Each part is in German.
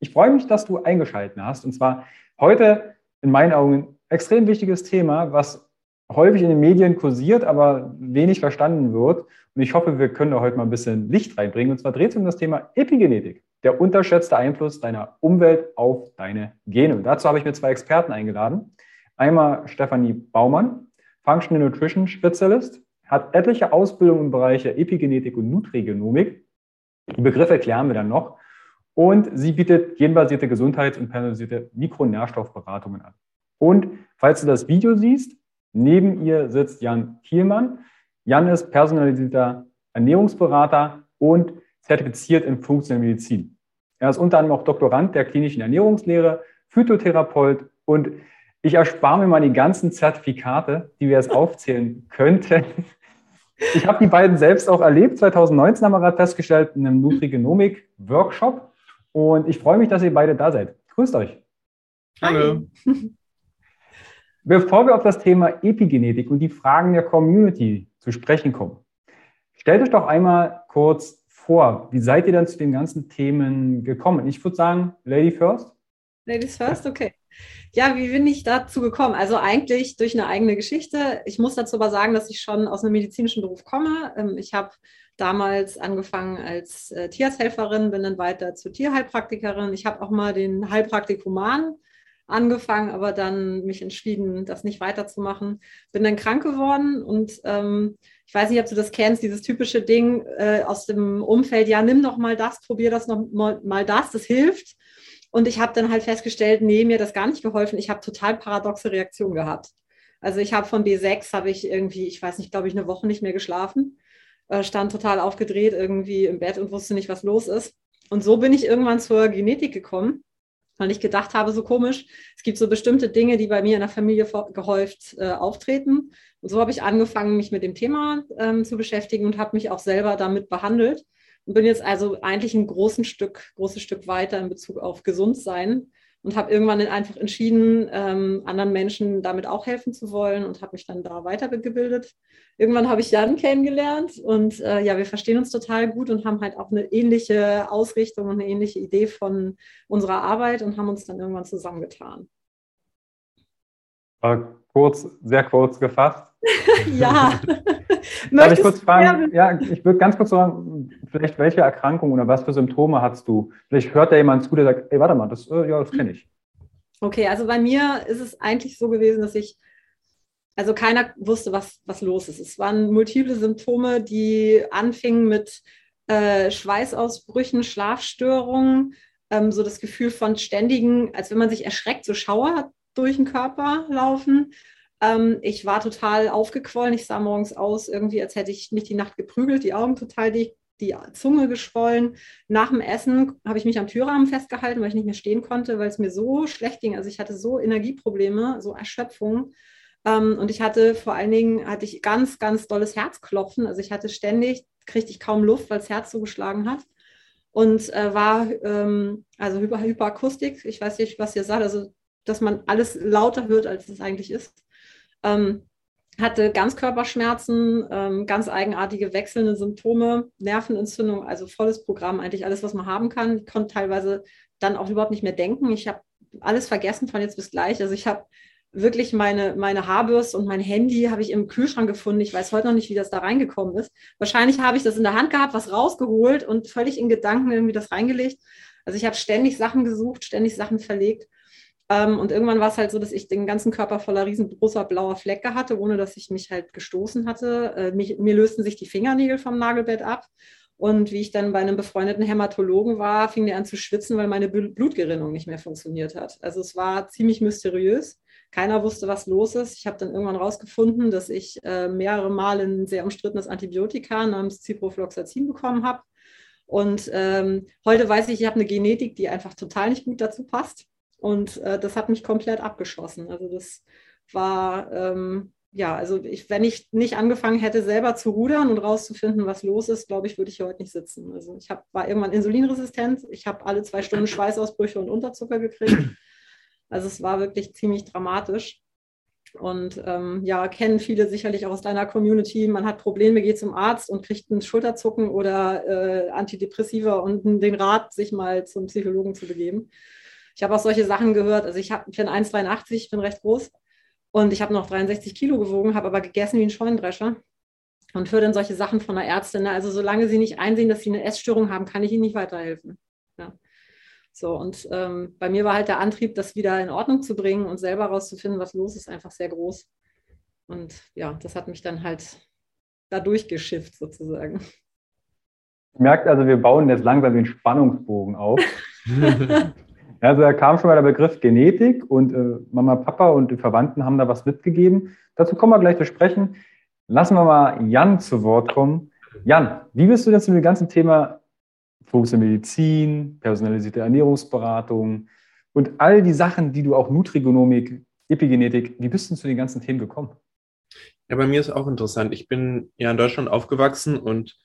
Ich freue mich, dass du eingeschaltet hast. Und zwar heute in meinen Augen ein extrem wichtiges Thema, was häufig in den Medien kursiert, aber wenig verstanden wird. Und ich hoffe, wir können da heute mal ein bisschen Licht reinbringen. Und zwar dreht es um das Thema Epigenetik der unterschätzte Einfluss deiner Umwelt auf deine Gene. Und dazu habe ich mir zwei Experten eingeladen. Einmal Stefanie Baumann, Functional Nutrition Spezialist, hat etliche Ausbildungen im Bereich Epigenetik und Nutrigenomik. Die Begriffe erklären wir dann noch. Und sie bietet genbasierte Gesundheits- und personalisierte Mikronährstoffberatungen an. Und falls du das Video siehst, neben ihr sitzt Jan Kielmann. Jan ist personalisierter Ernährungsberater und zertifiziert in funktioneller Medizin. Er ist unter anderem auch Doktorand der klinischen Ernährungslehre, Phytotherapeut und ich erspare mir mal die ganzen Zertifikate, die wir jetzt aufzählen könnten. Ich habe die beiden selbst auch erlebt. 2019 haben wir gerade festgestellt in einem Nutrigenomik-Workshop. Und ich freue mich, dass ihr beide da seid. Grüßt euch. Hallo. Bevor wir auf das Thema Epigenetik und die Fragen der Community zu sprechen kommen, stellt euch doch einmal kurz vor? Wie seid ihr dann zu den ganzen Themen gekommen? Ich würde sagen, Lady First. Ladies First, okay. Ja, wie bin ich dazu gekommen? Also eigentlich durch eine eigene Geschichte. Ich muss dazu aber sagen, dass ich schon aus einem medizinischen Beruf komme. Ähm, ich habe damals angefangen als äh, Tierarzthelferin, bin dann weiter zur Tierheilpraktikerin. Ich habe auch mal den Heilpraktikuman angefangen, aber dann mich entschieden, das nicht weiterzumachen. Bin dann krank geworden und ähm, ich weiß nicht, ob du das kennst, dieses typische Ding äh, aus dem Umfeld, ja, nimm doch mal das, probier das noch mal, mal das, das hilft. Und ich habe dann halt festgestellt, nee, mir das gar nicht geholfen. Ich habe total paradoxe Reaktionen gehabt. Also ich habe von B6 habe ich irgendwie, ich weiß nicht, glaube ich, eine Woche nicht mehr geschlafen, äh, stand total aufgedreht irgendwie im Bett und wusste nicht, was los ist. Und so bin ich irgendwann zur Genetik gekommen weil ich gedacht habe, so komisch, es gibt so bestimmte Dinge, die bei mir in der Familie gehäuft äh, auftreten. Und so habe ich angefangen, mich mit dem Thema ähm, zu beschäftigen und habe mich auch selber damit behandelt und bin jetzt also eigentlich ein großes Stück, großes Stück weiter in Bezug auf Gesundsein und habe irgendwann einfach entschieden, ähm, anderen Menschen damit auch helfen zu wollen und habe mich dann da weitergebildet. Irgendwann habe ich Jan kennengelernt und äh, ja, wir verstehen uns total gut und haben halt auch eine ähnliche Ausrichtung und eine ähnliche Idee von unserer Arbeit und haben uns dann irgendwann zusammengetan. War kurz, sehr kurz gefasst. ja. Darf ich kurz fragen? Ja, ich würde ganz kurz sagen, vielleicht welche Erkrankung oder was für Symptome hast du? Vielleicht hört da jemand zu, der sagt, ey, warte mal, das, äh, ja, das kenne ich. Okay, also bei mir ist es eigentlich so gewesen, dass ich, also keiner wusste, was, was los ist. Es waren multiple Symptome, die anfingen mit äh, Schweißausbrüchen, Schlafstörungen, ähm, so das Gefühl von ständigen, als wenn man sich erschreckt, so Schauer durch den Körper laufen. Ähm, ich war total aufgequollen. Ich sah morgens aus, irgendwie, als hätte ich mich die Nacht geprügelt, die Augen total dick, die Zunge geschwollen. Nach dem Essen habe ich mich am Türrahmen festgehalten, weil ich nicht mehr stehen konnte, weil es mir so schlecht ging. Also ich hatte so Energieprobleme, so Erschöpfung. Ähm, und ich hatte vor allen Dingen hatte ich ganz, ganz dolles Herzklopfen. Also ich hatte ständig, kriegte ich kaum Luft, weil das Herz so hat. und äh, war ähm, also Hyper Hyperakustik. Ich weiß nicht, was ihr sagt, also dass man alles lauter hört, als es eigentlich ist. Ähm, hatte Ganzkörperschmerzen, ähm, ganz eigenartige wechselnde Symptome, Nervenentzündung, also volles Programm, eigentlich alles, was man haben kann. Ich konnte teilweise dann auch überhaupt nicht mehr denken. Ich habe alles vergessen von jetzt bis gleich. Also ich habe wirklich meine, meine Haarbürste und mein Handy habe ich im Kühlschrank gefunden. Ich weiß heute noch nicht, wie das da reingekommen ist. Wahrscheinlich habe ich das in der Hand gehabt, was rausgeholt und völlig in Gedanken irgendwie das reingelegt. Also ich habe ständig Sachen gesucht, ständig Sachen verlegt. Ähm, und irgendwann war es halt so, dass ich den ganzen Körper voller riesengroßer blauer Flecke hatte, ohne dass ich mich halt gestoßen hatte. Äh, mich, mir lösten sich die Fingernägel vom Nagelbett ab. Und wie ich dann bei einem befreundeten Hämatologen war, fing der an zu schwitzen, weil meine Blutgerinnung nicht mehr funktioniert hat. Also es war ziemlich mysteriös. Keiner wusste, was los ist. Ich habe dann irgendwann rausgefunden, dass ich äh, mehrere Mal ein sehr umstrittenes Antibiotika namens Ciprofloxacin bekommen habe. Und ähm, heute weiß ich, ich habe eine Genetik, die einfach total nicht gut dazu passt. Und äh, das hat mich komplett abgeschossen. Also das war, ähm, ja, also ich, wenn ich nicht angefangen hätte, selber zu rudern und rauszufinden, was los ist, glaube ich, würde ich hier heute nicht sitzen. Also ich hab, war irgendwann insulinresistent. Ich habe alle zwei Stunden Schweißausbrüche und Unterzucker gekriegt. Also es war wirklich ziemlich dramatisch. Und ähm, ja, kennen viele sicherlich auch aus deiner Community. Man hat Probleme, geht zum Arzt und kriegt einen Schulterzucken oder äh, Antidepressiva und den Rat, sich mal zum Psychologen zu begeben. Ich habe auch solche Sachen gehört. Also ich, hab, ich bin 1,82, bin recht groß und ich habe noch 63 Kilo gewogen, habe aber gegessen wie ein Scheunendrescher und höre dann solche Sachen von der Ärztin. Ne? Also solange sie nicht einsehen, dass sie eine Essstörung haben, kann ich ihnen nicht weiterhelfen. Ja. So, und ähm, bei mir war halt der Antrieb, das wieder in Ordnung zu bringen und selber rauszufinden, was los ist, einfach sehr groß. Und ja, das hat mich dann halt da durchgeschifft sozusagen. Merkt also, wir bauen jetzt langsam den Spannungsbogen auf. Also da kam schon mal der Begriff Genetik und äh, Mama, Papa und die Verwandten haben da was mitgegeben. Dazu kommen wir gleich zu sprechen. Lassen wir mal Jan zu Wort kommen. Jan, wie bist du denn zu dem ganzen Thema Fokus in Medizin, personalisierte Ernährungsberatung und all die Sachen, die du auch Nutrigonomik, Epigenetik, wie bist du zu den ganzen Themen gekommen? Ja, bei mir ist auch interessant. Ich bin ja in Deutschland aufgewachsen und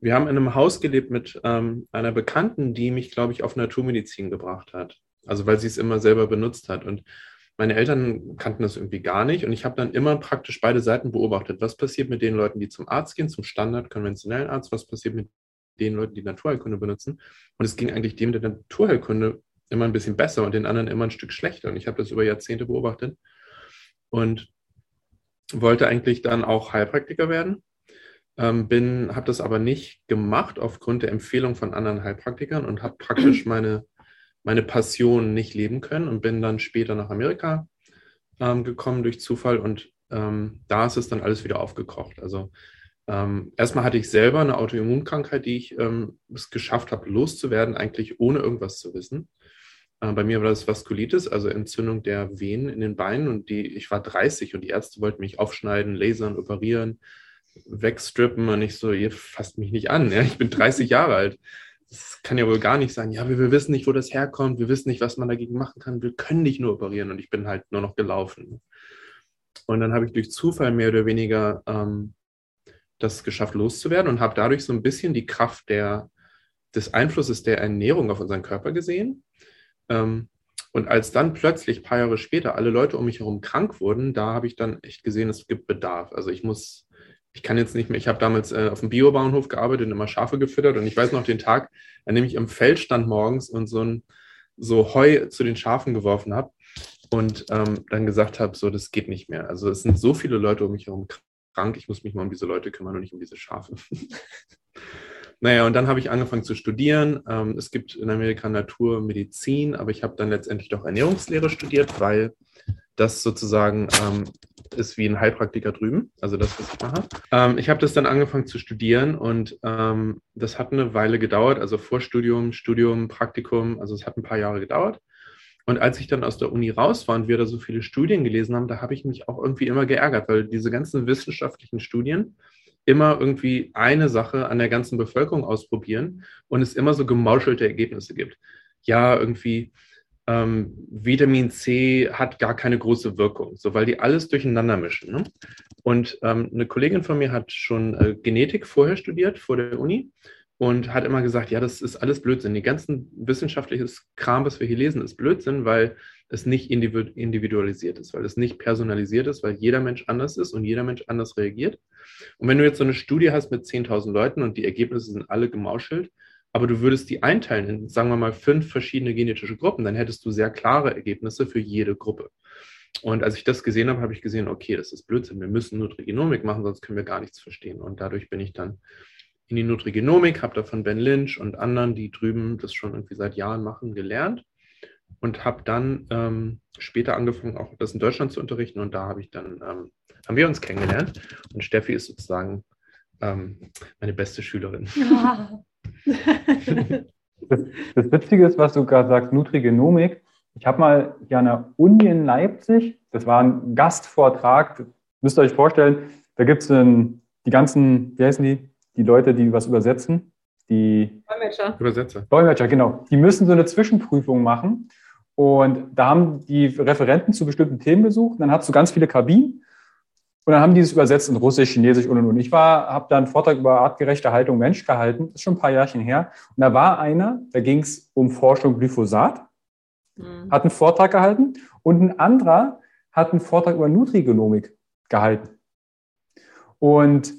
wir haben in einem Haus gelebt mit ähm, einer Bekannten, die mich, glaube ich, auf Naturmedizin gebracht hat. Also weil sie es immer selber benutzt hat. Und meine Eltern kannten das irgendwie gar nicht. Und ich habe dann immer praktisch beide Seiten beobachtet. Was passiert mit den Leuten, die zum Arzt gehen, zum Standard konventionellen Arzt? Was passiert mit den Leuten, die Naturheilkunde benutzen? Und es ging eigentlich dem der Naturheilkunde immer ein bisschen besser und den anderen immer ein Stück schlechter. Und ich habe das über Jahrzehnte beobachtet und wollte eigentlich dann auch Heilpraktiker werden ähm, bin, habe das aber nicht gemacht aufgrund der Empfehlung von anderen Heilpraktikern und habe praktisch meine, meine Passion nicht leben können und bin dann später nach Amerika ähm, gekommen durch Zufall und ähm, da ist es dann alles wieder aufgekocht. Also ähm, erstmal hatte ich selber eine Autoimmunkrankheit, die ich ähm, es geschafft habe, loszuwerden, eigentlich ohne irgendwas zu wissen. Äh, bei mir war das Vaskulitis, also Entzündung der Venen in den Beinen und die, ich war 30 und die Ärzte wollten mich aufschneiden, lasern, operieren wegstrippen und ich so, ihr fasst mich nicht an. Ja? Ich bin 30 Jahre alt. Das kann ja wohl gar nicht sein. Ja, wir, wir, wissen nicht, wo das herkommt. Wir wissen nicht, was man dagegen machen kann. Wir können nicht nur operieren. Und ich bin halt nur noch gelaufen. Und dann habe ich durch Zufall mehr oder weniger ähm, das geschafft, loszuwerden und habe dadurch so ein bisschen die Kraft der, des Einflusses der Ernährung auf unseren Körper gesehen. Ähm, und als dann plötzlich, ein paar Jahre später, alle Leute um mich herum krank wurden, da habe ich dann echt gesehen, es gibt Bedarf. Also ich muss ich kann jetzt nicht mehr, ich habe damals äh, auf dem Biobauernhof gearbeitet und immer Schafe gefüttert und ich weiß noch den Tag, an dem ich im Feld stand morgens und so ein so Heu zu den Schafen geworfen habe und ähm, dann gesagt habe, so, das geht nicht mehr. Also es sind so viele Leute um mich herum krank, ich muss mich mal um diese Leute kümmern und nicht um diese Schafe. naja, und dann habe ich angefangen zu studieren. Ähm, es gibt in Amerika Naturmedizin, aber ich habe dann letztendlich doch Ernährungslehre studiert, weil das sozusagen ähm, ist wie ein Heilpraktiker drüben, also das, was ich mache. Ähm, ich habe das dann angefangen zu studieren und ähm, das hat eine Weile gedauert, also Vorstudium, Studium, Praktikum, also es hat ein paar Jahre gedauert. Und als ich dann aus der Uni raus war und wir da so viele Studien gelesen haben, da habe ich mich auch irgendwie immer geärgert, weil diese ganzen wissenschaftlichen Studien immer irgendwie eine Sache an der ganzen Bevölkerung ausprobieren und es immer so gemauschelte Ergebnisse gibt. Ja, irgendwie ähm, Vitamin C hat gar keine große Wirkung, so weil die alles durcheinander mischen. Ne? Und ähm, eine Kollegin von mir hat schon äh, Genetik vorher studiert, vor der Uni, und hat immer gesagt, ja, das ist alles Blödsinn. Die ganzen wissenschaftliches Kram, was wir hier lesen, ist Blödsinn, weil es nicht individualisiert ist, weil es nicht personalisiert ist, weil jeder Mensch anders ist und jeder Mensch anders reagiert. Und wenn du jetzt so eine Studie hast mit 10.000 Leuten und die Ergebnisse sind alle gemauschelt, aber du würdest die einteilen in, sagen wir mal, fünf verschiedene genetische Gruppen, dann hättest du sehr klare Ergebnisse für jede Gruppe. Und als ich das gesehen habe, habe ich gesehen, okay, das ist Blödsinn, wir müssen Nutrigenomik machen, sonst können wir gar nichts verstehen. Und dadurch bin ich dann in die Nutrigenomik, habe da von Ben Lynch und anderen, die drüben das schon irgendwie seit Jahren machen, gelernt und habe dann ähm, später angefangen, auch das in Deutschland zu unterrichten. Und da habe ich dann, ähm, haben wir uns kennengelernt. Und Steffi ist sozusagen ähm, meine beste Schülerin. Ja. das, das Witzige ist, was du gerade sagst, Nutrigenomik. Ich habe mal hier an der Uni in Leipzig, das war ein Gastvortrag, müsst ihr euch vorstellen, da gibt es die ganzen, wie heißen die, die Leute, die was übersetzen, die Dolmetscher. Übersetzer. Dolmetscher, genau. Die müssen so eine Zwischenprüfung machen. Und da haben die Referenten zu bestimmten Themen besucht. Dann hast du ganz viele Kabinen und dann haben die es übersetzt in Russisch, Chinesisch und und und. Ich war, habe da einen Vortrag über artgerechte Haltung Mensch gehalten, das ist schon ein paar Jahrchen her. Und da war einer, da ging es um Forschung Glyphosat, mhm. hat einen Vortrag gehalten und ein anderer hat einen Vortrag über Nutrigenomik gehalten. Und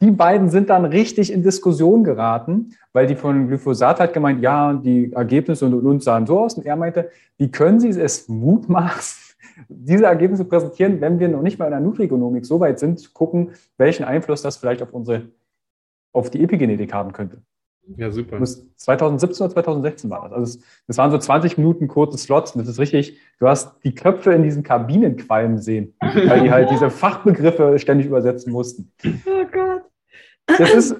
die beiden sind dann richtig in Diskussion geraten, weil die von Glyphosat hat gemeint, ja, die Ergebnisse und, und, und sahen so aus. Und er meinte, wie können Sie es mutmaßen, diese Ergebnisse präsentieren, wenn wir noch nicht mal in der Nutrigenomik so weit sind, zu gucken, welchen Einfluss das vielleicht auf unsere, auf die Epigenetik haben könnte. Ja, super. 2017 oder 2016 war das. Also das waren so 20 Minuten kurze Slots und das ist richtig, du hast die Köpfe in diesen Kabinen qualmen sehen, weil die halt diese Fachbegriffe ständig übersetzen mussten. Oh Gott. Das ist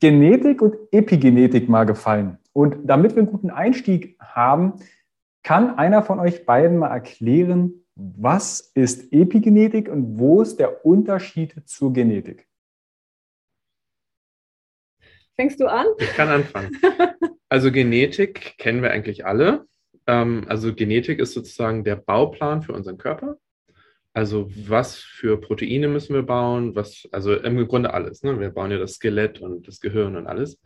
Genetik und Epigenetik mal gefallen. Und damit wir einen guten Einstieg haben, kann einer von euch beiden mal erklären, was ist Epigenetik und wo ist der Unterschied zur Genetik? Fängst du an? Ich kann anfangen. Also Genetik kennen wir eigentlich alle. Ähm, also Genetik ist sozusagen der Bauplan für unseren Körper. Also was für Proteine müssen wir bauen? Was, also im Grunde alles. Ne? Wir bauen ja das Skelett und das Gehirn und alles,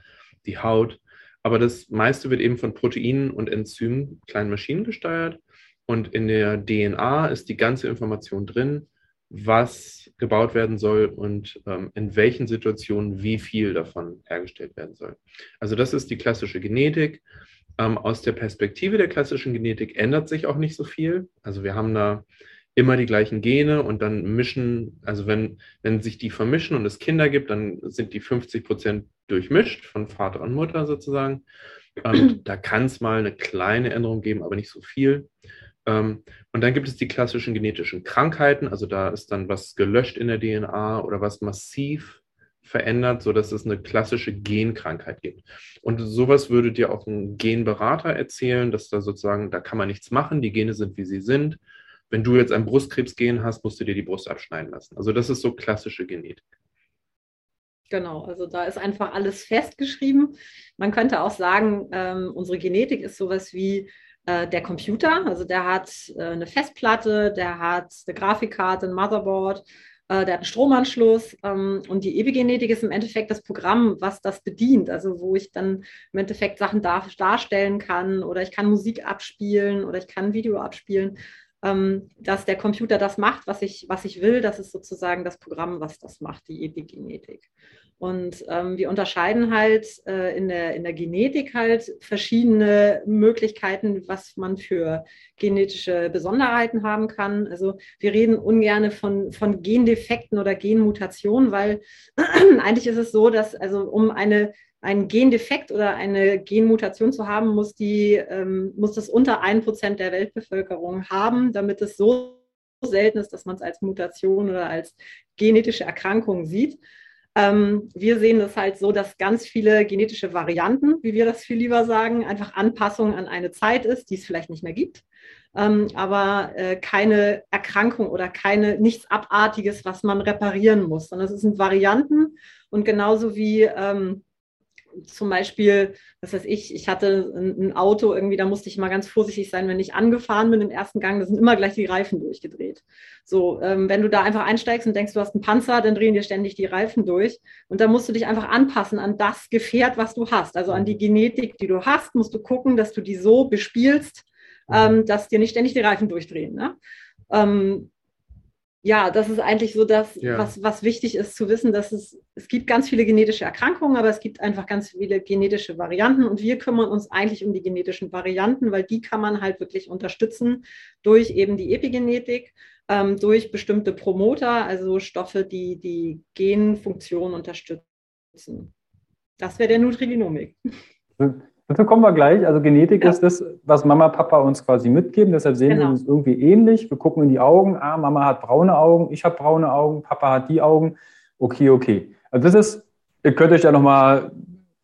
die Haut. Aber das meiste wird eben von Proteinen und Enzymen, kleinen Maschinen gesteuert. Und in der DNA ist die ganze Information drin, was gebaut werden soll und ähm, in welchen Situationen wie viel davon hergestellt werden soll. Also das ist die klassische Genetik. Ähm, aus der Perspektive der klassischen Genetik ändert sich auch nicht so viel. Also wir haben da immer die gleichen Gene und dann mischen, also wenn, wenn sich die vermischen und es Kinder gibt, dann sind die 50 Prozent durchmischt von Vater und Mutter sozusagen. Und da kann es mal eine kleine Änderung geben, aber nicht so viel. Ähm, und dann gibt es die klassischen genetischen Krankheiten, also da ist dann was gelöscht in der DNA oder was massiv verändert, sodass es eine klassische Genkrankheit gibt. Und sowas würde dir auch ein Genberater erzählen, dass da sozusagen, da kann man nichts machen, die Gene sind, wie sie sind wenn du jetzt ein Brustkrebsgen hast, musst du dir die Brust abschneiden lassen. Also das ist so klassische Genetik. Genau, also da ist einfach alles festgeschrieben. Man könnte auch sagen, ähm, unsere Genetik ist sowas wie äh, der Computer. Also der hat äh, eine Festplatte, der hat eine Grafikkarte, ein Motherboard, äh, der hat einen Stromanschluss. Ähm, und die Epigenetik ist im Endeffekt das Programm, was das bedient. Also wo ich dann im Endeffekt Sachen dar darstellen kann oder ich kann Musik abspielen oder ich kann Video abspielen dass der Computer das macht, was ich, was ich will. Das ist sozusagen das Programm, was das macht, die Epigenetik. Und ähm, wir unterscheiden halt äh, in, der, in der Genetik halt verschiedene Möglichkeiten, was man für genetische Besonderheiten haben kann. Also wir reden ungern von, von Gendefekten oder Genmutationen, weil eigentlich ist es so, dass also um eine einen Gendefekt oder eine Genmutation zu haben, muss, die, ähm, muss das unter 1% der Weltbevölkerung haben, damit es so selten ist, dass man es als Mutation oder als genetische Erkrankung sieht. Ähm, wir sehen das halt so, dass ganz viele genetische Varianten, wie wir das viel lieber sagen, einfach Anpassungen an eine Zeit ist, die es vielleicht nicht mehr gibt. Ähm, aber äh, keine Erkrankung oder keine nichts Abartiges, was man reparieren muss, sondern es sind Varianten und genauso wie ähm, zum Beispiel, was weiß ich, ich hatte ein, Auto irgendwie, da musste ich mal ganz vorsichtig sein, wenn ich angefahren bin im ersten Gang, da sind immer gleich die Reifen durchgedreht. So, ähm, wenn du da einfach einsteigst und denkst, du hast einen Panzer, dann drehen dir ständig die Reifen durch. Und da musst du dich einfach anpassen an das Gefährt, was du hast. Also an die Genetik, die du hast, musst du gucken, dass du die so bespielst, ähm, dass dir nicht ständig die Reifen durchdrehen. Ne? Ähm, ja, das ist eigentlich so das, ja. was, was wichtig ist zu wissen, dass es, es gibt ganz viele genetische Erkrankungen, aber es gibt einfach ganz viele genetische Varianten und wir kümmern uns eigentlich um die genetischen Varianten, weil die kann man halt wirklich unterstützen durch eben die Epigenetik, ähm, durch bestimmte Promoter, also Stoffe, die die Genfunktion unterstützen. Das wäre der Nutrigenomik. Dazu kommen wir gleich. Also Genetik ja. ist das, was Mama, Papa uns quasi mitgeben. Deshalb sehen genau. wir uns irgendwie ähnlich. Wir gucken in die Augen. Ah, Mama hat braune Augen, ich habe braune Augen, Papa hat die Augen. Okay, okay. Also das ist, ihr könnt euch ja nochmal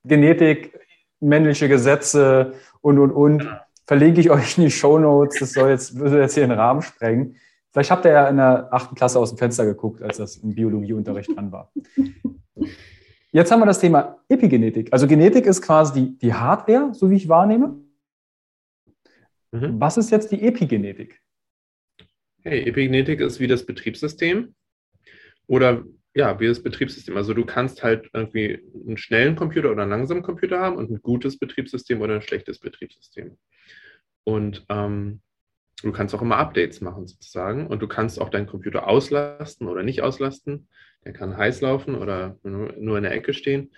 Genetik, männliche Gesetze und, und, und. Genau. Verlinke ich euch in die Show Notes. Das soll jetzt, würde jetzt hier den Rahmen sprengen. Vielleicht habt ihr ja in der achten Klasse aus dem Fenster geguckt, als das im Biologieunterricht dran war. Jetzt haben wir das Thema Epigenetik. Also Genetik ist quasi die, die Hardware, so wie ich wahrnehme. Mhm. Was ist jetzt die Epigenetik? Hey, Epigenetik ist wie das Betriebssystem oder ja, wie das Betriebssystem. Also du kannst halt irgendwie einen schnellen Computer oder einen langsamen Computer haben und ein gutes Betriebssystem oder ein schlechtes Betriebssystem. Und ähm, du kannst auch immer Updates machen sozusagen und du kannst auch deinen Computer auslasten oder nicht auslasten. Der kann heiß laufen oder nur in der Ecke stehen.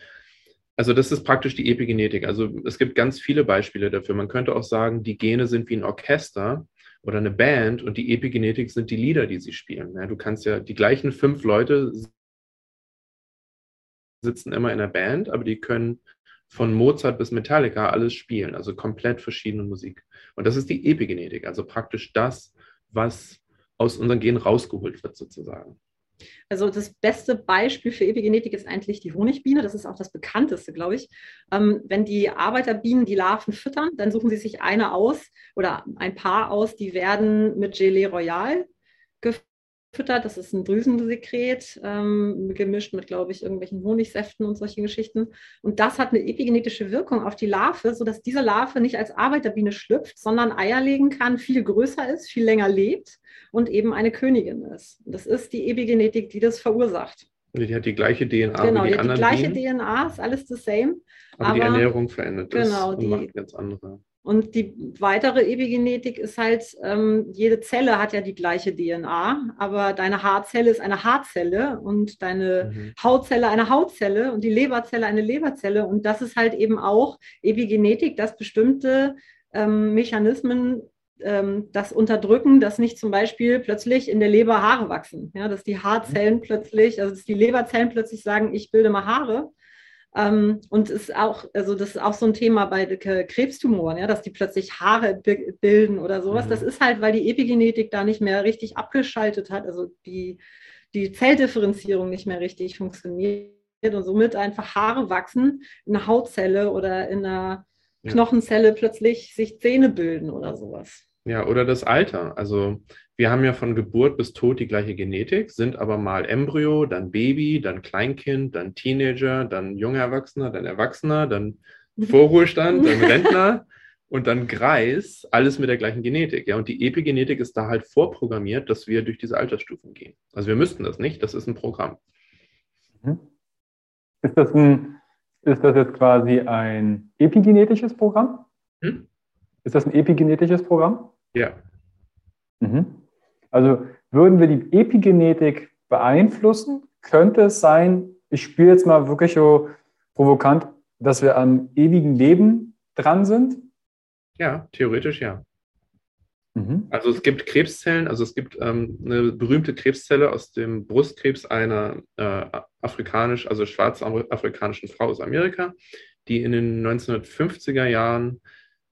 Also das ist praktisch die Epigenetik. Also es gibt ganz viele Beispiele dafür. Man könnte auch sagen, die Gene sind wie ein Orchester oder eine Band und die Epigenetik sind die Lieder, die sie spielen. Ja, du kannst ja die gleichen fünf Leute sitzen immer in der Band, aber die können von Mozart bis Metallica alles spielen, also komplett verschiedene Musik. Und das ist die Epigenetik, also praktisch das, was aus unseren Genen rausgeholt wird sozusagen. Also das beste Beispiel für Epigenetik ist eigentlich die Honigbiene. Das ist auch das bekannteste, glaube ich. Ähm, wenn die Arbeiterbienen die Larven füttern, dann suchen sie sich eine aus oder ein paar aus, die werden mit Gelee Royal gefüttert. Das ist ein Drüsensekret, ähm, gemischt mit, glaube ich, irgendwelchen Honigsäften und solchen Geschichten. Und das hat eine epigenetische Wirkung auf die Larve, sodass diese Larve nicht als Arbeiterbiene schlüpft, sondern Eier legen kann, viel größer ist, viel länger lebt und eben eine Königin ist. Das ist die Epigenetik, die das verursacht. Die hat die gleiche DNA genau, wie die, die anderen. Genau, die gleiche Bienen. DNA, ist alles das same. Aber, aber die Ernährung verändert das genau, und die, macht ganz andere. Und die weitere Epigenetik ist halt, ähm, jede Zelle hat ja die gleiche DNA, aber deine Haarzelle ist eine Haarzelle und deine mhm. Hautzelle eine Hautzelle und die Leberzelle eine Leberzelle. Und das ist halt eben auch Epigenetik, dass bestimmte ähm, Mechanismen ähm, das unterdrücken, dass nicht zum Beispiel plötzlich in der Leber Haare wachsen. Ja, dass die Haarzellen mhm. plötzlich, also dass die Leberzellen plötzlich sagen, ich bilde mal Haare. Ähm, und ist auch, also das ist auch so ein Thema bei Krebstumoren, ja, dass die plötzlich Haare bilden oder sowas. Mhm. Das ist halt, weil die Epigenetik da nicht mehr richtig abgeschaltet hat, also die, die Zelldifferenzierung nicht mehr richtig funktioniert und somit einfach Haare wachsen in einer Hautzelle oder in einer Knochenzelle plötzlich sich Zähne bilden oder sowas. Ja, oder das Alter. Also wir haben ja von Geburt bis Tod die gleiche Genetik, sind aber mal Embryo, dann Baby, dann Kleinkind, dann Teenager, dann junger Erwachsener, dann Erwachsener, dann Vorruhestand, dann Rentner und dann Greis, alles mit der gleichen Genetik. Ja, und die Epigenetik ist da halt vorprogrammiert, dass wir durch diese Altersstufen gehen. Also wir müssten das nicht, das ist ein Programm. Mhm. Ist das ein ist das jetzt quasi ein epigenetisches Programm? Hm? Ist das ein epigenetisches Programm? Ja. Mhm. Also würden wir die Epigenetik beeinflussen, könnte es sein, ich spiele jetzt mal wirklich so provokant, dass wir am ewigen Leben dran sind? Ja, theoretisch ja. Mhm. Also es gibt Krebszellen, also es gibt ähm, eine berühmte Krebszelle aus dem Brustkrebs einer äh, afrikanisch, also schwarzafrikanischen Frau aus Amerika, die in den 1950er Jahren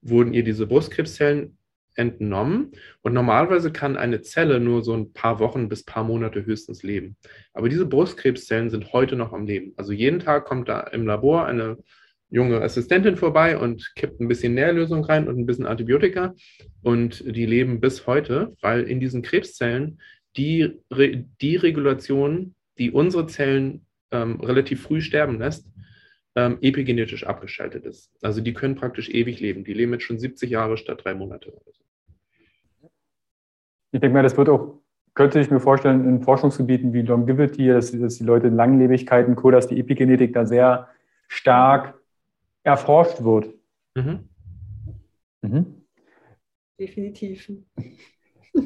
wurden ihr diese Brustkrebszellen entnommen. Und normalerweise kann eine Zelle nur so ein paar Wochen bis paar Monate höchstens leben. Aber diese Brustkrebszellen sind heute noch am Leben. Also jeden Tag kommt da im Labor eine junge Assistentin vorbei und kippt ein bisschen Nährlösung rein und ein bisschen Antibiotika. Und die leben bis heute, weil in diesen Krebszellen die, die Regulation, die unsere Zellen ähm, relativ früh sterben lässt, ähm, epigenetisch abgeschaltet ist. Also die können praktisch ewig leben. Die leben jetzt schon 70 Jahre statt drei Monate. Ich denke mal, das wird auch, könnte ich mir vorstellen, in Forschungsgebieten wie Longevity, dass, dass die Leute in Langlebigkeiten, Co., dass die Epigenetik da sehr stark erforscht wird. Mhm. Mhm. Definitiv.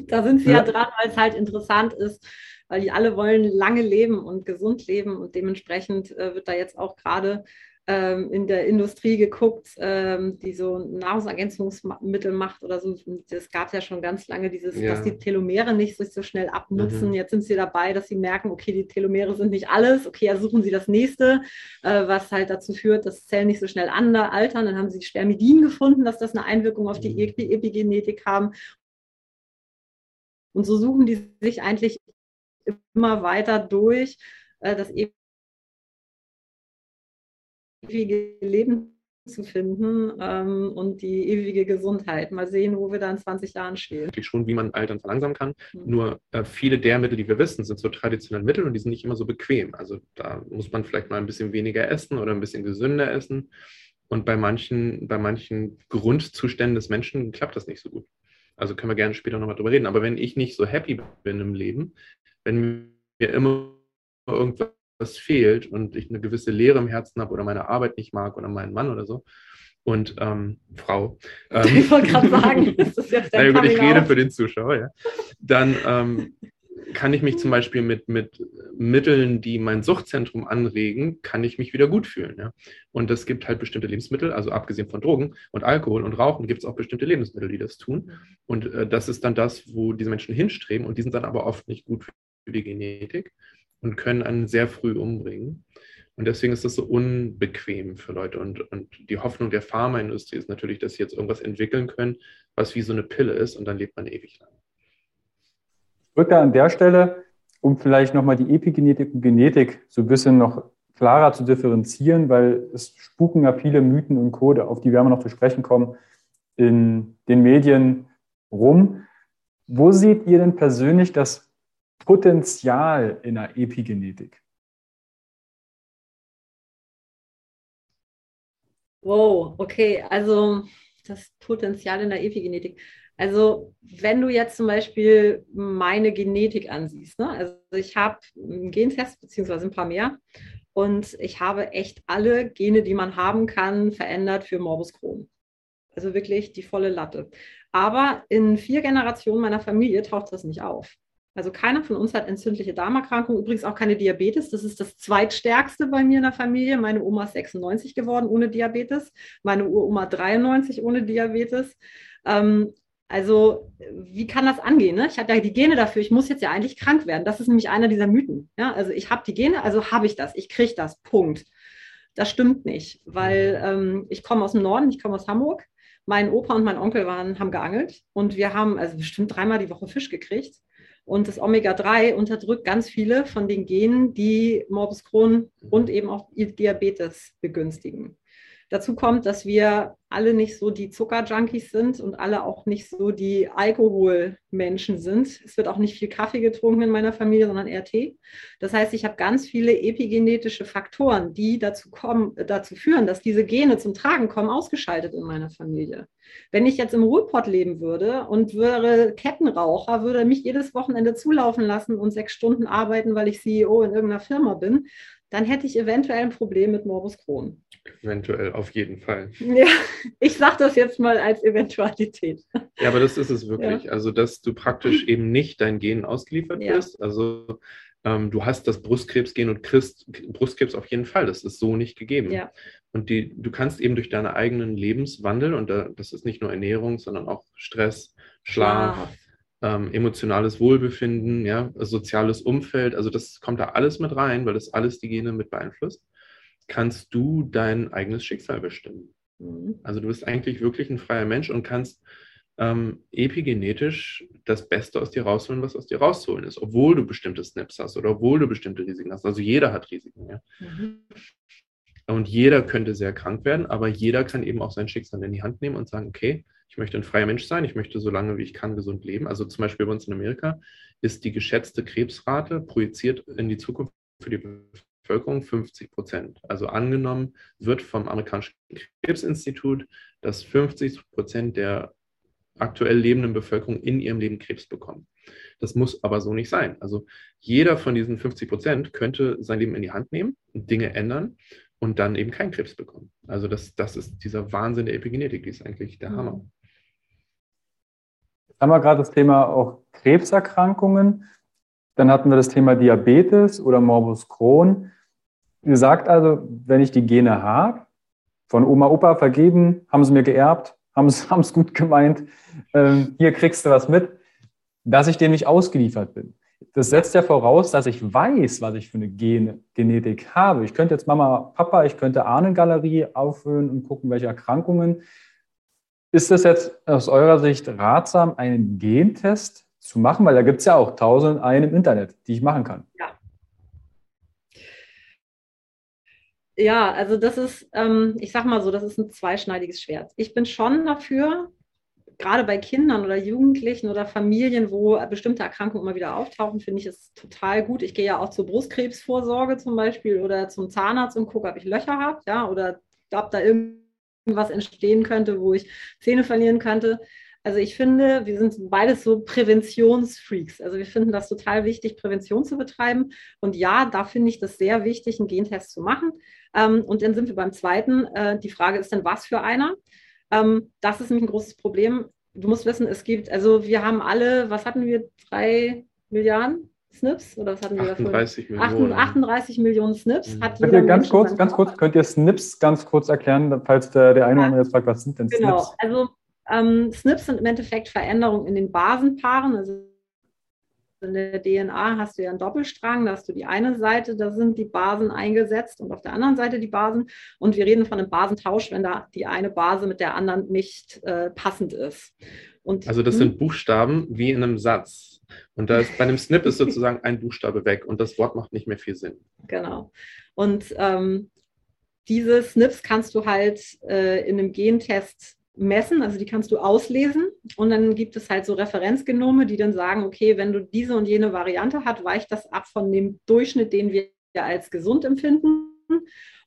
Da sind sie ja, ja dran, weil es halt interessant ist, weil die alle wollen lange leben und gesund leben und dementsprechend äh, wird da jetzt auch gerade ähm, in der Industrie geguckt, ähm, die so Nahrungsergänzungsmittel macht oder so. Es gab ja schon ganz lange dieses, ja. dass die Telomere nicht sich so schnell abnutzen. Mhm. Jetzt sind sie dabei, dass sie merken, okay, die Telomere sind nicht alles. Okay, ja, suchen sie das nächste, äh, was halt dazu führt, dass Zellen nicht so schnell altern. Dann haben sie Spermidin gefunden, dass das eine Einwirkung auf die mhm. Epigenetik haben. Und so suchen die sich eigentlich immer weiter durch, äh, das ewige Leben zu finden ähm, und die ewige Gesundheit. Mal sehen, wo wir da in 20 Jahren stehen. Schon, wie man Altern verlangsamen kann. Mhm. Nur äh, viele der Mittel, die wir wissen, sind so traditionelle Mittel und die sind nicht immer so bequem. Also da muss man vielleicht mal ein bisschen weniger essen oder ein bisschen gesünder essen. Und bei manchen, bei manchen Grundzuständen des Menschen klappt das nicht so gut. Also können wir gerne später nochmal drüber reden. Aber wenn ich nicht so happy bin im Leben, wenn mir immer irgendwas fehlt und ich eine gewisse Leere im Herzen habe oder meine Arbeit nicht mag oder meinen Mann oder so, und ähm, Frau. Ähm, ich wollte gerade sagen, das ist jetzt der na gut, ich rede für den Zuschauer, ja. Dann ähm, kann ich mich zum Beispiel mit, mit Mitteln, die mein Suchtzentrum anregen, kann ich mich wieder gut fühlen. Ja? Und es gibt halt bestimmte Lebensmittel, also abgesehen von Drogen und Alkohol und Rauchen, gibt es auch bestimmte Lebensmittel, die das tun. Und äh, das ist dann das, wo diese Menschen hinstreben und die sind dann aber oft nicht gut für die Genetik und können einen sehr früh umbringen. Und deswegen ist das so unbequem für Leute. Und, und die Hoffnung der Pharmaindustrie ist natürlich, dass sie jetzt irgendwas entwickeln können, was wie so eine Pille ist und dann lebt man ewig lang. Ich würde da an der Stelle, um vielleicht nochmal die Epigenetik und Genetik so ein bisschen noch klarer zu differenzieren, weil es spuken ja viele Mythen und Code, auf die wir noch zu sprechen kommen, in den Medien rum. Wo seht ihr denn persönlich das Potenzial in der Epigenetik? Wow, okay, also das Potenzial in der Epigenetik. Also wenn du jetzt zum Beispiel meine Genetik ansiehst, ne? also ich habe einen Gentest beziehungsweise ein paar mehr und ich habe echt alle Gene, die man haben kann, verändert für Morbus Crohn. Also wirklich die volle Latte. Aber in vier Generationen meiner Familie taucht das nicht auf. Also keiner von uns hat entzündliche Darmerkrankung, übrigens auch keine Diabetes. Das ist das zweitstärkste bei mir in der Familie. Meine Oma ist 96 geworden ohne Diabetes, meine Uroma 93 ohne Diabetes. Ähm, also, wie kann das angehen? Ne? Ich habe ja die Gene dafür, ich muss jetzt ja eigentlich krank werden. Das ist nämlich einer dieser Mythen. Ja? Also, ich habe die Gene, also habe ich das, ich kriege das, Punkt. Das stimmt nicht, weil ähm, ich komme aus dem Norden, ich komme aus Hamburg. Mein Opa und mein Onkel waren, haben geangelt und wir haben also bestimmt dreimal die Woche Fisch gekriegt. Und das Omega-3 unterdrückt ganz viele von den Genen, die Morbus Crohn und eben auch Diabetes begünstigen. Dazu kommt, dass wir alle nicht so die Zuckerjunkies sind und alle auch nicht so die Alkoholmenschen sind. Es wird auch nicht viel Kaffee getrunken in meiner Familie, sondern eher Tee. Das heißt, ich habe ganz viele epigenetische Faktoren, die dazu, kommen, dazu führen, dass diese Gene zum Tragen kommen, ausgeschaltet in meiner Familie. Wenn ich jetzt im Ruhrpott leben würde und wäre Kettenraucher, würde mich jedes Wochenende zulaufen lassen und sechs Stunden arbeiten, weil ich CEO in irgendeiner Firma bin, dann hätte ich eventuell ein Problem mit Morbus Crohn. Eventuell, auf jeden Fall. Ja, ich sage das jetzt mal als Eventualität. Ja, aber das ist es wirklich. Ja. Also, dass du praktisch eben nicht dein Gen ausgeliefert ja. bist. Also, ähm, du hast das Brustkrebsgen und kriegst Brustkrebs auf jeden Fall. Das ist so nicht gegeben. Ja. Und die, du kannst eben durch deinen eigenen Lebenswandel, und da, das ist nicht nur Ernährung, sondern auch Stress, Schlaf, Schlaf ähm, emotionales Wohlbefinden, ja, soziales Umfeld, also das kommt da alles mit rein, weil das alles die Gene mit beeinflusst, kannst du dein eigenes Schicksal bestimmen. Mhm. Also du bist eigentlich wirklich ein freier Mensch und kannst ähm, epigenetisch das Beste aus dir rausholen, was aus dir rausholen ist, obwohl du bestimmte Snaps hast oder obwohl du bestimmte Risiken hast. Also jeder hat Risiken, ja. Mhm. Und jeder könnte sehr krank werden, aber jeder kann eben auch sein Schicksal in die Hand nehmen und sagen, okay, ich möchte ein freier Mensch sein, ich möchte so lange wie ich kann gesund leben. Also zum Beispiel bei uns in Amerika ist die geschätzte Krebsrate projiziert in die Zukunft für die Bevölkerung 50 Prozent. Also angenommen wird vom amerikanischen Krebsinstitut, dass 50 Prozent der aktuell lebenden Bevölkerung in ihrem Leben Krebs bekommen. Das muss aber so nicht sein. Also jeder von diesen 50 Prozent könnte sein Leben in die Hand nehmen, Dinge ändern und dann eben keinen Krebs bekommen. Also das, das ist dieser Wahnsinn der Epigenetik, die ist eigentlich der Hammer. Jetzt haben wir gerade das Thema auch Krebserkrankungen. Dann hatten wir das Thema Diabetes oder Morbus Crohn. Ihr sagt also, wenn ich die Gene habe, von Oma, Opa vergeben, haben sie mir geerbt, haben es gut gemeint, ähm, hier kriegst du was mit, dass ich dem nicht ausgeliefert bin. Das setzt ja voraus, dass ich weiß, was ich für eine Gen Genetik habe. Ich könnte jetzt Mama, Papa, ich könnte Ahnengalerie auffüllen und gucken, welche Erkrankungen. Ist es jetzt aus eurer Sicht ratsam, einen Gentest zu machen? Weil da gibt es ja auch tausend einen im Internet, die ich machen kann. Ja. Ja, also das ist, ähm, ich sag mal so, das ist ein zweischneidiges Schwert. Ich bin schon dafür, gerade bei Kindern oder Jugendlichen oder Familien, wo bestimmte Erkrankungen immer wieder auftauchen, finde ich es total gut. Ich gehe ja auch zur Brustkrebsvorsorge zum Beispiel oder zum Zahnarzt und gucke, ob ich Löcher habe, ja, oder ob da irgendwas entstehen könnte, wo ich Zähne verlieren könnte. Also ich finde, wir sind beides so Präventionsfreaks. Also wir finden das total wichtig, Prävention zu betreiben. Und ja, da finde ich das sehr wichtig, einen Gentest zu machen. Ähm, und dann sind wir beim zweiten. Äh, die Frage ist dann, was für einer? Ähm, das ist nämlich ein großes Problem. Du musst wissen, es gibt, also wir haben alle, was hatten wir, drei Milliarden Snips? Oder was hatten wir 38 davon? Millionen. 38 Millionen Snips mhm. hat jeder könnt ihr ganz kurz, ganz kurz, könnt ihr Snips ganz kurz erklären, falls der, der eine oder andere jetzt fragt, was sind denn genau. Snips? Genau, also ähm, SNPs sind im Endeffekt Veränderungen in den Basenpaaren, also in der DNA hast du ja einen Doppelstrang, da hast du die eine Seite, da sind die Basen eingesetzt und auf der anderen Seite die Basen. Und wir reden von einem Basentausch, wenn da die eine Base mit der anderen nicht äh, passend ist. Und, also das sind Buchstaben wie in einem Satz. Und da ist, bei einem Snip ist sozusagen ein Buchstabe weg und das Wort macht nicht mehr viel Sinn. Genau. Und ähm, diese Snips kannst du halt äh, in einem Gentest messen, also die kannst du auslesen und dann gibt es halt so Referenzgenome, die dann sagen, okay, wenn du diese und jene Variante hast, weicht das ab von dem Durchschnitt, den wir als gesund empfinden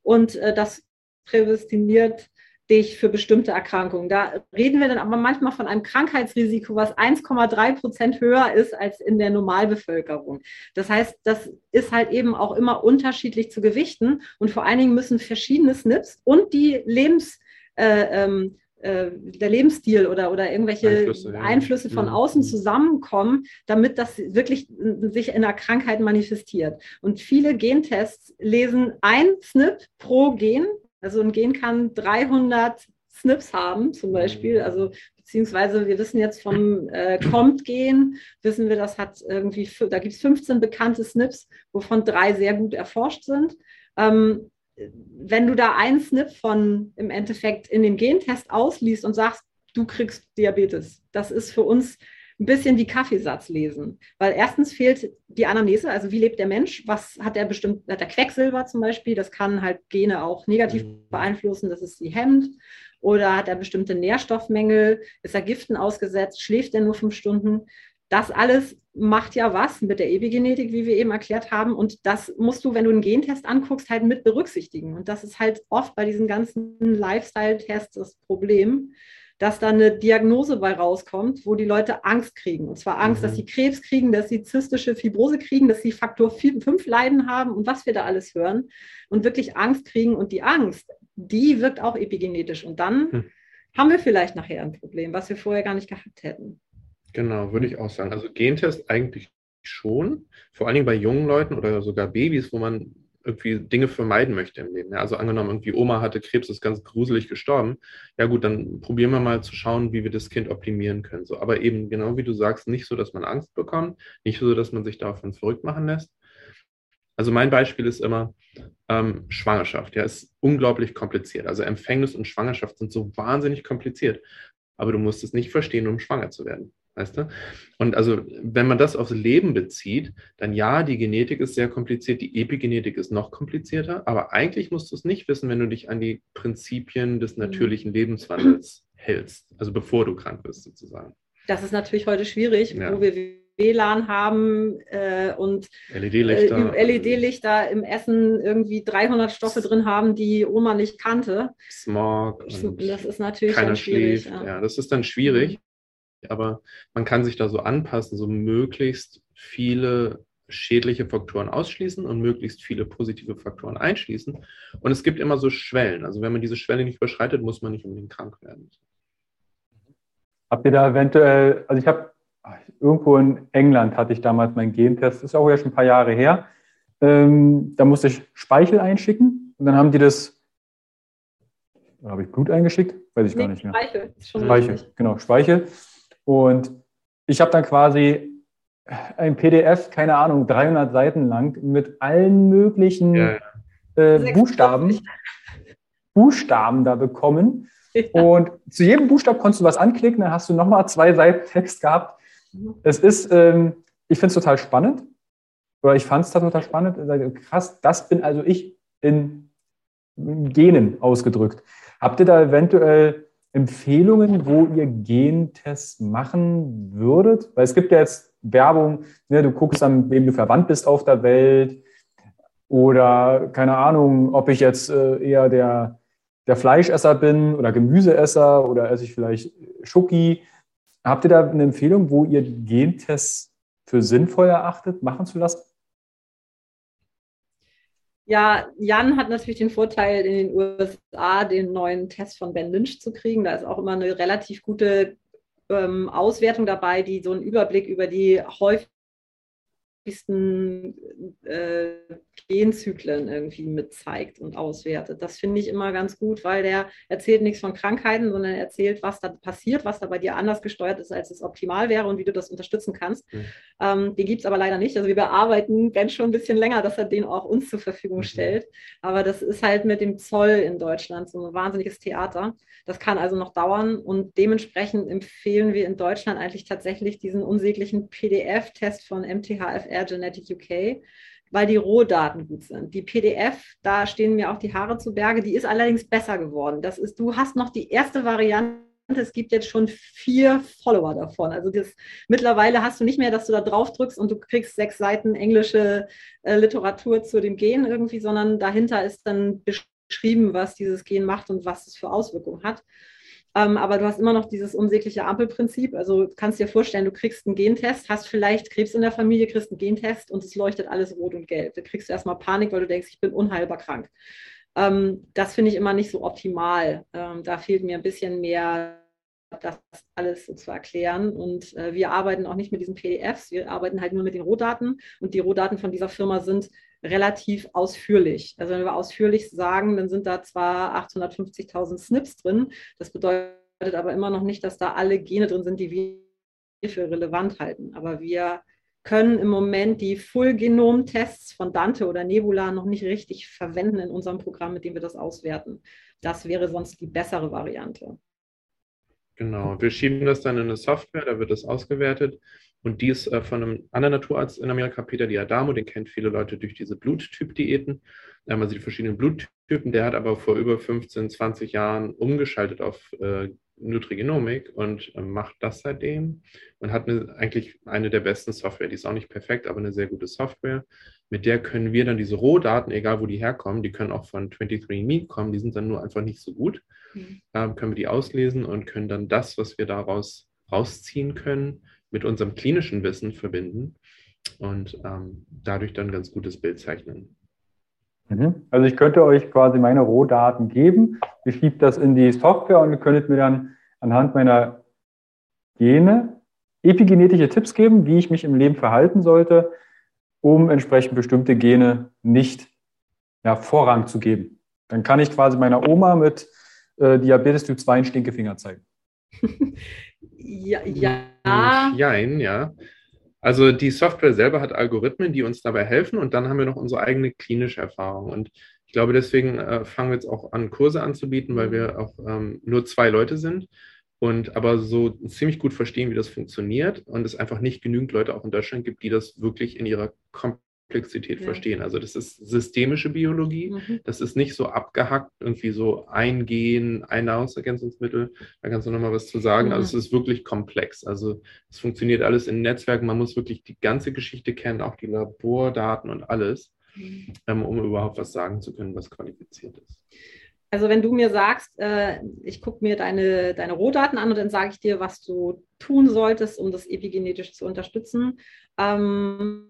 und äh, das prädestiniert dich für bestimmte Erkrankungen. Da reden wir dann aber manchmal von einem Krankheitsrisiko, was 1,3 Prozent höher ist als in der Normalbevölkerung. Das heißt, das ist halt eben auch immer unterschiedlich zu gewichten und vor allen Dingen müssen verschiedene SNPs und die Lebens äh, ähm, äh, der Lebensstil oder, oder irgendwelche Einflüsse, ja. Einflüsse von mhm. außen zusammenkommen, damit das wirklich sich in der Krankheit manifestiert. Und viele Gentests lesen ein SNP pro Gen. Also ein Gen kann 300 SNPs haben, zum Beispiel. Mhm. Also beziehungsweise wir wissen jetzt vom äh, COMT-Gen, wissen wir, das hat irgendwie, da gibt es 15 bekannte SNPs, wovon drei sehr gut erforscht sind. Ähm, wenn du da einen Snip von im Endeffekt in dem Gentest ausliest und sagst, du kriegst Diabetes, das ist für uns ein bisschen wie Kaffeesatz lesen. Weil erstens fehlt die Anamnese, also wie lebt der Mensch, was hat er bestimmt, hat er Quecksilber zum Beispiel, das kann halt Gene auch negativ mhm. beeinflussen, das ist die hemmt. Oder hat er bestimmte Nährstoffmängel, ist er Giften ausgesetzt, schläft er nur fünf Stunden? Das alles macht ja was mit der Epigenetik, wie wir eben erklärt haben. Und das musst du, wenn du einen Gentest anguckst, halt mit berücksichtigen. Und das ist halt oft bei diesen ganzen Lifestyle-Tests das Problem, dass da eine Diagnose bei rauskommt, wo die Leute Angst kriegen. Und zwar Angst, mhm. dass sie Krebs kriegen, dass sie zystische Fibrose kriegen, dass sie Faktor 5 Leiden haben und was wir da alles hören. Und wirklich Angst kriegen. Und die Angst, die wirkt auch epigenetisch. Und dann mhm. haben wir vielleicht nachher ein Problem, was wir vorher gar nicht gehabt hätten. Genau, würde ich auch sagen. Also Gentest eigentlich schon, vor allen Dingen bei jungen Leuten oder sogar Babys, wo man irgendwie Dinge vermeiden möchte im Leben. Ja, also angenommen, irgendwie Oma hatte Krebs, ist ganz gruselig gestorben. Ja gut, dann probieren wir mal zu schauen, wie wir das Kind optimieren können. So, aber eben genau wie du sagst, nicht so, dass man Angst bekommt, nicht so, dass man sich davon verrückt machen lässt. Also mein Beispiel ist immer ähm, Schwangerschaft. Ja, ist unglaublich kompliziert. Also Empfängnis und Schwangerschaft sind so wahnsinnig kompliziert. Aber du musst es nicht verstehen, um schwanger zu werden. Weißt du? Und also, wenn man das aufs Leben bezieht, dann ja, die Genetik ist sehr kompliziert, die Epigenetik ist noch komplizierter, aber eigentlich musst du es nicht wissen, wenn du dich an die Prinzipien des mhm. natürlichen Lebenswandels hältst, also bevor du krank bist sozusagen. Das ist natürlich heute schwierig, ja. wo wir WLAN haben äh, und LED-Lichter äh, LED im Essen irgendwie 300 Stoffe drin haben, die Oma nicht kannte. Smog. das ist natürlich keiner schläft. Ja. ja. das ist dann schwierig. Aber man kann sich da so anpassen, so möglichst viele schädliche Faktoren ausschließen und möglichst viele positive Faktoren einschließen. Und es gibt immer so Schwellen. Also wenn man diese Schwelle nicht überschreitet, muss man nicht unbedingt krank werden. Habt ihr da eventuell, also ich habe irgendwo in England hatte ich damals meinen Gentest, das ist auch ja schon ein paar Jahre her. Ähm, da musste ich Speichel einschicken und dann haben die das, habe ich Blut eingeschickt? Weiß ich nee, gar nicht mehr. Speichel, Speichel, genau, Speichel. Und ich habe dann quasi ein PDF, keine Ahnung, 300 Seiten lang mit allen möglichen ja. äh, Buchstaben, Buchstaben da bekommen. Ja. Und zu jedem Buchstaben konntest du was anklicken, dann hast du nochmal zwei Seiten Text gehabt. Mhm. Es ist, ähm, ich finde es total spannend. Oder ich fand es total spannend. Krass, das bin also ich in Genen ausgedrückt. Habt ihr da eventuell Empfehlungen, wo ihr Gentests machen würdet? Weil es gibt ja jetzt Werbung, ne, du guckst an, wem du verwandt bist auf der Welt oder keine Ahnung, ob ich jetzt äh, eher der, der Fleischesser bin oder Gemüseesser oder esse ich vielleicht Schoki. Habt ihr da eine Empfehlung, wo ihr Gentests für sinnvoll erachtet, machen zu lassen? Ja, Jan hat natürlich den Vorteil, in den USA den neuen Test von Ben Lynch zu kriegen. Da ist auch immer eine relativ gute ähm, Auswertung dabei, die so einen Überblick über die häufig wichtigsten äh, Genzyklen irgendwie mit zeigt und auswertet. Das finde ich immer ganz gut, weil der erzählt nichts von Krankheiten, sondern erzählt, was da passiert, was da bei dir anders gesteuert ist, als es optimal wäre und wie du das unterstützen kannst. Mhm. Ähm, den gibt es aber leider nicht. Also wir bearbeiten Ben schon ein bisschen länger, dass er den auch uns zur Verfügung mhm. stellt. Aber das ist halt mit dem Zoll in Deutschland so ein wahnsinniges Theater. Das kann also noch dauern und dementsprechend empfehlen wir in Deutschland eigentlich tatsächlich diesen unsäglichen PDF-Test von MTHFR Genetic UK, weil die Rohdaten gut sind. Die PDF, da stehen mir auch die Haare zu Berge, die ist allerdings besser geworden. Das ist, du hast noch die erste Variante es gibt jetzt schon vier Follower davon. Also das, mittlerweile hast du nicht mehr, dass du da drauf drückst und du kriegst sechs Seiten englische äh, Literatur zu dem Gen irgendwie, sondern dahinter ist dann beschrieben, was dieses Gen macht und was es für Auswirkungen hat. Ähm, aber du hast immer noch dieses unsägliche Ampelprinzip. Also kannst dir vorstellen, du kriegst einen Gentest, hast vielleicht Krebs in der Familie, kriegst einen Gentest und es leuchtet alles rot und gelb. Da kriegst du erstmal Panik, weil du denkst, ich bin unheilbar krank. Ähm, das finde ich immer nicht so optimal. Ähm, da fehlt mir ein bisschen mehr das alles zu erklären. Und äh, wir arbeiten auch nicht mit diesen PDFs, wir arbeiten halt nur mit den Rohdaten. Und die Rohdaten von dieser Firma sind relativ ausführlich. Also wenn wir ausführlich sagen, dann sind da zwar 850.000 Snips drin, das bedeutet aber immer noch nicht, dass da alle Gene drin sind, die wir für relevant halten. Aber wir können im Moment die Full-Genom-Tests von Dante oder Nebula noch nicht richtig verwenden in unserem Programm, mit dem wir das auswerten. Das wäre sonst die bessere Variante. Genau, wir schieben das dann in eine Software, da wird das ausgewertet und die ist äh, von einem anderen Naturarzt in Amerika, Peter Diadamo, den kennt viele Leute durch diese Bluttyp-Diäten, ähm, also die verschiedenen Bluttypen. Der hat aber vor über 15, 20 Jahren umgeschaltet auf äh, Nutrigenomik und äh, macht das seitdem und hat eine, eigentlich eine der besten Software. Die ist auch nicht perfekt, aber eine sehr gute Software. Mit der können wir dann diese Rohdaten, egal wo die herkommen, die können auch von 23andMe kommen, die sind dann nur einfach nicht so gut, mhm. ähm, können wir die auslesen und können dann das, was wir daraus rausziehen können, mit unserem klinischen Wissen verbinden und ähm, dadurch dann ein ganz gutes Bild zeichnen. Mhm. Also ich könnte euch quasi meine Rohdaten geben, ihr schiebt das in die Software und ihr könntet mir dann anhand meiner Gene epigenetische Tipps geben, wie ich mich im Leben verhalten sollte, um entsprechend bestimmte Gene nicht ja, Vorrang zu geben. Dann kann ich quasi meiner Oma mit äh, Diabetes Typ 2 einen Stinkefinger zeigen. ja, ja. Jein, ja. Also die Software selber hat Algorithmen, die uns dabei helfen und dann haben wir noch unsere eigene klinische Erfahrung. Und ich glaube, deswegen äh, fangen wir jetzt auch an, Kurse anzubieten, weil wir auch ähm, nur zwei Leute sind und aber so ziemlich gut verstehen, wie das funktioniert und es einfach nicht genügend Leute auch in Deutschland gibt, die das wirklich in ihrer kompletten Komplexität ja. verstehen. Also das ist systemische Biologie. Mhm. Das ist nicht so abgehackt, irgendwie so ein Gen, ein Nahrungsergänzungsmittel. Da kannst du nochmal was zu sagen. Mhm. Also es ist wirklich komplex. Also es funktioniert alles in Netzwerken. Man muss wirklich die ganze Geschichte kennen, auch die Labordaten und alles, mhm. ähm, um überhaupt was sagen zu können, was qualifiziert ist. Also wenn du mir sagst, äh, ich gucke mir deine, deine Rohdaten an und dann sage ich dir, was du tun solltest, um das epigenetisch zu unterstützen, ähm,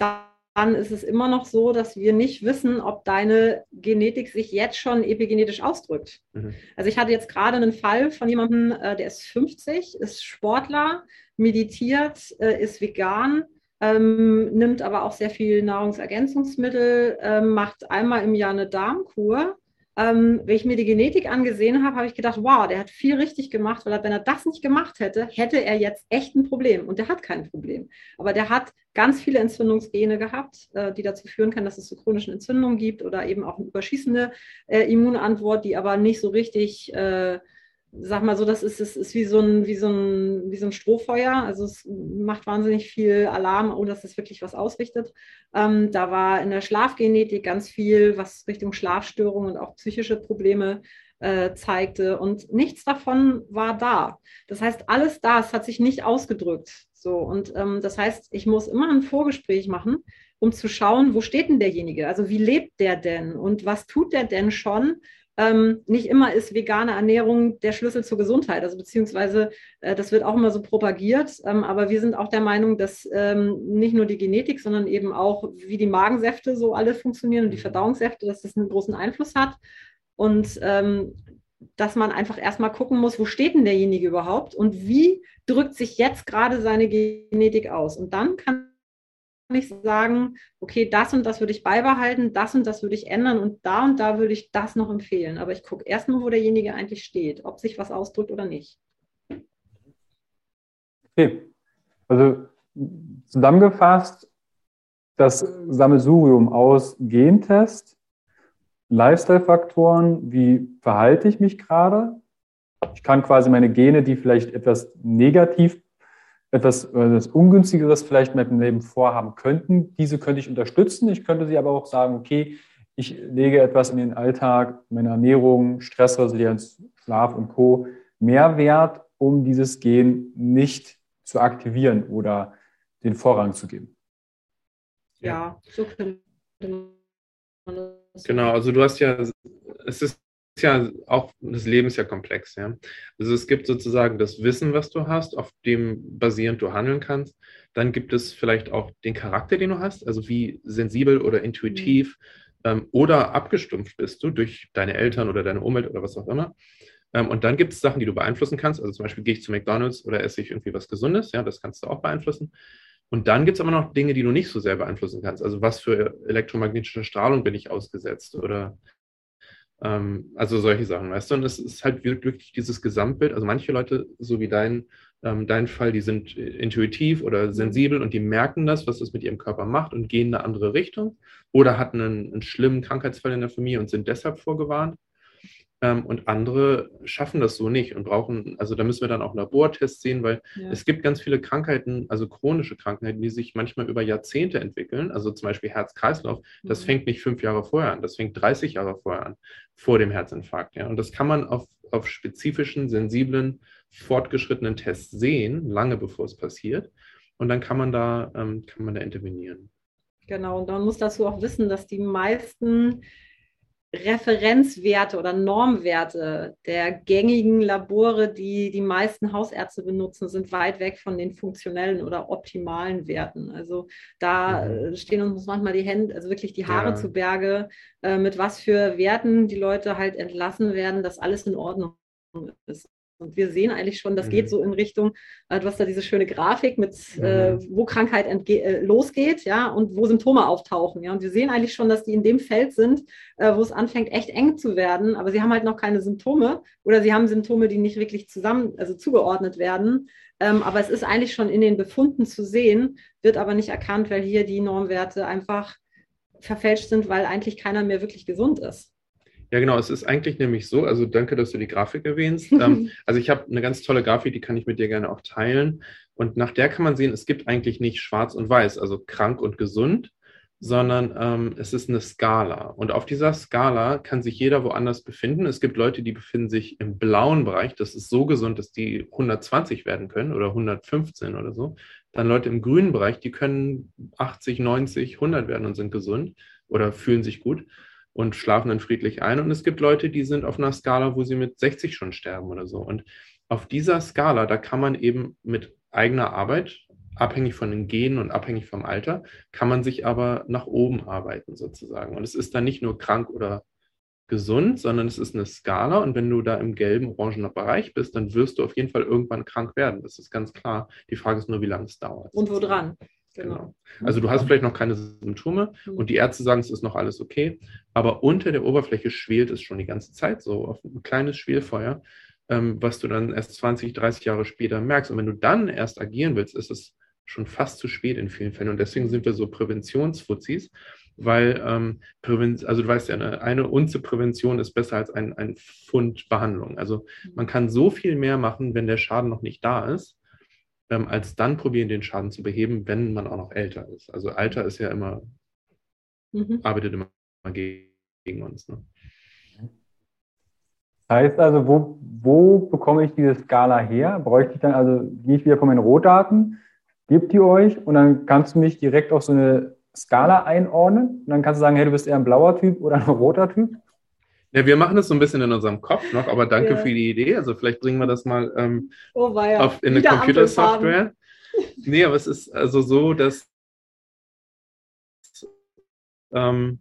dann ist es immer noch so, dass wir nicht wissen, ob deine Genetik sich jetzt schon epigenetisch ausdrückt. Mhm. Also ich hatte jetzt gerade einen Fall von jemandem, äh, der ist 50, ist Sportler, meditiert, äh, ist vegan, ähm, nimmt aber auch sehr viel Nahrungsergänzungsmittel, äh, macht einmal im Jahr eine Darmkur ähm, wenn ich mir die Genetik angesehen habe, habe ich gedacht, wow, der hat viel richtig gemacht, weil er, wenn er das nicht gemacht hätte, hätte er jetzt echt ein Problem. Und der hat kein Problem. Aber der hat ganz viele Entzündungsgene gehabt, äh, die dazu führen können, dass es zu chronischen Entzündungen gibt oder eben auch eine überschießende äh, Immunantwort, die aber nicht so richtig äh, sag mal so, das ist, ist, ist wie, so ein, wie, so ein, wie so ein Strohfeuer. Also es macht wahnsinnig viel Alarm, ohne dass es wirklich was ausrichtet. Ähm, da war in der Schlafgenetik ganz viel, was Richtung Schlafstörungen und auch psychische Probleme äh, zeigte. Und nichts davon war da. Das heißt, alles das hat sich nicht ausgedrückt. So, und ähm, das heißt, ich muss immer ein Vorgespräch machen, um zu schauen, wo steht denn derjenige? Also wie lebt der denn und was tut der denn schon? Ähm, nicht immer ist vegane Ernährung der Schlüssel zur Gesundheit. Also beziehungsweise äh, das wird auch immer so propagiert, ähm, aber wir sind auch der Meinung, dass ähm, nicht nur die Genetik, sondern eben auch, wie die Magensäfte so alle funktionieren und die Verdauungssäfte, dass das einen großen Einfluss hat. Und ähm, dass man einfach erstmal gucken muss, wo steht denn derjenige überhaupt und wie drückt sich jetzt gerade seine Genetik aus. Und dann kann ich sagen, okay, das und das würde ich beibehalten, das und das würde ich ändern und da und da würde ich das noch empfehlen. Aber ich gucke erstmal, wo derjenige eigentlich steht, ob sich was ausdrückt oder nicht. Okay, also zusammengefasst, das Sammelsurium aus Gentest, Lifestyle-Faktoren, wie verhalte ich mich gerade? Ich kann quasi meine Gene, die vielleicht etwas negativ etwas, etwas Ungünstigeres vielleicht mit dem Leben vorhaben könnten. Diese könnte ich unterstützen. Ich könnte sie aber auch sagen, okay, ich lege etwas in den Alltag, meine Ernährung, Stressresilienz, Schlaf und Co. mehr Wert, um dieses Gen nicht zu aktivieren oder den Vorrang zu geben. Ja, so könnte man das. Genau, also du hast ja, es ist ja auch, das Leben ist ja komplex, ja. Also es gibt sozusagen das Wissen, was du hast, auf dem basierend du handeln kannst. Dann gibt es vielleicht auch den Charakter, den du hast, also wie sensibel oder intuitiv ähm, oder abgestumpft bist du durch deine Eltern oder deine Umwelt oder was auch immer. Ähm, und dann gibt es Sachen, die du beeinflussen kannst. Also zum Beispiel gehe ich zu McDonalds oder esse ich irgendwie was Gesundes, ja, das kannst du auch beeinflussen. Und dann gibt es aber noch Dinge, die du nicht so sehr beeinflussen kannst. Also was für elektromagnetische Strahlung bin ich ausgesetzt oder ähm, also solche Sachen, weißt du? Und es ist halt wirklich dieses Gesamtbild. Also manche Leute, so wie dein, ähm, dein Fall, die sind intuitiv oder sensibel und die merken das, was das mit ihrem Körper macht und gehen in eine andere Richtung oder hatten einen, einen schlimmen Krankheitsfall in der Familie und sind deshalb vorgewarnt. Ähm, und andere schaffen das so nicht und brauchen, also da müssen wir dann auch Labortests sehen, weil ja. es gibt ganz viele Krankheiten, also chronische Krankheiten, die sich manchmal über Jahrzehnte entwickeln. Also zum Beispiel Herz-Kreislauf, das mhm. fängt nicht fünf Jahre vorher an, das fängt 30 Jahre vorher an, vor dem Herzinfarkt. Ja. Und das kann man auf, auf spezifischen, sensiblen, fortgeschrittenen Tests sehen, lange bevor es passiert. Und dann kann man da, ähm, kann man da intervenieren. Genau, und man muss dazu auch wissen, dass die meisten Referenzwerte oder Normwerte der gängigen Labore, die die meisten Hausärzte benutzen, sind weit weg von den funktionellen oder optimalen Werten. Also da mhm. stehen uns manchmal die Hände, also wirklich die Haare ja. zu Berge, äh, mit was für Werten die Leute halt entlassen werden, dass alles in Ordnung ist. Und wir sehen eigentlich schon, das mhm. geht so in Richtung, äh, du hast da diese schöne Grafik mit, äh, mhm. äh, wo Krankheit äh, losgeht, ja, und wo Symptome auftauchen, ja. Und wir sehen eigentlich schon, dass die in dem Feld sind, äh, wo es anfängt, echt eng zu werden, aber sie haben halt noch keine Symptome oder sie haben Symptome, die nicht wirklich zusammen, also zugeordnet werden. Ähm, aber es ist eigentlich schon in den Befunden zu sehen, wird aber nicht erkannt, weil hier die Normwerte einfach verfälscht sind, weil eigentlich keiner mehr wirklich gesund ist. Ja, genau. Es ist eigentlich nämlich so, also danke, dass du die Grafik erwähnst. ähm, also ich habe eine ganz tolle Grafik, die kann ich mit dir gerne auch teilen. Und nach der kann man sehen, es gibt eigentlich nicht schwarz und weiß, also krank und gesund, sondern ähm, es ist eine Skala. Und auf dieser Skala kann sich jeder woanders befinden. Es gibt Leute, die befinden sich im blauen Bereich. Das ist so gesund, dass die 120 werden können oder 115 oder so. Dann Leute im grünen Bereich, die können 80, 90, 100 werden und sind gesund oder fühlen sich gut und schlafen dann friedlich ein. Und es gibt Leute, die sind auf einer Skala, wo sie mit 60 schon sterben oder so. Und auf dieser Skala, da kann man eben mit eigener Arbeit abhängig von den Genen und abhängig vom Alter, kann man sich aber nach oben arbeiten sozusagen. Und es ist dann nicht nur krank oder gesund, sondern es ist eine Skala. Und wenn du da im gelben, orangen Bereich bist, dann wirst du auf jeden Fall irgendwann krank werden. Das ist ganz klar. Die Frage ist nur, wie lange es dauert. Und wo dran? Genau. genau. Also du hast vielleicht noch keine Symptome mhm. und die Ärzte sagen, es ist noch alles okay, aber unter der Oberfläche schwelt es schon die ganze Zeit so auf ein kleines Schwelfeuer, ähm, was du dann erst 20, 30 Jahre später merkst. Und wenn du dann erst agieren willst, ist es schon fast zu spät in vielen Fällen. Und deswegen sind wir so Präventionsfuzis, weil ähm, Präven also du weißt ja, eine, eine Unze Prävention ist besser als ein, ein Pfund Behandlung. Also man kann so viel mehr machen, wenn der Schaden noch nicht da ist, ähm, als dann probieren, den Schaden zu beheben, wenn man auch noch älter ist. Also Alter ist ja immer, mhm. arbeitet immer gegen uns. Ne? Das heißt also, wo, wo bekomme ich diese Skala her? Bräuchte ich dann, also gehe ich wieder von meinen Rohdaten? gibt die euch und dann kannst du mich direkt auf so eine Skala einordnen und dann kannst du sagen, hey, du bist eher ein blauer Typ oder ein roter Typ. Ja, wir machen das so ein bisschen in unserem Kopf noch, aber danke ja. für die Idee. Also vielleicht bringen wir das mal ähm, oh, auf, in eine Computersoftware. Nee, aber es ist also so, dass ähm,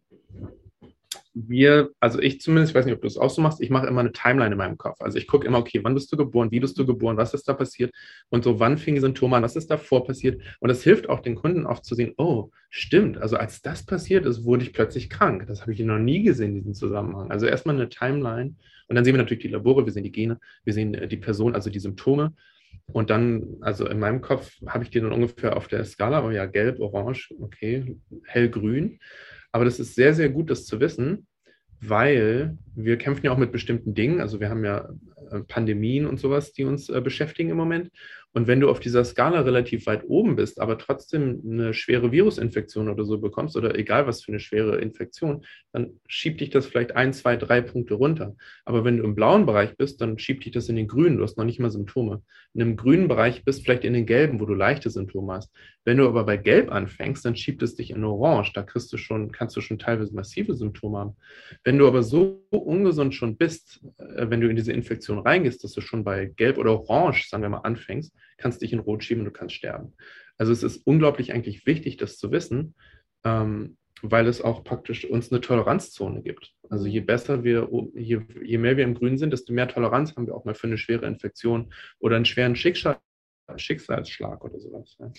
wir, also ich zumindest, ich weiß nicht, ob du es auch so machst, ich mache immer eine Timeline in meinem Kopf. Also ich gucke immer, okay, wann bist du geboren, wie bist du geboren, was ist da passiert und so, wann fingen die Symptome an, was ist davor passiert. Und das hilft auch den Kunden oft zu sehen, oh, stimmt, also als das passiert ist, wurde ich plötzlich krank. Das habe ich noch nie gesehen, diesen Zusammenhang. Also erstmal eine Timeline und dann sehen wir natürlich die Labore, wir sehen die Gene, wir sehen äh, die Person, also die Symptome. Und dann, also in meinem Kopf habe ich die dann ungefähr auf der Skala, oh ja, gelb, orange, okay, hellgrün. Aber das ist sehr, sehr gut, das zu wissen, weil wir kämpfen ja auch mit bestimmten Dingen. Also wir haben ja äh, Pandemien und sowas, die uns äh, beschäftigen im Moment. Und wenn du auf dieser Skala relativ weit oben bist, aber trotzdem eine schwere Virusinfektion oder so bekommst oder egal was für eine schwere Infektion, dann schiebt dich das vielleicht ein, zwei, drei Punkte runter. Aber wenn du im blauen Bereich bist, dann schiebt dich das in den grünen. Du hast noch nicht mal Symptome. In dem grünen Bereich bist vielleicht in den gelben, wo du leichte Symptome hast. Wenn du aber bei gelb anfängst, dann schiebt es dich in orange. Da kriegst du schon, kannst du schon teilweise massive Symptome haben. Wenn du aber so ungesund schon bist, äh, wenn du in diese Infektion reingehst, dass du schon bei gelb oder orange, sagen wir mal, anfängst, kannst dich in Rot schieben und du kannst sterben. Also es ist unglaublich eigentlich wichtig, das zu wissen, ähm, weil es auch praktisch uns eine Toleranzzone gibt. Also je besser wir, je, je mehr wir im Grün sind, desto mehr Toleranz haben wir auch mal für eine schwere Infektion oder einen schweren Schicksal, Schicksalsschlag oder sowas. Ja.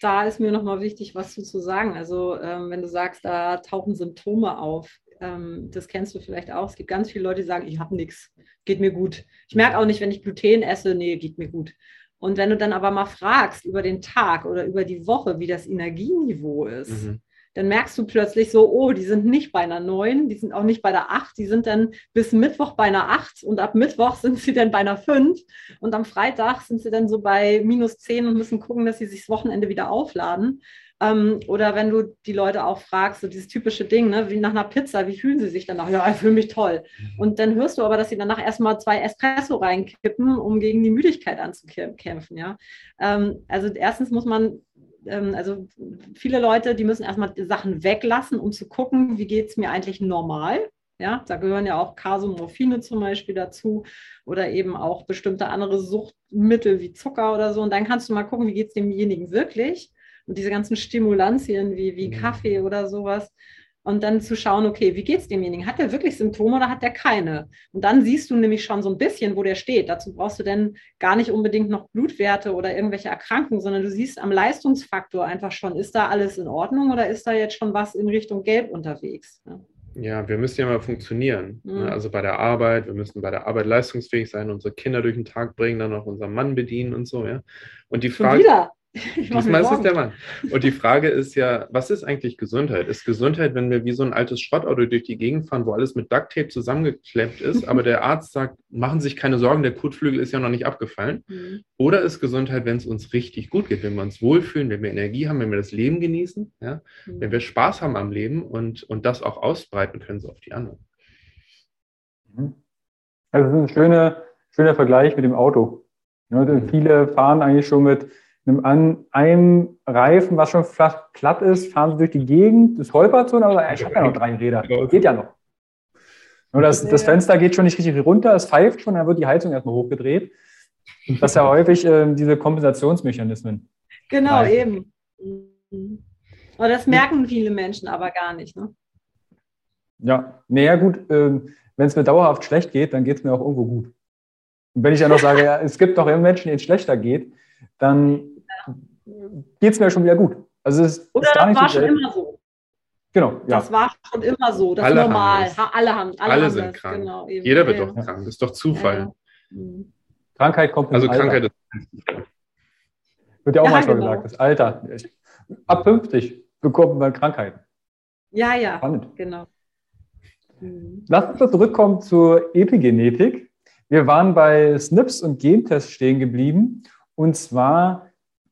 Da ist mir nochmal wichtig, was zu, zu sagen. Also ähm, wenn du sagst, da tauchen Symptome auf, ähm, das kennst du vielleicht auch. Es gibt ganz viele Leute, die sagen, ich habe nichts, geht mir gut. Ich merke auch nicht, wenn ich Gluten esse, nee, geht mir gut. Und wenn du dann aber mal fragst über den Tag oder über die Woche, wie das Energieniveau ist, mhm. dann merkst du plötzlich so, oh, die sind nicht bei einer 9, die sind auch nicht bei der 8, die sind dann bis Mittwoch bei einer 8 und ab Mittwoch sind sie dann bei einer 5 und am Freitag sind sie dann so bei minus 10 und müssen gucken, dass sie sich das Wochenende wieder aufladen. Ähm, oder wenn du die Leute auch fragst, so dieses typische Ding, ne, wie nach einer Pizza, wie fühlen sie sich danach? Ja, ich fühle mich toll. Mhm. Und dann hörst du aber, dass sie danach erstmal zwei Espresso reinkippen, um gegen die Müdigkeit anzukämpfen. Ja? Ähm, also erstens muss man ähm, also viele Leute, die müssen erstmal Sachen weglassen, um zu gucken, wie geht es mir eigentlich normal. Ja, da gehören ja auch Kasomorphine zum Beispiel dazu oder eben auch bestimmte andere Suchtmittel wie Zucker oder so. Und dann kannst du mal gucken, wie geht es demjenigen wirklich und diese ganzen Stimulantien wie, wie mhm. Kaffee oder sowas. Und dann zu schauen, okay, wie geht es demjenigen? Hat der wirklich Symptome oder hat der keine? Und dann siehst du nämlich schon so ein bisschen, wo der steht. Dazu brauchst du dann gar nicht unbedingt noch Blutwerte oder irgendwelche Erkrankungen, sondern du siehst am Leistungsfaktor einfach schon, ist da alles in Ordnung oder ist da jetzt schon was in Richtung Gelb unterwegs? Ja. Ja, wir müssen ja mal funktionieren. Ne? Mhm. Also bei der Arbeit, wir müssen bei der Arbeit leistungsfähig sein, unsere Kinder durch den Tag bringen, dann auch unseren Mann bedienen und so, ja. Und die Frage. Schon wieder? Diesmal ist es der Mann. Und die Frage ist ja, was ist eigentlich Gesundheit? Ist Gesundheit, wenn wir wie so ein altes Schrottauto durch die Gegend fahren, wo alles mit Ducktape zusammengeklemmt ist, aber der Arzt sagt, machen Sie sich keine Sorgen, der Kotflügel ist ja noch nicht abgefallen? Mhm. Oder ist Gesundheit, wenn es uns richtig gut geht, wenn wir uns wohlfühlen, wenn wir Energie haben, wenn wir das Leben genießen, ja? Mhm. wenn wir Spaß haben am Leben und, und das auch ausbreiten können, so auf die anderen? Mhm. Also das ist ein schöner, schöner Vergleich mit dem Auto. Ja, mhm. viele fahren eigentlich schon mit an einem Reifen, was schon fast platt ist, fahren sie durch die Gegend, das holpert so, aber ich habe ja noch drei Räder, geht ja noch. Nur das, das Fenster geht schon nicht richtig runter, es pfeift schon, dann wird die Heizung erstmal hochgedreht. Das ist ja häufig äh, diese Kompensationsmechanismen. Genau, Reifen. eben. Aber das merken viele Menschen aber gar nicht. Ne? Ja, naja, gut, äh, wenn es mir dauerhaft schlecht geht, dann geht es mir auch irgendwo gut. Und wenn ich ja noch sage, ja, es gibt doch immer Menschen, denen es schlechter geht, dann geht es mir schon wieder gut. Also es ist, Oder ist das war so schon immer so. Genau, ja. Das war schon immer so, das alle normal. Haben alle haben Alle, alle haben sind das. krank. Genau, Jeder wird ja. doch krank. Das ist doch Zufall. Ja. Mhm. Krankheit kommt Also Krankheit ist Wird ja auch ja, manchmal genau. gesagt, das Alter. Ab 50 bekommt man Krankheiten. Ja, ja. Spannend. Genau. Mhm. Lass uns zurückkommen zur Epigenetik. Wir waren bei SNPs und Gentests stehen geblieben. Und zwar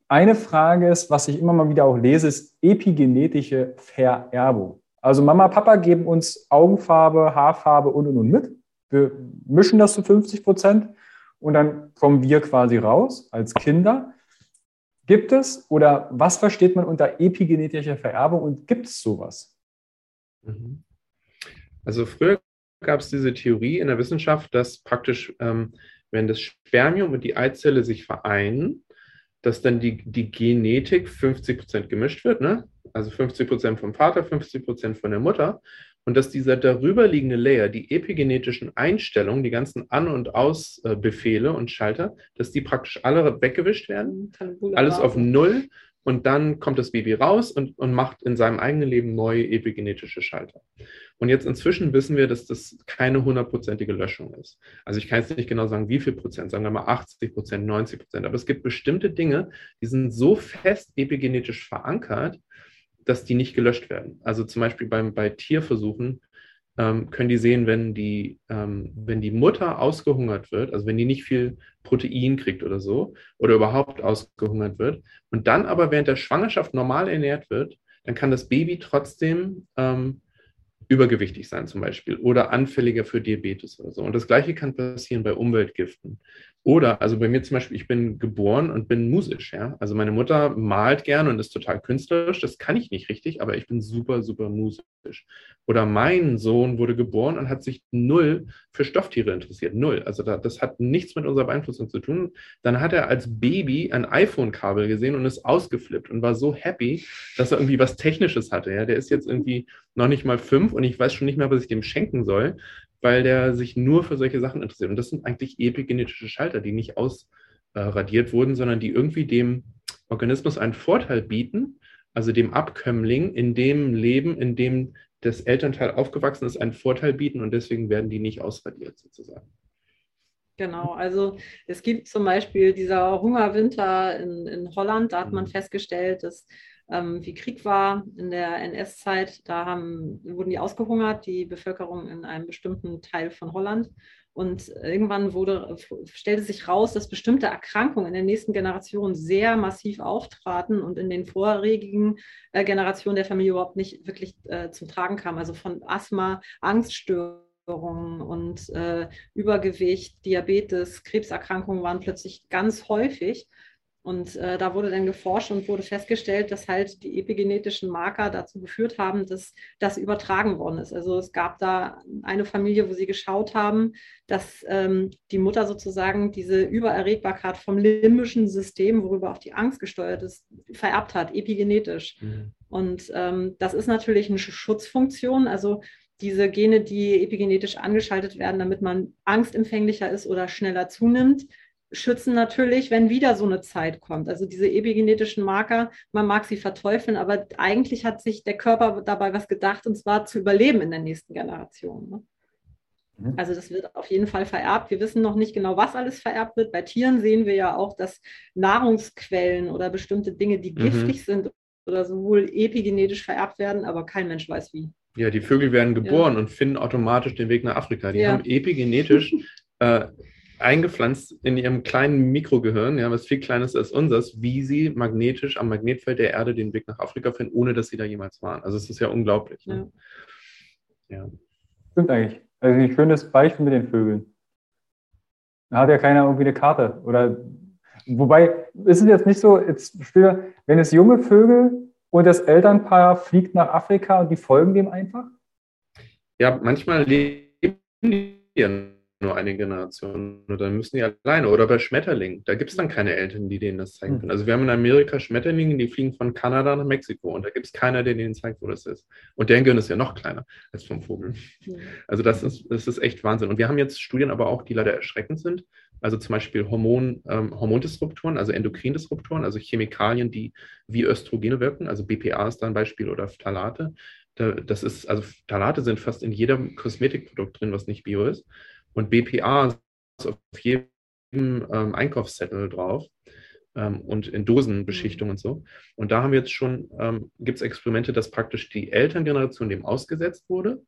eine Frage ist, was ich immer mal wieder auch lese, ist epigenetische Vererbung. Also Mama, Papa geben uns Augenfarbe, Haarfarbe und und und mit. Wir mischen das zu 50 Prozent und dann kommen wir quasi raus als Kinder. Gibt es oder was versteht man unter epigenetischer Vererbung und gibt es sowas? Mhm. Also früher gab es diese Theorie in der Wissenschaft, dass praktisch, ähm, wenn das Spermium und die Eizelle sich vereinen, dass dann die, die Genetik 50 Prozent gemischt wird, ne? also 50 Prozent vom Vater, 50 Prozent von der Mutter. Und dass dieser darüberliegende Layer, die epigenetischen Einstellungen, die ganzen An- und Ausbefehle und Schalter, dass die praktisch alle weggewischt werden. Alles auf Null und dann kommt das Baby raus und, und macht in seinem eigenen Leben neue epigenetische Schalter. Und jetzt inzwischen wissen wir, dass das keine hundertprozentige Löschung ist. Also ich kann jetzt nicht genau sagen, wie viel Prozent, sagen wir mal 80 Prozent, 90 Prozent, aber es gibt bestimmte Dinge, die sind so fest epigenetisch verankert, dass die nicht gelöscht werden. Also zum Beispiel beim, bei Tierversuchen ähm, können die sehen, wenn die, ähm, wenn die Mutter ausgehungert wird, also wenn die nicht viel Protein kriegt oder so, oder überhaupt ausgehungert wird, und dann aber während der Schwangerschaft normal ernährt wird, dann kann das Baby trotzdem ähm, übergewichtig sein zum Beispiel oder anfälliger für Diabetes oder so. Und das Gleiche kann passieren bei Umweltgiften. Oder, also bei mir zum Beispiel, ich bin geboren und bin musisch, ja. Also meine Mutter malt gern und ist total künstlerisch. Das kann ich nicht richtig, aber ich bin super, super musisch. Oder mein Sohn wurde geboren und hat sich null für Stofftiere interessiert. Null. Also da, das hat nichts mit unserer Beeinflussung zu tun. Dann hat er als Baby ein iPhone-Kabel gesehen und ist ausgeflippt und war so happy, dass er irgendwie was Technisches hatte. Ja. Der ist jetzt irgendwie noch nicht mal fünf und ich weiß schon nicht mehr, was ich dem schenken soll weil der sich nur für solche Sachen interessiert. Und das sind eigentlich epigenetische Schalter, die nicht ausradiert wurden, sondern die irgendwie dem Organismus einen Vorteil bieten, also dem Abkömmling in dem Leben, in dem das Elternteil aufgewachsen ist, einen Vorteil bieten und deswegen werden die nicht ausradiert sozusagen. Genau, also es gibt zum Beispiel dieser Hungerwinter in, in Holland, da hat man mhm. festgestellt, dass ähm, wie Krieg war in der NS-Zeit. Da haben, wurden die ausgehungert, die Bevölkerung in einem bestimmten Teil von Holland. Und irgendwann wurde, stellte sich raus, dass bestimmte Erkrankungen in der nächsten Generation sehr massiv auftraten und in den vorherigen äh, Generationen der Familie überhaupt nicht wirklich äh, zum Tragen kamen. Also von Asthma, Angststörungen und äh, Übergewicht, Diabetes, Krebserkrankungen waren plötzlich ganz häufig. Und äh, da wurde dann geforscht und wurde festgestellt, dass halt die epigenetischen Marker dazu geführt haben, dass das übertragen worden ist. Also es gab da eine Familie, wo sie geschaut haben, dass ähm, die Mutter sozusagen diese Übererregbarkeit vom limbischen System, worüber auch die Angst gesteuert ist, vererbt hat, epigenetisch. Mhm. Und ähm, das ist natürlich eine Schutzfunktion. Also diese Gene, die epigenetisch angeschaltet werden, damit man angstempfänglicher ist oder schneller zunimmt, schützen natürlich, wenn wieder so eine Zeit kommt. Also diese epigenetischen Marker, man mag sie verteufeln, aber eigentlich hat sich der Körper dabei was gedacht, und zwar zu überleben in der nächsten Generation. Ne? Mhm. Also das wird auf jeden Fall vererbt. Wir wissen noch nicht genau, was alles vererbt wird. Bei Tieren sehen wir ja auch, dass Nahrungsquellen oder bestimmte Dinge, die mhm. giftig sind oder sowohl epigenetisch vererbt werden, aber kein Mensch weiß wie. Ja, die Vögel werden geboren ja. und finden automatisch den Weg nach Afrika. Die ja. haben epigenetisch äh, eingepflanzt in ihrem kleinen Mikrogehirn, ja, was viel kleiner ist als unseres, wie sie magnetisch am Magnetfeld der Erde den Weg nach Afrika finden, ohne dass sie da jemals waren. Also es ist ja unglaublich. Ne? Ja. ja. Stimmt eigentlich. Also ein schönes Beispiel mit den Vögeln. Da hat ja keiner irgendwie eine Karte. Oder wobei, ist es jetzt nicht so, jetzt spiele, wenn es junge Vögel und das Elternpaar fliegt nach Afrika und die folgen dem einfach? Ja, manchmal leben die nur eine Generation und dann müssen die alleine. Oder bei Schmetterlingen, da gibt es dann keine Eltern, die denen das zeigen hm. können. Also wir haben in Amerika Schmetterlinge, die fliegen von Kanada nach Mexiko und da gibt es keiner, der denen zeigt, wo das ist. Und deren Gehirn ist ja noch kleiner als vom Vogel. Also das ist, das ist echt Wahnsinn. Und wir haben jetzt Studien aber auch, die leider erschreckend sind. Also zum Beispiel Hormon, ähm, Hormondisruptoren, also Endokrindisruptoren, also Chemikalien, die wie Östrogene wirken, also BPA ist da ein Beispiel oder Phthalate. Das ist, also Phthalate sind fast in jedem Kosmetikprodukt drin, was nicht bio ist. Und BPA ist auf jedem ähm, Einkaufszettel drauf ähm, und in Dosenbeschichtung und so. Und da haben wir jetzt schon, ähm, gibt es Experimente, dass praktisch die Elterngeneration dem ausgesetzt wurde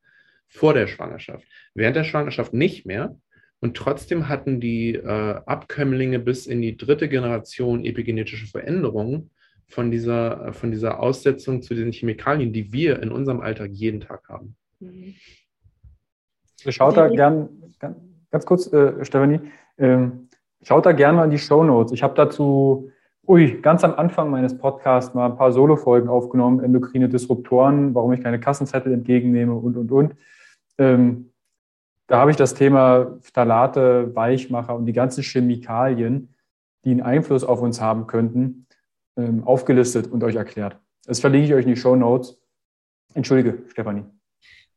vor der Schwangerschaft. Während der Schwangerschaft nicht mehr. Und trotzdem hatten die äh, Abkömmlinge bis in die dritte Generation epigenetische Veränderungen von dieser, von dieser Aussetzung zu diesen Chemikalien, die wir in unserem Alltag jeden Tag haben. Mhm. Schaut da gern, ganz kurz, äh, Stefanie, ähm, schaut da gern mal in die Show Notes. Ich habe dazu, ui, ganz am Anfang meines Podcasts mal ein paar Solo-Folgen aufgenommen, endokrine Disruptoren, warum ich keine Kassenzettel entgegennehme und, und, und. Ähm, da habe ich das Thema Phthalate, Weichmacher und die ganzen Chemikalien, die einen Einfluss auf uns haben könnten, ähm, aufgelistet und euch erklärt. Das verlinke ich euch in die Show Notes. Entschuldige, Stefanie.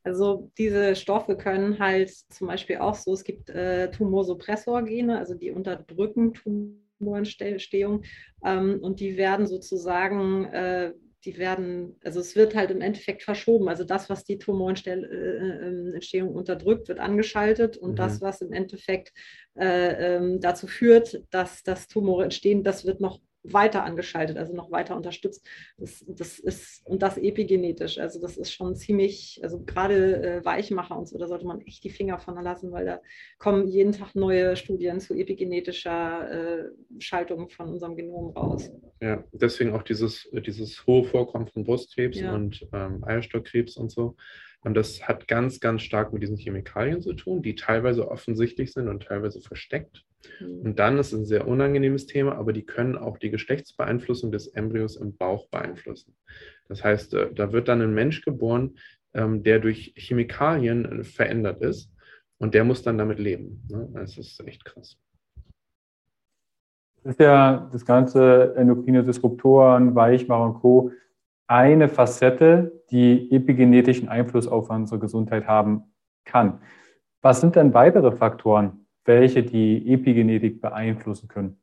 Also diese Stoffe können halt zum Beispiel auch so, es gibt äh, Tumorsuppressorgene, also die unterdrücken Tumorentstehung ähm, und die werden sozusagen, äh, die werden, also es wird halt im Endeffekt verschoben. Also das, was die Tumorentstehung äh, ähm, unterdrückt, wird angeschaltet und mhm. das, was im Endeffekt äh, ähm, dazu führt, dass das Tumore entstehen, das wird noch weiter angeschaltet, also noch weiter unterstützt. Das, das ist, und das epigenetisch. Also das ist schon ziemlich, also gerade äh, Weichmacher und so, da sollte man echt die Finger von lassen, weil da kommen jeden Tag neue Studien zu epigenetischer äh, Schaltung von unserem Genom raus. Ja, deswegen auch dieses, dieses hohe Vorkommen von Brustkrebs ja. und ähm, Eierstockkrebs und so. Und das hat ganz, ganz stark mit diesen Chemikalien zu tun, die teilweise offensichtlich sind und teilweise versteckt. Mhm. Und dann ist es ein sehr unangenehmes Thema, aber die können auch die Geschlechtsbeeinflussung des Embryos im Bauch beeinflussen. Das heißt, äh, da wird dann ein Mensch geboren, ähm, der durch Chemikalien äh, verändert ist und der muss dann damit leben. Ne? Das ist echt krass. Das ist ja das ganze endokrine Disruptoren, Weichmacher und Co eine Facette, die epigenetischen Einfluss auf unsere Gesundheit haben kann. Was sind denn weitere Faktoren, welche die Epigenetik beeinflussen können?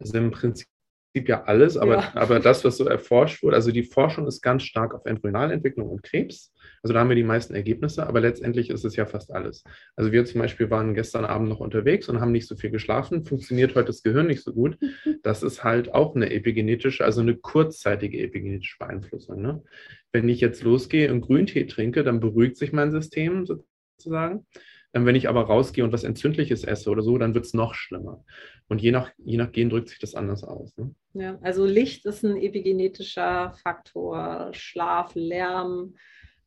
Also im Prinzip ja alles, aber, ja. aber das, was so erforscht wurde, also die Forschung ist ganz stark auf Embryonalentwicklung und Krebs. Also da haben wir die meisten Ergebnisse, aber letztendlich ist es ja fast alles. Also wir zum Beispiel waren gestern Abend noch unterwegs und haben nicht so viel geschlafen, funktioniert heute das Gehirn nicht so gut. Das ist halt auch eine epigenetische, also eine kurzzeitige epigenetische Beeinflussung. Ne? Wenn ich jetzt losgehe und Grüntee trinke, dann beruhigt sich mein System sozusagen. Wenn ich aber rausgehe und was Entzündliches esse oder so, dann wird es noch schlimmer. Und je nach, je nach Gen drückt sich das anders aus. Ne? Ja, also Licht ist ein epigenetischer Faktor, Schlaf, Lärm,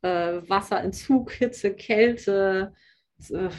äh, Wasserentzug, Hitze, Kälte, äh,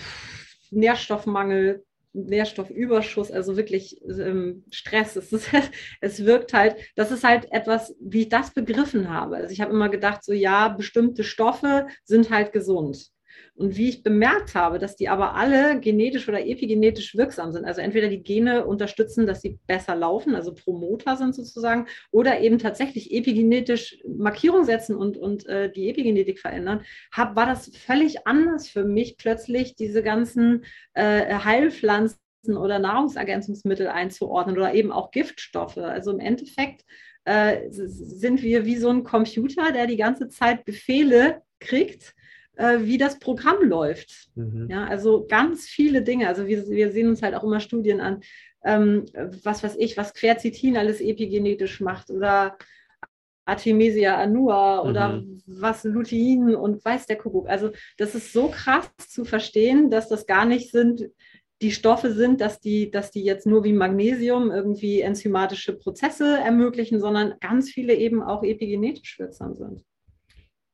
Nährstoffmangel, Nährstoffüberschuss, also wirklich ähm, Stress. Es, ist, es wirkt halt, das ist halt etwas, wie ich das begriffen habe. Also ich habe immer gedacht, so ja, bestimmte Stoffe sind halt gesund. Und wie ich bemerkt habe, dass die aber alle genetisch oder epigenetisch wirksam sind. Also entweder die Gene unterstützen, dass sie besser laufen, also Promoter sind sozusagen, oder eben tatsächlich epigenetisch Markierung setzen und, und äh, die Epigenetik verändern, hab, war das völlig anders für mich, plötzlich diese ganzen äh, Heilpflanzen oder Nahrungsergänzungsmittel einzuordnen oder eben auch Giftstoffe. Also im Endeffekt äh, sind wir wie so ein Computer, der die ganze Zeit Befehle kriegt äh, wie das Programm läuft. Mhm. Ja, also ganz viele Dinge. Also wir, wir sehen uns halt auch immer Studien an, ähm, was weiß ich, was Quercetin alles epigenetisch macht oder Artemisia annua oder mhm. was Lutein und weiß der Kuckuck. Also das ist so krass zu verstehen, dass das gar nicht sind, die Stoffe sind, dass die, dass die jetzt nur wie Magnesium irgendwie enzymatische Prozesse ermöglichen, sondern ganz viele eben auch epigenetisch wirksam sind.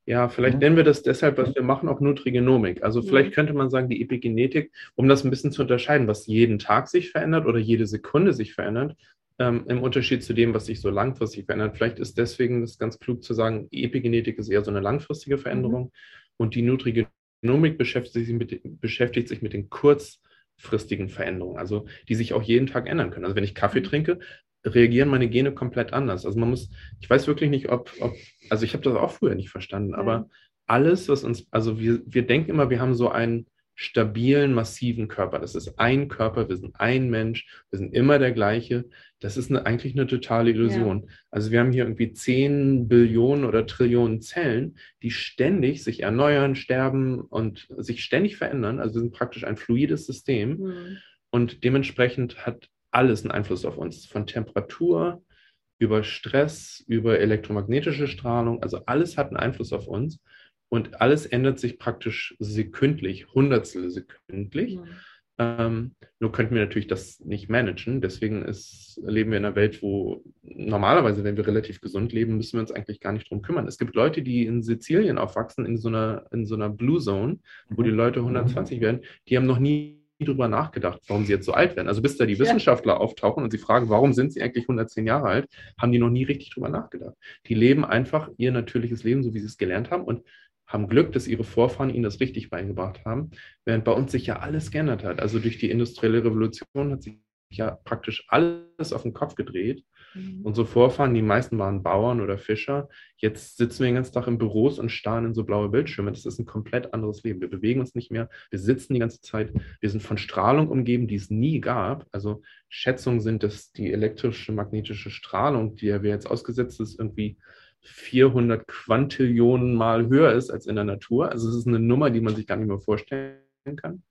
Ja, vielleicht nennen wir das deshalb, was wir machen, auch Nutrigenomik. Also vielleicht könnte man sagen, die Epigenetik, um das ein bisschen zu unterscheiden, was jeden Tag sich verändert oder jede Sekunde sich verändert, ähm, im Unterschied zu dem, was sich so langfristig verändert. Vielleicht ist deswegen das ganz klug zu sagen, Epigenetik ist eher so eine langfristige Veränderung mhm. und die Nutrigenomik beschäftigt sich mit, beschäftigt sich mit den kurzfristigen Veränderungen, also die sich auch jeden Tag ändern können. Also wenn ich Kaffee mhm. trinke, reagieren meine Gene komplett anders. Also man muss, ich weiß wirklich nicht, ob, ob also ich habe das auch früher nicht verstanden, ja. aber alles, was uns, also wir, wir denken immer, wir haben so einen stabilen, massiven Körper. Das ist ein Körper, wir sind ein Mensch, wir sind immer der gleiche. Das ist eine, eigentlich eine totale Illusion. Ja. Also wir haben hier irgendwie 10 Billionen oder Trillionen Zellen, die ständig sich erneuern, sterben und sich ständig verändern. Also wir sind praktisch ein fluides System. Mhm. Und dementsprechend hat alles einen Einfluss auf uns. Von Temperatur über Stress, über elektromagnetische Strahlung. Also alles hat einen Einfluss auf uns. Und alles ändert sich praktisch sekündlich, hundertstel sekündlich. Mhm. Ähm, nur könnten wir natürlich das nicht managen. Deswegen ist, leben wir in einer Welt, wo normalerweise, wenn wir relativ gesund leben, müssen wir uns eigentlich gar nicht drum kümmern. Es gibt Leute, die in Sizilien aufwachsen, in so einer, in so einer Blue Zone, wo mhm. die Leute 120 werden, die haben noch nie darüber nachgedacht, warum sie jetzt so alt werden. Also bis da die Wissenschaftler ja. auftauchen und sie fragen, warum sind sie eigentlich 110 Jahre alt, haben die noch nie richtig darüber nachgedacht. Die leben einfach ihr natürliches Leben, so wie sie es gelernt haben und haben Glück, dass ihre Vorfahren ihnen das richtig beigebracht haben, während bei uns sich ja alles geändert hat. Also durch die industrielle Revolution hat sich ja praktisch alles auf den Kopf gedreht. Mhm. Unsere Vorfahren, die meisten waren Bauern oder Fischer. Jetzt sitzen wir den ganzen Tag in Büros und starren in so blaue Bildschirme. Das ist ein komplett anderes Leben. Wir bewegen uns nicht mehr. Wir sitzen die ganze Zeit. Wir sind von Strahlung umgeben, die es nie gab. Also Schätzungen sind, dass die elektrische, magnetische Strahlung, die wir jetzt ausgesetzt ist, irgendwie 400 Quantillionen Mal höher ist als in der Natur. Also es ist eine Nummer, die man sich gar nicht mehr vorstellen kann.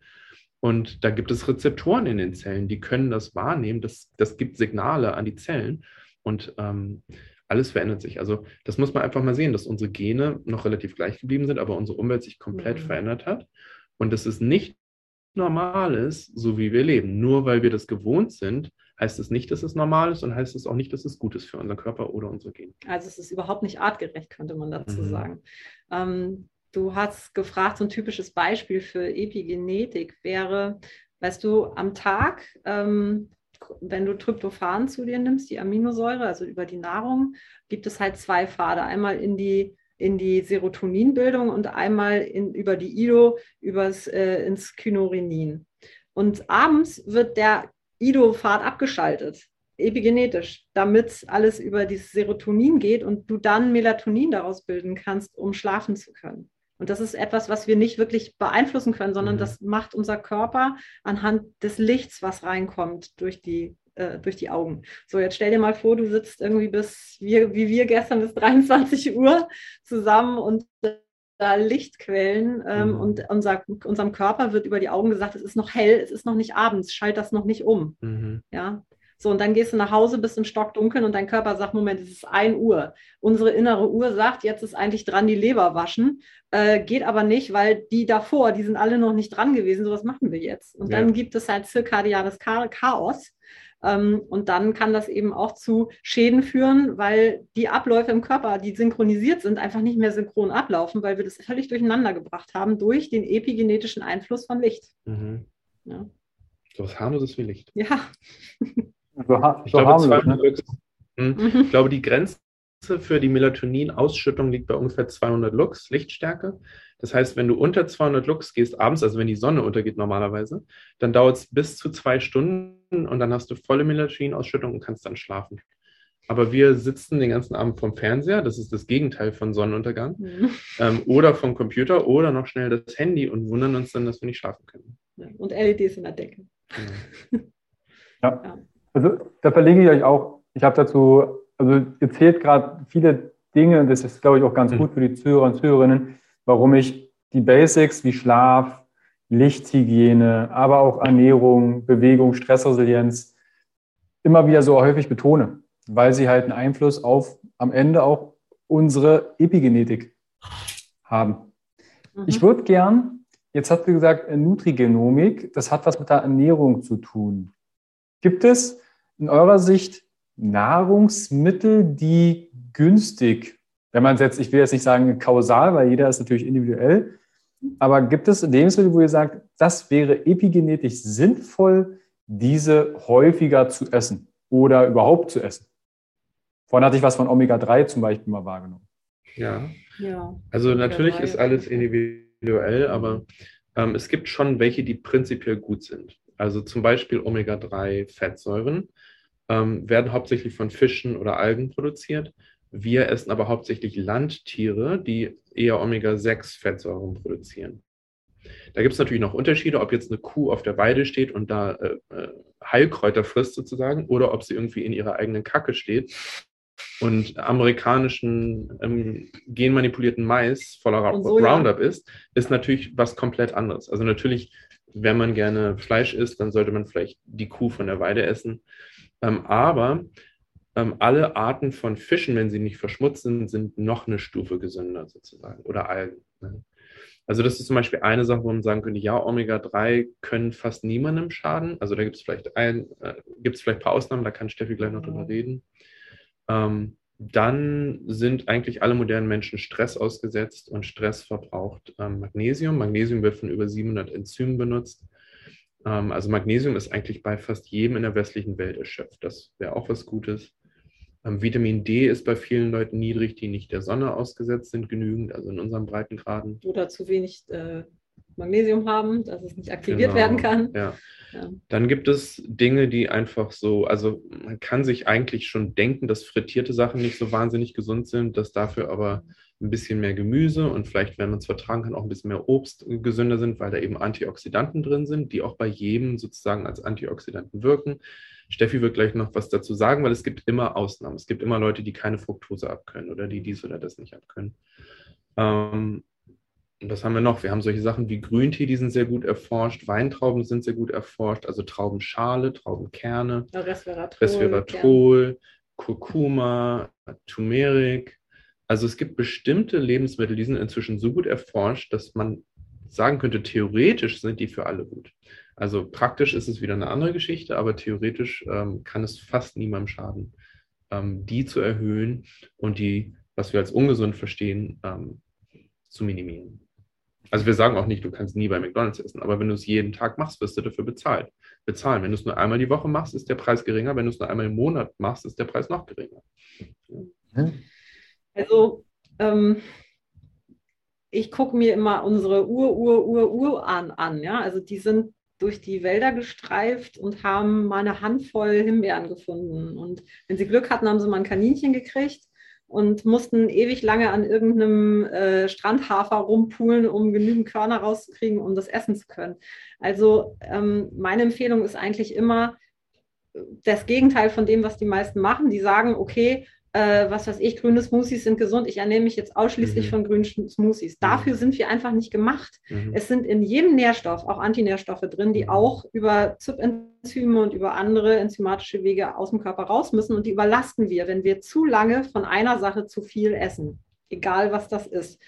Und da gibt es Rezeptoren in den Zellen, die können das wahrnehmen. Das, das gibt Signale an die Zellen und ähm, alles verändert sich. Also das muss man einfach mal sehen, dass unsere Gene noch relativ gleich geblieben sind, aber unsere Umwelt sich komplett mhm. verändert hat. Und dass es nicht normal ist, so wie wir leben. Nur weil wir das gewohnt sind, heißt es nicht, dass es normal ist und heißt es auch nicht, dass es gut ist für unseren Körper oder unsere Gene. Also es ist überhaupt nicht artgerecht, könnte man dazu mhm. sagen. Ähm, du hast gefragt, so ein typisches Beispiel für Epigenetik wäre, weißt du, am Tag, ähm, wenn du Tryptophan zu dir nimmst, die Aminosäure, also über die Nahrung, gibt es halt zwei Pfade. Einmal in die in die Serotoninbildung und einmal in, über die IDO übers, äh, ins Kynurenin. Und abends wird der IDO-Pfad abgeschaltet, epigenetisch, damit alles über dieses Serotonin geht und du dann Melatonin daraus bilden kannst, um schlafen zu können. Und das ist etwas, was wir nicht wirklich beeinflussen können, sondern mhm. das macht unser Körper anhand des Lichts, was reinkommt durch die, äh, durch die Augen. So, jetzt stell dir mal vor, du sitzt irgendwie bis, wie, wie wir gestern bis 23 Uhr zusammen und da Lichtquellen ähm, mhm. und unser, unserem Körper wird über die Augen gesagt, es ist noch hell, es ist noch nicht abends, schalt das noch nicht um. Mhm. Ja. So, und dann gehst du nach Hause, bist im Stockdunkeln und dein Körper sagt, Moment, es ist 1 Uhr. Unsere innere Uhr sagt, jetzt ist eigentlich dran die Leber waschen. Äh, geht aber nicht, weil die davor, die sind alle noch nicht dran gewesen. So was machen wir jetzt. Und ja. dann gibt es halt zirkadianes Chaos. Ähm, und dann kann das eben auch zu Schäden führen, weil die Abläufe im Körper, die synchronisiert sind, einfach nicht mehr synchron ablaufen, weil wir das völlig durcheinander gebracht haben durch den epigenetischen Einfluss von Licht. Mhm. Ja. So was harmloses wie Licht. Ja. So, ha ich, so glaube, harmlos, ne? Hm. mhm. ich glaube, die Grenze für die Melatonin-Ausschüttung liegt bei ungefähr 200 Lux Lichtstärke. Das heißt, wenn du unter 200 Lux gehst abends, also wenn die Sonne untergeht normalerweise, dann dauert es bis zu zwei Stunden und dann hast du volle Melatonin-Ausschüttung und kannst dann schlafen. Aber wir sitzen den ganzen Abend vom Fernseher, das ist das Gegenteil von Sonnenuntergang, mhm. ähm, oder vom Computer oder noch schnell das Handy und wundern uns dann, dass wir nicht schlafen können. Ja, und LEDs in der Decke. Genau. Ja. ja. Also da verlinke ich euch auch, ich habe dazu, also ihr zählt gerade viele Dinge, das ist, glaube ich, auch ganz mhm. gut für die Zuhörer und Zuhörerinnen, warum ich die Basics wie Schlaf, Lichthygiene, aber auch Ernährung, Bewegung, Stressresilienz immer wieder so häufig betone, weil sie halt einen Einfluss auf am Ende auch unsere Epigenetik haben. Mhm. Ich würde gern, jetzt hast du gesagt, Nutrigenomik, das hat was mit der Ernährung zu tun. Gibt es in eurer Sicht Nahrungsmittel, die günstig, wenn man es jetzt, ich will jetzt nicht sagen kausal, weil jeder ist natürlich individuell, aber gibt es Lebensmittel, wo ihr sagt, das wäre epigenetisch sinnvoll, diese häufiger zu essen oder überhaupt zu essen? Vorhin hatte ich was von Omega-3 zum Beispiel mal wahrgenommen. Ja. ja. Also natürlich ist alles individuell, aber ähm, es gibt schon welche, die prinzipiell gut sind. Also zum Beispiel Omega-3-Fettsäuren ähm, werden hauptsächlich von Fischen oder Algen produziert. Wir essen aber hauptsächlich Landtiere, die eher Omega-6-Fettsäuren produzieren. Da gibt es natürlich noch Unterschiede, ob jetzt eine Kuh auf der Weide steht und da äh, äh, Heilkräuter frisst sozusagen oder ob sie irgendwie in ihrer eigenen Kacke steht und amerikanischen ähm, genmanipulierten Mais voller Roundup ist, ist natürlich was komplett anderes. Also natürlich, wenn man gerne Fleisch isst, dann sollte man vielleicht die Kuh von der Weide essen. Ähm, aber ähm, alle Arten von Fischen, wenn sie nicht verschmutzt sind, sind noch eine Stufe gesünder sozusagen oder Algen. Ne? Also das ist zum Beispiel eine Sache, wo man sagen könnte, ja, Omega-3 können fast niemandem schaden. Also da gibt es vielleicht ein, äh, gibt es vielleicht ein paar Ausnahmen, da kann Steffi gleich noch drüber reden. Ähm, dann sind eigentlich alle modernen Menschen Stress ausgesetzt und Stress verbraucht ähm, Magnesium. Magnesium wird von über 700 Enzymen benutzt. Ähm, also Magnesium ist eigentlich bei fast jedem in der westlichen Welt erschöpft. Das wäre auch was Gutes. Ähm, Vitamin D ist bei vielen Leuten niedrig, die nicht der Sonne ausgesetzt sind, genügend, also in unseren Breitengraden. Oder zu wenig äh, Magnesium haben, dass es nicht aktiviert genau, werden kann. Ja. ja. Dann gibt es Dinge, die einfach so, also man kann sich eigentlich schon denken, dass frittierte Sachen nicht so wahnsinnig gesund sind, dass dafür aber ein bisschen mehr Gemüse und vielleicht, wenn man es vertragen kann, auch ein bisschen mehr Obst gesünder sind, weil da eben Antioxidanten drin sind, die auch bei jedem sozusagen als Antioxidanten wirken. Steffi wird gleich noch was dazu sagen, weil es gibt immer Ausnahmen. Es gibt immer Leute, die keine Fructose abkönnen oder die dies oder das nicht abkönnen. Ähm, was haben wir noch? Wir haben solche Sachen wie Grüntee, die sind sehr gut erforscht, Weintrauben sind sehr gut erforscht, also Traubenschale, Traubenkerne, Resveratrol, Resveratrol Kurkuma, Turmerik. Also es gibt bestimmte Lebensmittel, die sind inzwischen so gut erforscht, dass man sagen könnte, theoretisch sind die für alle gut. Also praktisch ist es wieder eine andere Geschichte, aber theoretisch ähm, kann es fast niemandem schaden, ähm, die zu erhöhen und die, was wir als ungesund verstehen, ähm, zu minimieren. Also wir sagen auch nicht, du kannst nie bei McDonald's essen, aber wenn du es jeden Tag machst, wirst du dafür bezahlt. Bezahlen. Wenn du es nur einmal die Woche machst, ist der Preis geringer. Wenn du es nur einmal im Monat machst, ist der Preis noch geringer. Also ähm, ich gucke mir immer unsere Ur, Ur, Ur, Ur an, an. Ja? Also die sind durch die Wälder gestreift und haben mal eine Handvoll Himbeeren gefunden. Und wenn sie Glück hatten, haben sie mal ein Kaninchen gekriegt und mussten ewig lange an irgendeinem äh, Strandhafer rumpulen, um genügend Körner rauszukriegen, um das essen zu können. Also ähm, meine Empfehlung ist eigentlich immer das Gegenteil von dem, was die meisten machen. Die sagen, okay, äh, was weiß ich, grüne Smoothies sind gesund. Ich ernehme mich jetzt ausschließlich mhm. von grünen Smoothies. Dafür mhm. sind wir einfach nicht gemacht. Mhm. Es sind in jedem Nährstoff auch Antinährstoffe drin, die mhm. auch über ZYP-Enzyme und über andere enzymatische Wege aus dem Körper raus müssen. Und die überlasten wir, wenn wir zu lange von einer Sache zu viel essen. Egal, was das ist.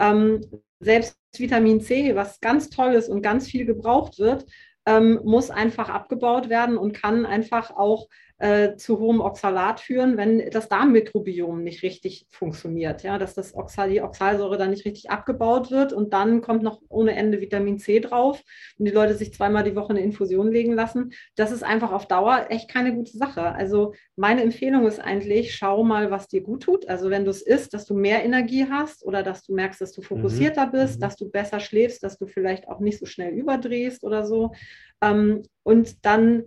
Ähm, selbst Vitamin C, was ganz toll ist und ganz viel gebraucht wird, ähm, muss einfach abgebaut werden und kann einfach auch äh, zu hohem Oxalat führen, wenn das Darmmikrobiom nicht richtig funktioniert, ja, dass das Oxal, die Oxalsäure dann nicht richtig abgebaut wird und dann kommt noch ohne Ende Vitamin C drauf und die Leute sich zweimal die Woche eine Infusion legen lassen. Das ist einfach auf Dauer echt keine gute Sache. Also meine Empfehlung ist eigentlich, schau mal, was dir gut tut. Also wenn du es isst, dass du mehr Energie hast oder dass du merkst, dass du fokussierter mhm. bist, mhm. dass du besser schläfst, dass du vielleicht auch nicht so schnell überdrehst oder so. Ähm, und dann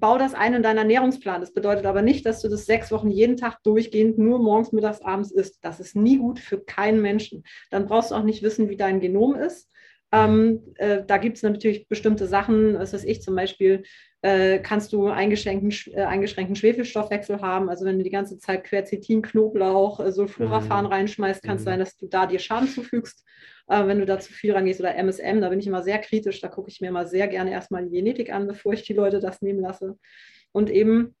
bau das ein in deinen Ernährungsplan. Das bedeutet aber nicht, dass du das sechs Wochen jeden Tag durchgehend nur morgens, mittags, abends isst. Das ist nie gut für keinen Menschen. Dann brauchst du auch nicht wissen, wie dein Genom ist. Ähm, äh, da gibt es natürlich bestimmte Sachen, was weiß ich, zum Beispiel äh, kannst du eingeschränkten, äh, eingeschränkten Schwefelstoffwechsel haben. Also wenn du die ganze Zeit Quercetin, Knoblauch, äh, Sulforaphan mhm. reinschmeißt, kann es mhm. sein, dass du da dir Schaden zufügst. äh, wenn du da zu viel rangehst oder MSM, da bin ich immer sehr kritisch, da gucke ich mir immer sehr gerne erstmal die Genetik an, bevor ich die Leute das nehmen lasse. Und eben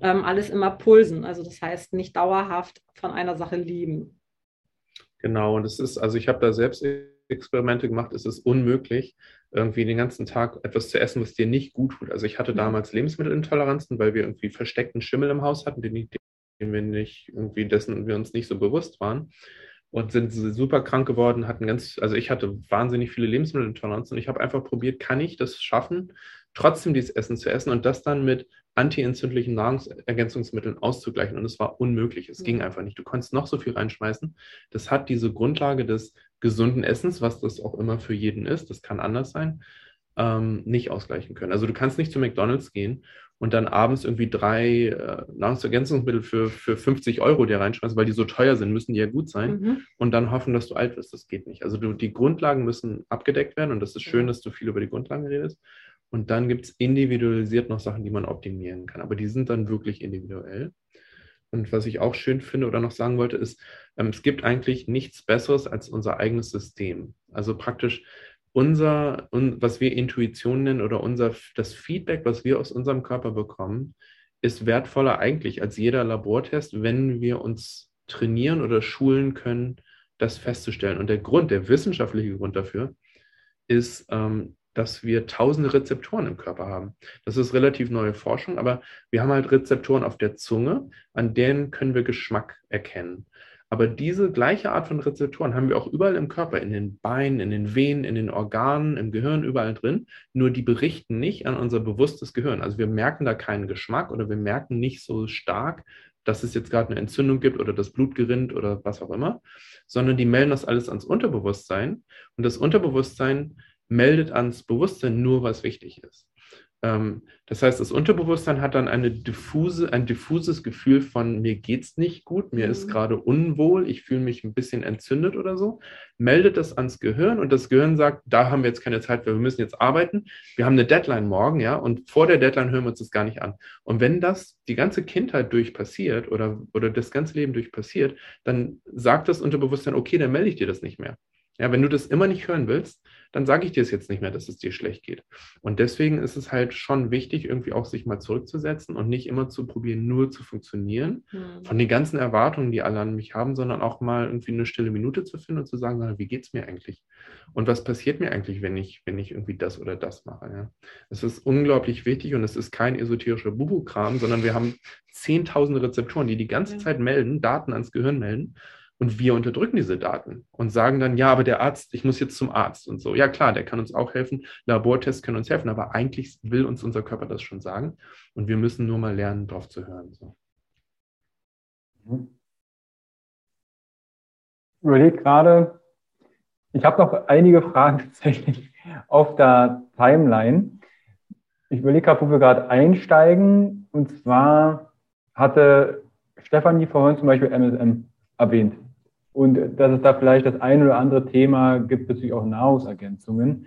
ähm, alles immer pulsen, also das heißt nicht dauerhaft von einer Sache lieben. Genau, und es ist, also ich habe da selbst Experimente gemacht, es ist unmöglich, irgendwie den ganzen Tag etwas zu essen, was dir nicht gut tut. Also ich hatte damals Lebensmittelintoleranzen, weil wir irgendwie versteckten Schimmel im Haus hatten, den, den wir nicht irgendwie dessen wir uns nicht so bewusst waren und sind super krank geworden, hatten ganz, also ich hatte wahnsinnig viele Lebensmittelintoleranzen und ich habe einfach probiert, kann ich das schaffen, trotzdem dieses Essen zu essen und das dann mit antientzündlichen Nahrungsergänzungsmitteln auszugleichen. Und es war unmöglich. Es ging einfach nicht. Du konntest noch so viel reinschmeißen. Das hat diese Grundlage des gesunden Essens, was das auch immer für jeden ist, das kann anders sein, ähm, nicht ausgleichen können. Also du kannst nicht zu McDonalds gehen und dann abends irgendwie drei äh, Nahrungsergänzungsmittel für, für 50 Euro dir reinschmeißen, weil die so teuer sind, müssen die ja gut sein mhm. und dann hoffen, dass du alt wirst. Das geht nicht. Also du, die Grundlagen müssen abgedeckt werden und das ist schön, dass du viel über die Grundlagen redest. Und dann gibt es individualisiert noch Sachen, die man optimieren kann. Aber die sind dann wirklich individuell. Und was ich auch schön finde oder noch sagen wollte, ist, es gibt eigentlich nichts Besseres als unser eigenes System. Also praktisch unser, un, was wir Intuition nennen oder unser, das Feedback, was wir aus unserem Körper bekommen, ist wertvoller eigentlich als jeder Labortest, wenn wir uns trainieren oder schulen können, das festzustellen. Und der Grund, der wissenschaftliche Grund dafür, ist, ähm, dass wir tausende Rezeptoren im Körper haben. Das ist relativ neue Forschung, aber wir haben halt Rezeptoren auf der Zunge, an denen können wir Geschmack erkennen. Aber diese gleiche Art von Rezeptoren haben wir auch überall im Körper, in den Beinen, in den Venen, in den Organen, im Gehirn, überall drin. Nur die berichten nicht an unser bewusstes Gehirn. Also wir merken da keinen Geschmack oder wir merken nicht so stark, dass es jetzt gerade eine Entzündung gibt oder das Blut gerinnt oder was auch immer, sondern die melden das alles ans Unterbewusstsein. Und das Unterbewusstsein meldet ans Bewusstsein nur, was wichtig ist. Ähm, das heißt, das Unterbewusstsein hat dann eine diffuse, ein diffuses Gefühl von, mir geht es nicht gut, mir mhm. ist gerade unwohl, ich fühle mich ein bisschen entzündet oder so, meldet das ans Gehirn und das Gehirn sagt, da haben wir jetzt keine Zeit, wir müssen jetzt arbeiten, wir haben eine Deadline morgen, ja, und vor der Deadline hören wir uns das gar nicht an. Und wenn das die ganze Kindheit durch passiert oder, oder das ganze Leben durch passiert, dann sagt das Unterbewusstsein, okay, dann melde ich dir das nicht mehr. Ja, wenn du das immer nicht hören willst, dann sage ich dir es jetzt nicht mehr, dass es dir schlecht geht. Und deswegen ist es halt schon wichtig, irgendwie auch sich mal zurückzusetzen und nicht immer zu probieren, nur zu funktionieren, mhm. von den ganzen Erwartungen, die alle an mich haben, sondern auch mal irgendwie eine stille Minute zu finden und zu sagen, wie geht es mir eigentlich? Und was passiert mir eigentlich, wenn ich, wenn ich irgendwie das oder das mache? Ja? Es ist unglaublich wichtig und es ist kein esoterischer Bubu-Kram, sondern wir haben zehntausende Rezeptoren, die die ganze ja. Zeit melden, Daten ans Gehirn melden. Und wir unterdrücken diese Daten und sagen dann, ja, aber der Arzt, ich muss jetzt zum Arzt und so. Ja, klar, der kann uns auch helfen. Labortests können uns helfen, aber eigentlich will uns unser Körper das schon sagen. Und wir müssen nur mal lernen, drauf zu hören. So. Ich überlege gerade, ich habe noch einige Fragen tatsächlich auf der Timeline. Ich überlege gerade, wo wir gerade einsteigen. Und zwar hatte Stefanie vorhin zum Beispiel MSM erwähnt und dass es da vielleicht das ein oder andere Thema gibt bezüglich auch Nahrungsergänzungen.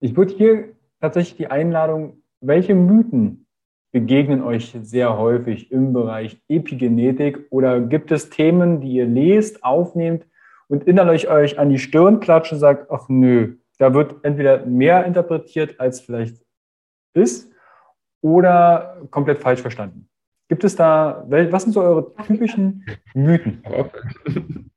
Ich würde hier tatsächlich die Einladung, welche Mythen begegnen euch sehr häufig im Bereich Epigenetik oder gibt es Themen, die ihr lest, aufnehmt und innerlich euch an die Stirn klatscht und sagt, ach nö, da wird entweder mehr interpretiert, als vielleicht ist oder komplett falsch verstanden. Gibt es da, was sind so eure typischen Mythen?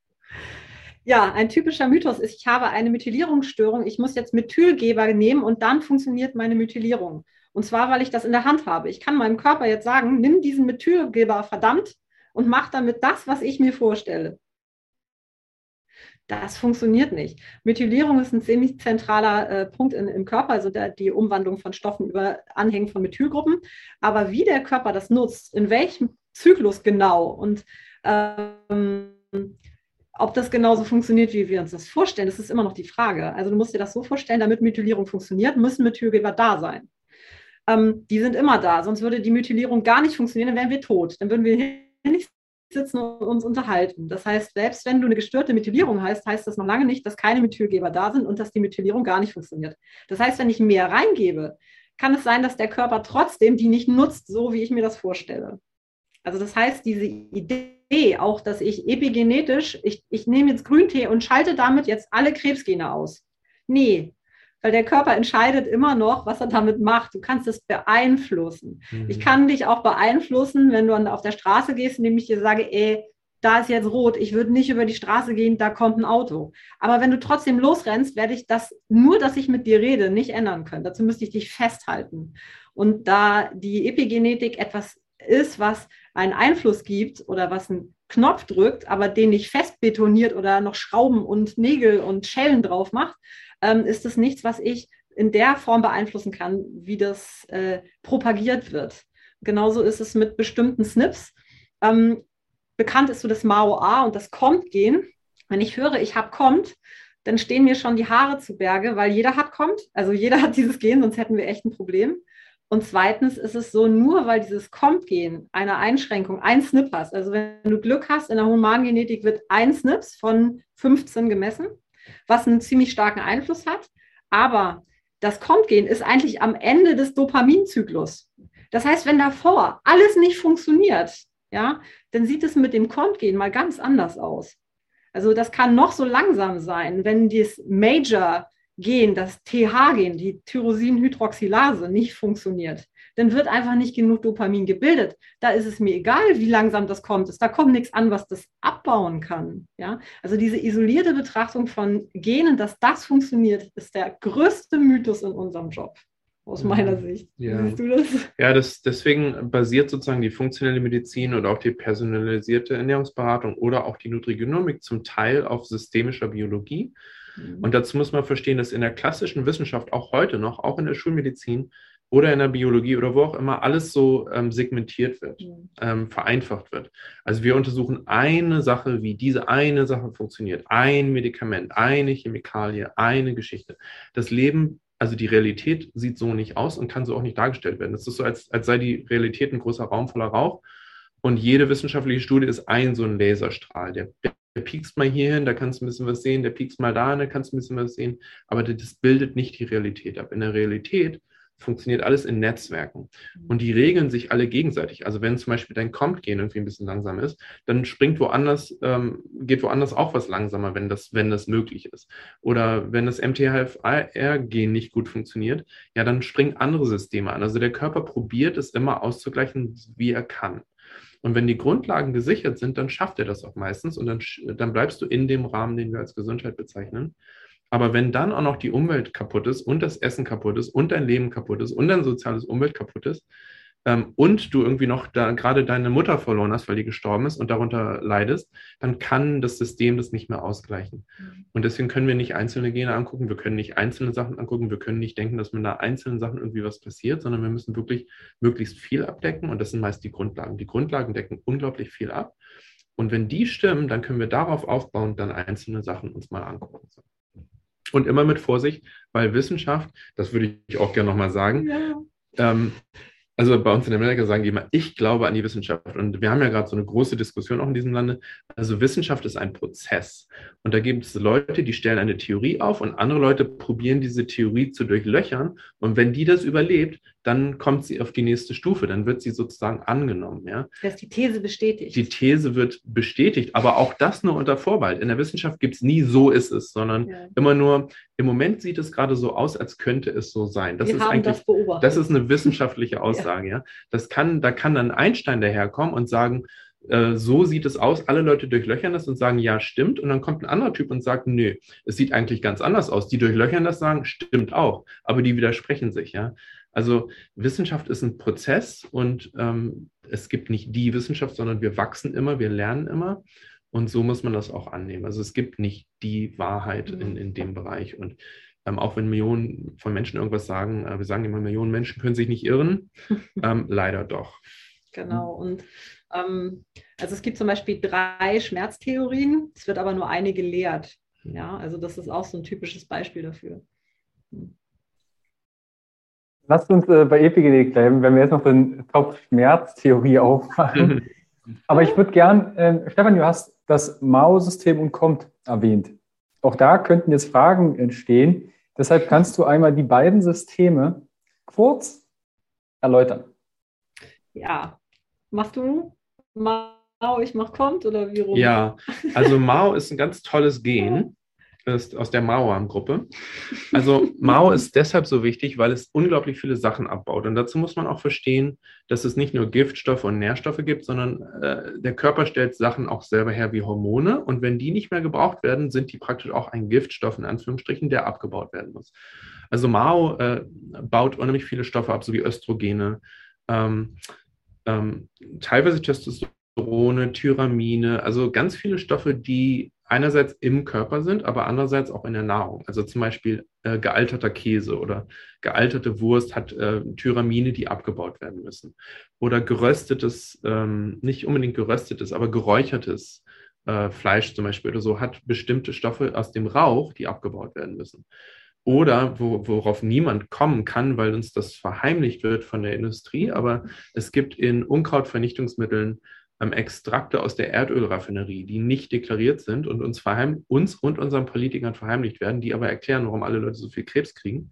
Ja, ein typischer Mythos ist, ich habe eine Methylierungsstörung, ich muss jetzt Methylgeber nehmen und dann funktioniert meine Methylierung. Und zwar, weil ich das in der Hand habe. Ich kann meinem Körper jetzt sagen, nimm diesen Methylgeber verdammt und mach damit das, was ich mir vorstelle. Das funktioniert nicht. Methylierung ist ein ziemlich zentraler äh, Punkt in, im Körper, also der, die Umwandlung von Stoffen über Anhängen von Methylgruppen. Aber wie der Körper das nutzt, in welchem Zyklus genau und ähm, ob das genauso funktioniert, wie wir uns das vorstellen, das ist immer noch die Frage. Also du musst dir das so vorstellen, damit Methylierung funktioniert, müssen Methylgeber da sein. Ähm, die sind immer da, sonst würde die Methylierung gar nicht funktionieren, dann wären wir tot. Dann würden wir nicht sitzen und uns unterhalten. Das heißt, selbst wenn du eine gestörte Methylierung hast, heißt das noch lange nicht, dass keine Methylgeber da sind und dass die Methylierung gar nicht funktioniert. Das heißt, wenn ich mehr reingebe, kann es sein, dass der Körper trotzdem die nicht nutzt, so wie ich mir das vorstelle. Also das heißt, diese Idee, sehe auch, dass ich epigenetisch, ich, ich nehme jetzt Grüntee und schalte damit jetzt alle Krebsgene aus. Nee, weil der Körper entscheidet immer noch, was er damit macht. Du kannst es beeinflussen. Mhm. Ich kann dich auch beeinflussen, wenn du auf der Straße gehst, indem ich dir sage, ey, da ist jetzt rot, ich würde nicht über die Straße gehen, da kommt ein Auto. Aber wenn du trotzdem losrennst, werde ich das, nur dass ich mit dir rede, nicht ändern können. Dazu müsste ich dich festhalten. Und da die Epigenetik etwas ist, was einen Einfluss gibt oder was einen Knopf drückt, aber den nicht fest betoniert oder noch Schrauben und Nägel und Schellen drauf macht, ähm, ist es nichts, was ich in der Form beeinflussen kann, wie das äh, propagiert wird. Genauso ist es mit bestimmten Snips. Ähm, bekannt ist so das MAO-A und das Kommt-Gen. Wenn ich höre, ich habe Kommt, dann stehen mir schon die Haare zu Berge, weil jeder hat Kommt. Also jeder hat dieses Gen, sonst hätten wir echt ein Problem. Und zweitens ist es so, nur weil dieses Kommt-Gen eine Einschränkung, ein SNP hast, also wenn du Glück hast, in der Humangenetik wird ein SNPs von 15 gemessen, was einen ziemlich starken Einfluss hat. Aber das Kommt-Gen ist eigentlich am Ende des Dopaminzyklus. Das heißt, wenn davor alles nicht funktioniert, ja, dann sieht es mit dem Kommt-Gen mal ganz anders aus. Also das kann noch so langsam sein, wenn das Major Gen, das TH-Gen, die Tyrosinhydroxylase, nicht funktioniert, dann wird einfach nicht genug Dopamin gebildet. Da ist es mir egal, wie langsam das kommt. Da kommt nichts an, was das abbauen kann. Ja? Also diese isolierte Betrachtung von Genen, dass das funktioniert, ist der größte Mythos in unserem Job aus meiner Sicht. Ja. Siehst du das? Ja, das, deswegen basiert sozusagen die funktionelle Medizin oder auch die personalisierte Ernährungsberatung oder auch die Nutrigenomik zum Teil auf systemischer Biologie. Mhm. Und dazu muss man verstehen, dass in der klassischen Wissenschaft auch heute noch, auch in der Schulmedizin oder in der Biologie oder wo auch immer, alles so ähm, segmentiert wird, mhm. ähm, vereinfacht wird. Also wir untersuchen eine Sache, wie diese eine Sache funktioniert. Ein Medikament, eine Chemikalie, eine Geschichte. Das Leben also die Realität sieht so nicht aus und kann so auch nicht dargestellt werden. Es ist so, als, als sei die Realität ein großer Raum voller Rauch und jede wissenschaftliche Studie ist ein so ein Laserstrahl. Der, der piekst mal hier hin, da kannst du ein bisschen was sehen, der piekst mal da, da kannst du ein bisschen was sehen, aber das bildet nicht die Realität ab. In der Realität funktioniert alles in Netzwerken und die regeln sich alle gegenseitig. Also wenn zum Beispiel dein Comp-Gen irgendwie ein bisschen langsam ist, dann springt woanders, ähm, geht woanders auch was langsamer, wenn das, wenn das möglich ist. Oder wenn das MTHFR-Gen nicht gut funktioniert, ja, dann springen andere Systeme an. Also der Körper probiert es immer auszugleichen, wie er kann. Und wenn die Grundlagen gesichert sind, dann schafft er das auch meistens und dann, dann bleibst du in dem Rahmen, den wir als Gesundheit bezeichnen. Aber wenn dann auch noch die Umwelt kaputt ist und das Essen kaputt ist und dein Leben kaputt ist und dein soziales Umwelt kaputt ist, ähm, und du irgendwie noch da gerade deine Mutter verloren hast, weil die gestorben ist und darunter leidest, dann kann das System das nicht mehr ausgleichen. Mhm. Und deswegen können wir nicht einzelne Gene angucken, wir können nicht einzelne Sachen angucken, wir können nicht denken, dass mit da einzelnen Sachen irgendwie was passiert, sondern wir müssen wirklich möglichst viel abdecken und das sind meist die Grundlagen. Die Grundlagen decken unglaublich viel ab. Und wenn die stimmen, dann können wir darauf aufbauen, dann einzelne Sachen uns mal angucken. Und immer mit Vorsicht, weil Wissenschaft, das würde ich auch gerne nochmal sagen, ja. ähm, also bei uns in Amerika sagen die immer, ich glaube an die Wissenschaft. Und wir haben ja gerade so eine große Diskussion auch in diesem Lande. Also Wissenschaft ist ein Prozess. Und da gibt es Leute, die stellen eine Theorie auf und andere Leute probieren diese Theorie zu durchlöchern. Und wenn die das überlebt, dann kommt sie auf die nächste Stufe, dann wird sie sozusagen angenommen. Ja? Dass die These bestätigt. Die These wird bestätigt, aber auch das nur unter Vorbehalt. In der Wissenschaft gibt es nie so ist es, sondern ja. immer nur, im Moment sieht es gerade so aus, als könnte es so sein. Das Wir ist eigentlich, das, beobachtet. das ist eine wissenschaftliche Aussage. ja. ja. Das kann, da kann dann Einstein daherkommen und sagen, äh, so sieht es aus. Alle Leute durchlöchern das und sagen, ja, stimmt. Und dann kommt ein anderer Typ und sagt, nö, es sieht eigentlich ganz anders aus. Die durchlöchern das, sagen, stimmt auch. Aber die widersprechen sich, ja. Also Wissenschaft ist ein Prozess und ähm, es gibt nicht die Wissenschaft, sondern wir wachsen immer, wir lernen immer. Und so muss man das auch annehmen. Also es gibt nicht die Wahrheit in, in dem Bereich. Und ähm, auch wenn Millionen von Menschen irgendwas sagen, äh, wir sagen immer, Millionen Menschen können sich nicht irren, ähm, leider doch. Genau. Und ähm, also es gibt zum Beispiel drei Schmerztheorien, es wird aber nur eine gelehrt. Ja, also das ist auch so ein typisches Beispiel dafür. Lasst uns äh, bei Epigenetik bleiben, wenn wir jetzt noch so eine Top-Schmerztheorie aufmachen. Aber ich würde gern, äh, Stefan, du hast das Mao-System und Compt erwähnt. Auch da könnten jetzt Fragen entstehen. Deshalb kannst du einmal die beiden Systeme kurz erläutern. Ja, machst du mal ich mach kommt oder wie rum? Ja, also Mao ist ein ganz tolles Gen ist aus der Mauern-Gruppe. Also Mao ist deshalb so wichtig, weil es unglaublich viele Sachen abbaut. Und dazu muss man auch verstehen, dass es nicht nur Giftstoffe und Nährstoffe gibt, sondern äh, der Körper stellt Sachen auch selber her wie Hormone. Und wenn die nicht mehr gebraucht werden, sind die praktisch auch ein Giftstoff in Anführungsstrichen, der abgebaut werden muss. Also Mao äh, baut unheimlich viele Stoffe ab, so wie Östrogene, ähm, ähm, teilweise Testosterone, Tyramine, also ganz viele Stoffe, die einerseits im Körper sind, aber andererseits auch in der Nahrung. Also zum Beispiel äh, gealterter Käse oder gealterte Wurst hat äh, Tyramine, die abgebaut werden müssen. Oder geröstetes, ähm, nicht unbedingt geröstetes, aber geräuchertes äh, Fleisch zum Beispiel oder so hat bestimmte Stoffe aus dem Rauch, die abgebaut werden müssen. Oder wo, worauf niemand kommen kann, weil uns das verheimlicht wird von der Industrie, aber es gibt in Unkrautvernichtungsmitteln Extrakte aus der Erdölraffinerie, die nicht deklariert sind und uns, verheim uns und unseren Politikern verheimlicht werden, die aber erklären, warum alle Leute so viel Krebs kriegen.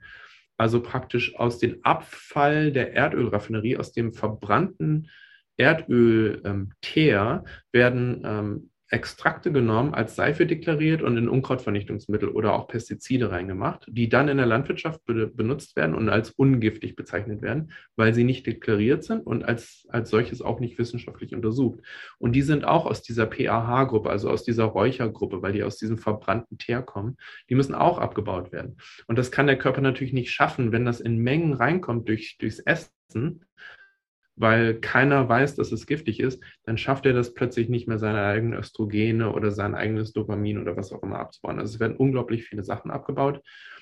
Also praktisch aus dem Abfall der Erdölraffinerie, aus dem verbrannten Erdölteer ähm, werden ähm, Extrakte genommen, als Seife deklariert und in Unkrautvernichtungsmittel oder auch Pestizide reingemacht, die dann in der Landwirtschaft be benutzt werden und als ungiftig bezeichnet werden, weil sie nicht deklariert sind und als, als solches auch nicht wissenschaftlich untersucht. Und die sind auch aus dieser PAH-Gruppe, also aus dieser Räuchergruppe, weil die aus diesem verbrannten Teer kommen. Die müssen auch abgebaut werden. Und das kann der Körper natürlich nicht schaffen, wenn das in Mengen reinkommt durch, durchs Essen weil keiner weiß, dass es giftig ist, dann schafft er das plötzlich nicht mehr, seine eigenen Östrogene oder sein eigenes Dopamin oder was auch immer abzubauen. Also es werden unglaublich viele Sachen abgebaut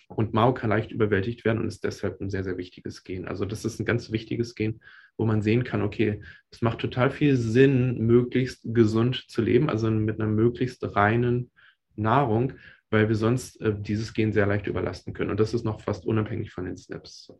und Mao kann leicht überwältigt werden und ist deshalb ein sehr, sehr wichtiges Gen. Also das ist ein ganz wichtiges Gen, wo man sehen kann, okay, es macht total viel Sinn, möglichst gesund zu leben, also mit einer möglichst reinen Nahrung, weil wir sonst äh, dieses Gen sehr leicht überlasten können. Und das ist noch fast unabhängig von den SNPs.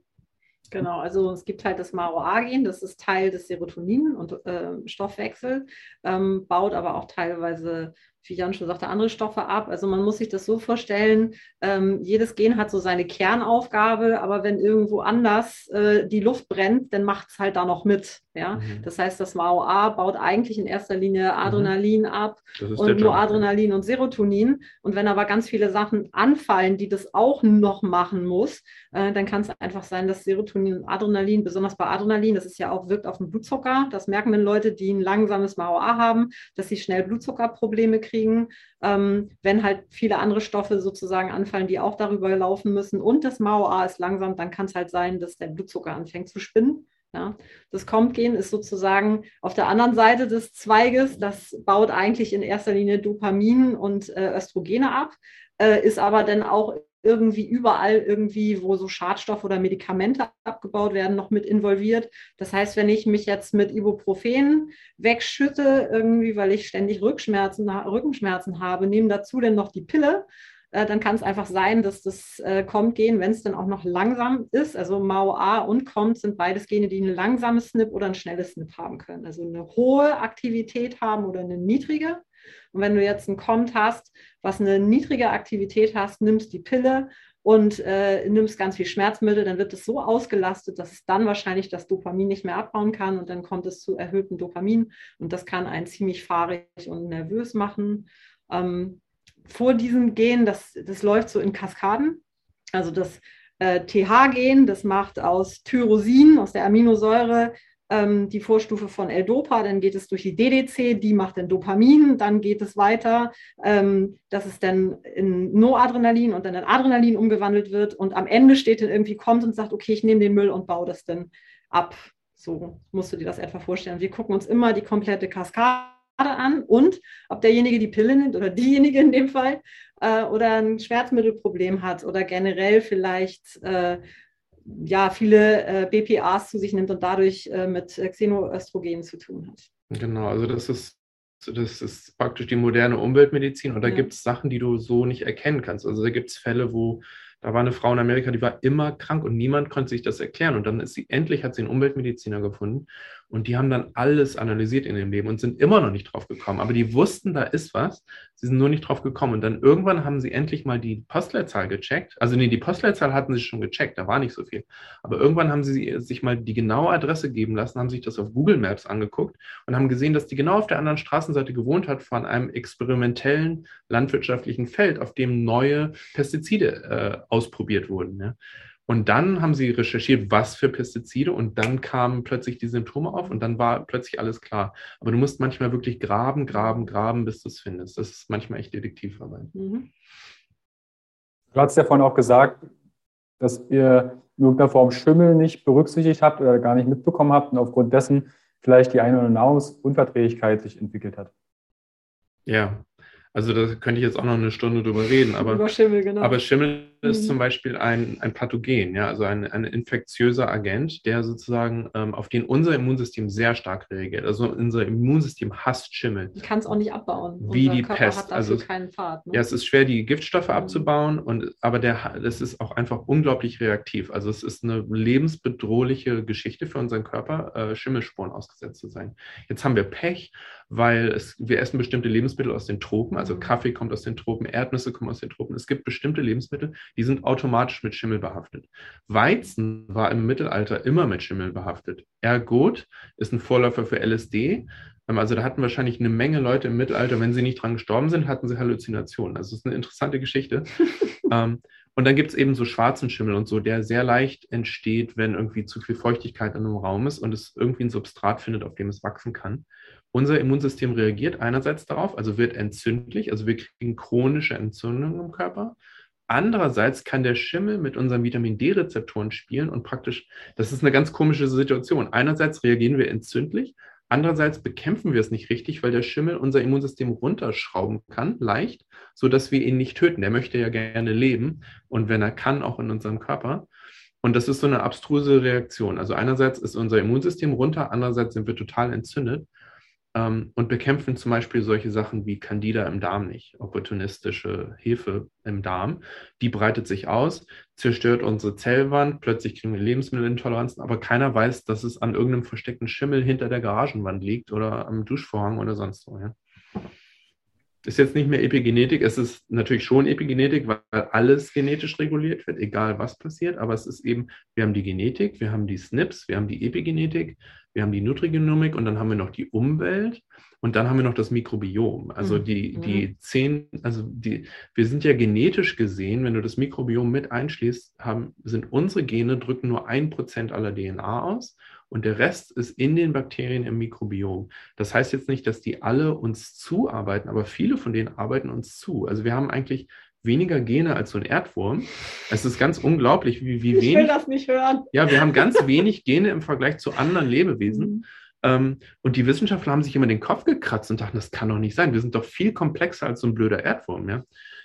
Genau, also es gibt halt das MAO-A-Gen, das ist Teil des Serotonin- und äh, Stoffwechsel, ähm, baut aber auch teilweise wie Jan schon sagte, andere Stoffe ab. Also man muss sich das so vorstellen, ähm, jedes Gen hat so seine Kernaufgabe, aber wenn irgendwo anders äh, die Luft brennt, dann macht es halt da noch mit. Ja? Mhm. Das heißt, das MAOA baut eigentlich in erster Linie mhm. Adrenalin mhm. ab und nur Adrenalin und Serotonin. Und wenn aber ganz viele Sachen anfallen, die das auch noch machen muss, äh, dann kann es einfach sein, dass Serotonin und Adrenalin, besonders bei Adrenalin, das ist ja auch, wirkt auf den Blutzucker. Das merken dann Leute, die ein langsames MAOA haben, dass sie schnell Blutzuckerprobleme kriegen kriegen, ähm, wenn halt viele andere Stoffe sozusagen anfallen, die auch darüber laufen müssen und das MAOA ist langsam, dann kann es halt sein, dass der Blutzucker anfängt zu spinnen. Ja, das Comtgen ist sozusagen auf der anderen Seite des Zweiges. Das baut eigentlich in erster Linie Dopamin und äh, Östrogene ab, äh, ist aber dann auch irgendwie überall irgendwie, wo so Schadstoffe oder Medikamente abgebaut werden, noch mit involviert. Das heißt, wenn ich mich jetzt mit Ibuprofen wegschütte, irgendwie, weil ich ständig Rückschmerzen, Rückenschmerzen habe, nehme dazu dann noch die Pille, äh, dann kann es einfach sein, dass das äh, kommt gehen, wenn es dann auch noch langsam ist. Also MAO-A und kommt sind beides Gene, die eine langsame SNP oder ein schnelles SNP haben können. Also eine hohe Aktivität haben oder eine niedrige. Und wenn du jetzt ein Kommt hast, was eine niedrige Aktivität hast, nimmst die Pille und äh, nimmst ganz viel Schmerzmittel, dann wird es so ausgelastet, dass es dann wahrscheinlich das Dopamin nicht mehr abbauen kann und dann kommt es zu erhöhtem Dopamin und das kann einen ziemlich fahrig und nervös machen. Ähm, vor diesem Gen, das, das läuft so in Kaskaden. Also das äh, TH-Gen, das macht aus Tyrosin, aus der Aminosäure, ähm, die Vorstufe von L-Dopa, dann geht es durch die DDC, die macht dann Dopamin, dann geht es weiter, ähm, dass es dann in Noadrenalin und dann in Adrenalin umgewandelt wird und am Ende steht dann irgendwie, kommt und sagt, okay, ich nehme den Müll und baue das dann ab. So musst du dir das etwa vorstellen. Wir gucken uns immer die komplette Kaskade an und ob derjenige die Pille nimmt oder diejenige in dem Fall äh, oder ein Schmerzmittelproblem hat oder generell vielleicht äh, ja, viele äh, BPAs zu sich nimmt und dadurch äh, mit Xenoöstrogen zu tun hat. Genau, also das ist, das ist praktisch die moderne Umweltmedizin und da ja. gibt es Sachen, die du so nicht erkennen kannst. Also da gibt es Fälle, wo Da war eine Frau in Amerika, die war immer krank und niemand konnte sich das erklären. Und dann ist sie, endlich hat sie einen Umweltmediziner gefunden und die haben dann alles analysiert in ihrem Leben und sind immer noch nicht drauf gekommen. Aber die wussten, da ist was. Sie sind nur nicht drauf gekommen. Und dann irgendwann haben sie endlich mal die Postleitzahl gecheckt. Also nee, die Postleitzahl hatten sie schon gecheckt, da war nicht so viel. Aber irgendwann haben sie sich mal die genaue Adresse geben lassen, haben sich das auf Google Maps angeguckt und haben gesehen, dass die genau auf der anderen Straßenseite gewohnt hat von einem experimentellen landwirtschaftlichen Feld, auf dem neue Pestizide äh, ausprobiert wurden. Ja. Und dann haben sie recherchiert, was für Pestizide und dann kamen plötzlich die Symptome auf und dann war plötzlich alles klar. Aber du musst manchmal wirklich graben, graben, graben, bis du es findest. Das ist manchmal echt Detektivarbeit. Mhm. Du hast ja vorhin auch gesagt, dass ihr in irgendeiner Form Schimmel nicht berücksichtigt habt oder gar nicht mitbekommen habt und aufgrund dessen vielleicht die eine oder andere Nahrungsunverträglichkeit sich entwickelt hat. Ja, also da könnte ich jetzt auch noch eine Stunde drüber reden. Aber, Über Schimmel, genau. aber Schimmel ist mhm. zum Beispiel ein, ein Pathogen, ja, also ein, ein infektiöser Agent, der sozusagen, ähm, auf den unser Immunsystem sehr stark reagiert. Also unser Immunsystem hasst Schimmel. Ich kann es auch nicht abbauen. Wie unser die Körper Pest. also keinen Pfad. Ne? Ja, es ist schwer, die Giftstoffe mhm. abzubauen, und, aber der, das ist auch einfach unglaublich reaktiv. Also es ist eine lebensbedrohliche Geschichte für unseren Körper, äh, Schimmelsporen ausgesetzt zu sein. Jetzt haben wir Pech weil es, wir essen bestimmte Lebensmittel aus den Tropen, also mhm. Kaffee kommt aus den Tropen, Erdnüsse kommen aus den Tropen. Es gibt bestimmte Lebensmittel, die sind automatisch mit Schimmel behaftet. Weizen war im Mittelalter immer mit Schimmel behaftet. Ergot ist ein Vorläufer für LSD. Ähm, also da hatten wahrscheinlich eine Menge Leute im Mittelalter, wenn sie nicht dran gestorben sind, hatten sie Halluzinationen. Also das ist eine interessante Geschichte. ähm, und dann gibt es eben so schwarzen Schimmel und so, der sehr leicht entsteht, wenn irgendwie zu viel Feuchtigkeit in einem Raum ist und es irgendwie ein Substrat findet, auf dem es wachsen kann. Unser Immunsystem reagiert einerseits darauf, also wird entzündlich, also wir kriegen chronische Entzündungen im Körper. Andererseits kann der Schimmel mit unseren Vitamin D-Rezeptoren spielen und praktisch, das ist eine ganz komische Situation. Einerseits reagieren wir entzündlich, andererseits bekämpfen wir es nicht richtig, weil der Schimmel unser Immunsystem runterschrauben kann, leicht, sodass wir ihn nicht töten. Der möchte ja gerne leben und wenn er kann, auch in unserem Körper. Und das ist so eine abstruse Reaktion. Also einerseits ist unser Immunsystem runter, andererseits sind wir total entzündet ähm, und bekämpfen zum Beispiel solche Sachen wie Candida im Darm nicht, opportunistische Hefe im Darm. Die breitet sich aus, zerstört unsere Zellwand, plötzlich kriegen wir Lebensmittelintoleranzen, aber keiner weiß, dass es an irgendeinem versteckten Schimmel hinter der Garagenwand liegt oder am Duschvorhang oder sonst wo. Ja. Ist jetzt nicht mehr Epigenetik, es ist natürlich schon Epigenetik, weil alles genetisch reguliert wird, egal was passiert, aber es ist eben, wir haben die Genetik, wir haben die SNPs, wir haben die Epigenetik, wir haben die Nutrigenomik und dann haben wir noch die Umwelt und dann haben wir noch das Mikrobiom. Also mhm. die, die mhm. zehn, also die, wir sind ja genetisch gesehen, wenn du das Mikrobiom mit einschließt, haben, sind unsere Gene drücken nur ein Prozent aller DNA aus und der Rest ist in den Bakterien im Mikrobiom. Das heißt jetzt nicht, dass die alle uns zuarbeiten, aber viele von denen arbeiten uns zu. Also wir haben eigentlich weniger Gene als so ein Erdwurm. Es ist ganz unglaublich, wie, wie ich wenig. Ich will das nicht hören. Ja, wir haben ganz wenig Gene im Vergleich zu anderen Lebewesen. Mhm. Ähm, und die Wissenschaftler haben sich immer den Kopf gekratzt und dachten, das kann doch nicht sein. Wir sind doch viel komplexer als so ein blöder Erdwurm. Ja?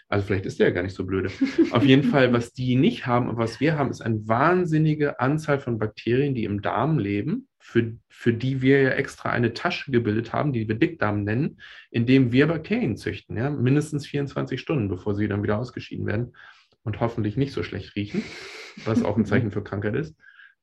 Also vielleicht ist der ja gar nicht so blöde. Auf jeden Fall, was die nicht haben und was wir haben, ist eine wahnsinnige Anzahl von Bakterien, die im Darm leben, für, für die wir ja extra eine Tasche gebildet haben, die wir Dickdarm nennen, in dem wir Bakterien züchten, ja, mindestens 24 Stunden, bevor sie dann wieder ausgeschieden werden und hoffentlich nicht so schlecht riechen, was auch ein Zeichen für Krankheit ist.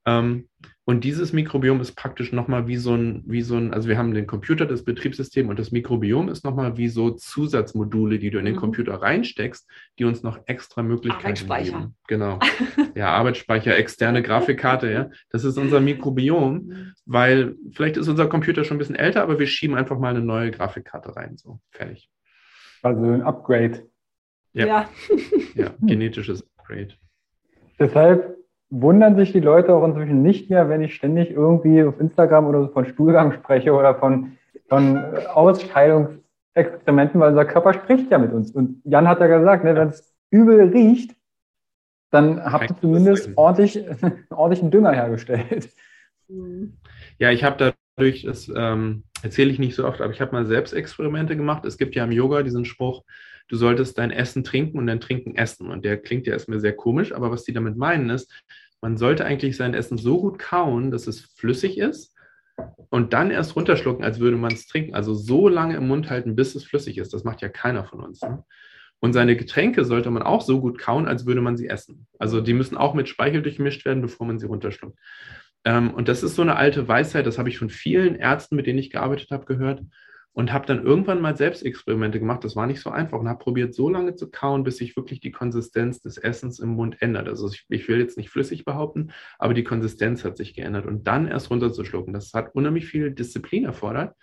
Ähm, und dieses Mikrobiom ist praktisch nochmal wie so ein, wie so ein, also wir haben den Computer, das Betriebssystem und das Mikrobiom ist nochmal wie so Zusatzmodule, die du in den mhm. Computer reinsteckst, die uns noch extra Möglichkeiten Arbeitsspeicher. geben. Genau. Ja, Arbeitsspeicher, externe Grafikkarte, ja. Das ist unser Mikrobiom, weil vielleicht ist unser Computer schon ein bisschen älter, aber wir schieben einfach mal eine neue Grafikkarte rein. So, fertig. Also ein Upgrade. Ja. Ja, ja genetisches Upgrade. Deshalb wundern sich die Leute auch inzwischen nicht mehr, wenn ich ständig irgendwie auf Instagram oder so von Stuhlgang spreche oder von, von Ausscheidungsexkrementen, weil unser Körper spricht ja mit uns. Und Jan hat ja gesagt, ne, wenn es übel riecht, dann habt ihr zumindest ordentlich, ordentlichen Dünger hergestellt. Ja, ich habe dadurch, das ähm, erzähle ich nicht so oft, aber ich habe mal selbst Experimente gemacht. Es gibt ja im Yoga diesen Spruch, du solltest dein Essen trinken und dein Trinken essen. Und der klingt ja erstmal sehr komisch, aber was die damit meinen ist, man sollte eigentlich sein Essen so gut kauen, dass es flüssig ist und dann erst runterschlucken, als würde man es trinken. Also so lange im Mund halten, bis es flüssig ist. Das macht ja keiner von uns. Ne? Und seine Getränke sollte man auch so gut kauen, als würde man sie essen. Also die müssen auch mit Speichel durchmischt werden, bevor man sie runterschluckt. Ähm, und das ist so eine alte Weisheit, das habe ich von vielen Ärzten, mit denen ich gearbeitet habe, gehört und habe dann irgendwann mal Selbstexperimente gemacht. Das war nicht so einfach und habe probiert, so lange zu kauen, bis sich wirklich die Konsistenz des Essens im Mund ändert. Also ich, ich, will jetzt nicht flüssig behaupten, aber die Konsistenz hat sich geändert und dann erst runterzuschlucken. Das hat unheimlich viel Disziplin erfordert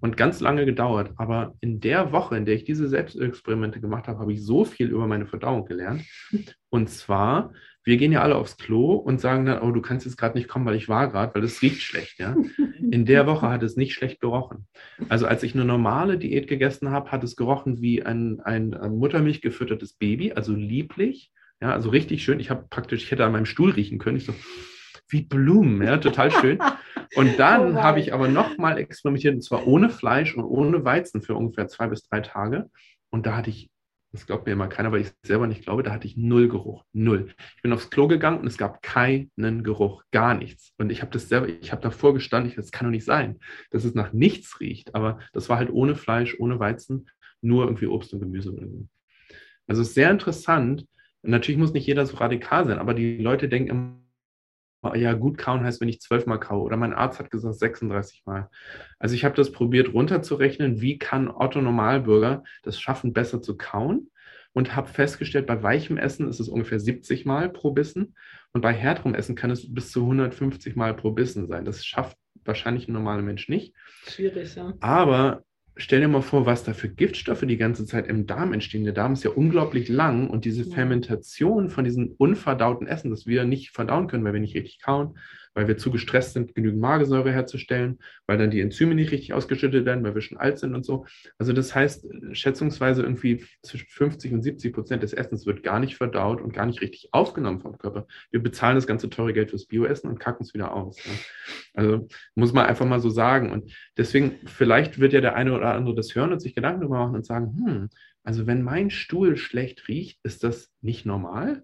und ganz lange gedauert. Aber in der Woche, in der ich diese Selbstexperimente gemacht habe, habe ich so viel über meine Verdauung gelernt. Und zwar wir gehen ja alle aufs Klo und sagen dann, oh, du kannst jetzt gerade nicht kommen, weil ich war gerade, weil es riecht schlecht. Ja? In der Woche hat es nicht schlecht gerochen. Also als ich eine normale Diät gegessen habe, hat es gerochen wie ein, ein, Muttermilch gefüttertes Baby, also lieblich, ja, also richtig schön. Ich habe praktisch, ich hätte an meinem Stuhl riechen können. Ich so, wie Blumen, ja, total schön. Und dann oh habe ich aber nochmal experimentiert, und zwar ohne Fleisch und ohne Weizen für ungefähr zwei bis drei Tage. Und da hatte ich das glaubt mir immer keiner, weil ich selber nicht glaube, da hatte ich null Geruch. Null. Ich bin aufs Klo gegangen und es gab keinen Geruch, gar nichts. Und ich habe das selber, ich habe davor gestanden, ich, das kann doch nicht sein, dass es nach nichts riecht. Aber das war halt ohne Fleisch, ohne Weizen, nur irgendwie Obst und Gemüse. Also es ist sehr interessant. Und natürlich muss nicht jeder so radikal sein, aber die Leute denken immer, ja, gut kauen heißt, wenn ich zwölfmal kaue. Oder mein Arzt hat gesagt 36 Mal. Also ich habe das probiert runterzurechnen, wie kann Otto Normalbürger das schaffen, besser zu kauen. Und habe festgestellt, bei weichem Essen ist es ungefähr 70 Mal pro Bissen. Und bei härterem Essen kann es bis zu 150 Mal pro Bissen sein. Das schafft wahrscheinlich ein normaler Mensch nicht. Schwierig, ja. Aber stell dir mal vor, was da für Giftstoffe die ganze Zeit im Darm entstehen. Der Darm ist ja unglaublich lang und diese Fermentation von diesen unverdauten Essen, das wir nicht verdauen können, weil wir nicht richtig kauen, weil wir zu gestresst sind, genügend Magensäure herzustellen, weil dann die Enzyme nicht richtig ausgeschüttet werden, weil wir schon alt sind und so. Also das heißt, schätzungsweise irgendwie zwischen 50 und 70 Prozent des Essens wird gar nicht verdaut und gar nicht richtig aufgenommen vom Körper. Wir bezahlen das ganze teure Geld fürs Bioessen und kacken es wieder aus. Ja. Also muss man einfach mal so sagen. Und deswegen, vielleicht wird ja der eine oder andere das hören und sich Gedanken darüber machen und sagen, hm, also wenn mein Stuhl schlecht riecht, ist das nicht normal?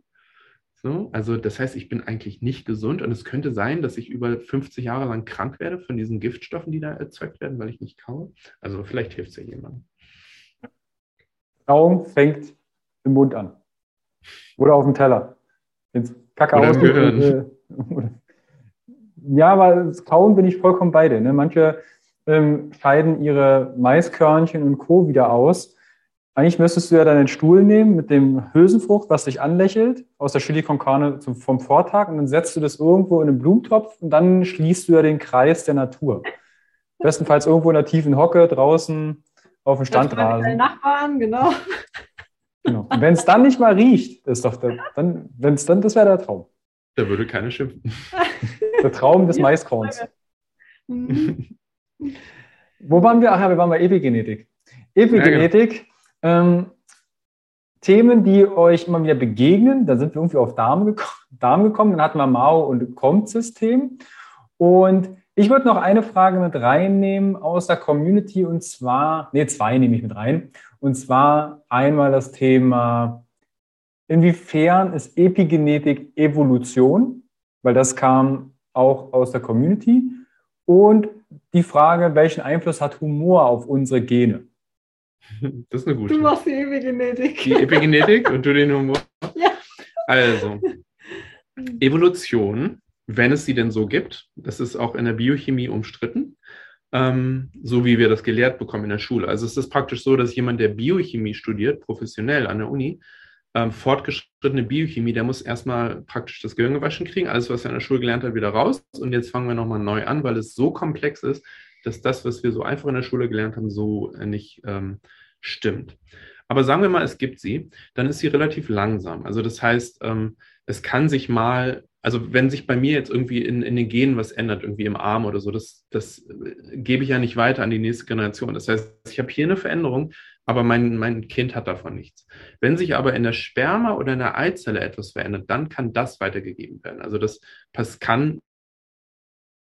So, also das heißt, ich bin eigentlich nicht gesund und es könnte sein, dass ich über 50 Jahre lang krank werde von diesen Giftstoffen, die da erzeugt werden, weil ich nicht kaue. Also vielleicht hilft es ja jemandem. Kauen fängt im Mund an. Oder auf dem Teller. Ins Kacke Oder im Gehirn. ja, aber das Kauen bin ich vollkommen bei dir. Ne? Manche ähm, scheiden ihre Maiskörnchen und Co. wieder aus eigentlich müsstest du ja deinen Stuhl nehmen mit dem Hülsenfrucht, was dich anlächelt, aus der Chili con Carne zum, vom Vortag und dann setzt du das irgendwo in einen Blumentopf und dann schließt du ja den Kreis der Natur. Bestenfalls irgendwo in der tiefen Hocke draußen auf dem Standrasen. Nachbarn, genau. genau. Wenn es dann nicht mal riecht, ist doch der, dann, wenn es dann, das wäre der Traum. Da würde keiner schimpfen. Der Traum des Maiskorns. Mhm. Wo waren wir? Ach ja, wir waren bei Epigenetik. Epigenetik. Ähm, Themen, die euch immer wieder begegnen. Da sind wir irgendwie auf Darm, geko Darm gekommen. Dann hatten wir Mao und Comp-System. Und ich würde noch eine Frage mit reinnehmen aus der Community und zwar, nee, zwei nehme ich mit rein. Und zwar einmal das Thema, inwiefern ist Epigenetik Evolution? Weil das kam auch aus der Community. Und die Frage, welchen Einfluss hat Humor auf unsere Gene? Das ist eine gute. Du machst die Epigenetik. Die Epigenetik und du den Humor. Ja. Also, Evolution, wenn es sie denn so gibt, das ist auch in der Biochemie umstritten, ähm, so wie wir das gelehrt bekommen in der Schule. Also es ist praktisch so, dass jemand, der Biochemie studiert, professionell an der Uni, ähm, fortgeschrittene Biochemie, der muss erstmal praktisch das Gehirn gewaschen kriegen, alles, was er in der Schule gelernt hat, wieder raus. Und jetzt fangen wir nochmal neu an, weil es so komplex ist, dass das, was wir so einfach in der Schule gelernt haben, so äh, nicht ähm, stimmt. Aber sagen wir mal, es gibt sie, dann ist sie relativ langsam. Also das heißt, ähm, es kann sich mal, also wenn sich bei mir jetzt irgendwie in, in den Genen was ändert, irgendwie im Arm oder so, das, das äh, gebe ich ja nicht weiter an die nächste Generation. Das heißt, ich habe hier eine Veränderung, aber mein, mein Kind hat davon nichts. Wenn sich aber in der Sperma oder in der Eizelle etwas verändert, dann kann das weitergegeben werden. Also das, das kann,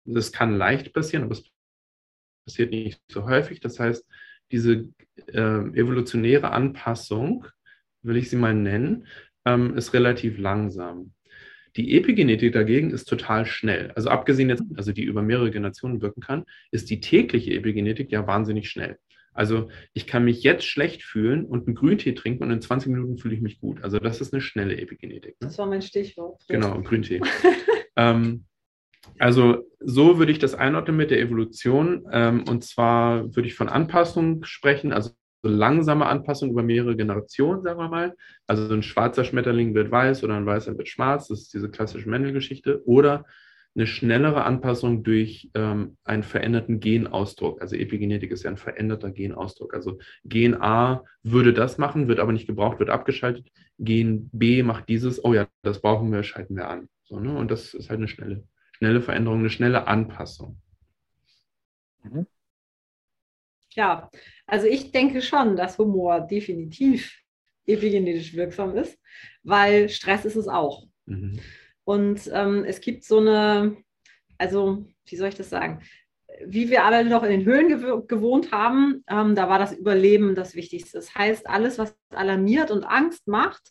das kann leicht passieren, aber es passiert nicht so häufig. Das heißt, diese äh, evolutionäre Anpassung, will ich sie mal nennen, ähm, ist relativ langsam. Die Epigenetik dagegen ist total schnell. Also abgesehen jetzt, also die über mehrere Generationen wirken kann, ist die tägliche Epigenetik ja wahnsinnig schnell. Also ich kann mich jetzt schlecht fühlen und einen Grüntee trinken und in 20 Minuten fühle ich mich gut. Also das ist eine schnelle Epigenetik. Ne? Das war mein Stichwort. Genau, Grüntee. ähm, also so würde ich das einordnen mit der Evolution. Ähm, und zwar würde ich von Anpassung sprechen, also langsame Anpassung über mehrere Generationen, sagen wir mal. Also ein schwarzer Schmetterling wird weiß oder ein weißer wird schwarz. Das ist diese klassische Mendel-Geschichte. Oder eine schnellere Anpassung durch ähm, einen veränderten Genausdruck. Also Epigenetik ist ja ein veränderter Genausdruck. Also Gen A würde das machen, wird aber nicht gebraucht, wird abgeschaltet. Gen B macht dieses, oh ja, das brauchen wir, schalten wir an. So, ne? Und das ist halt eine schnelle, schnelle Veränderung, eine schnelle Anpassung. Mhm. Ja, also ich denke schon, dass Humor definitiv epigenetisch wirksam ist, weil Stress ist es auch. Mhm. Und ähm, es gibt so eine, also wie soll ich das sagen? Wie wir alle noch in den Höhlen gew gewohnt haben, ähm, da war das Überleben das Wichtigste. Das heißt, alles, was alarmiert und Angst macht,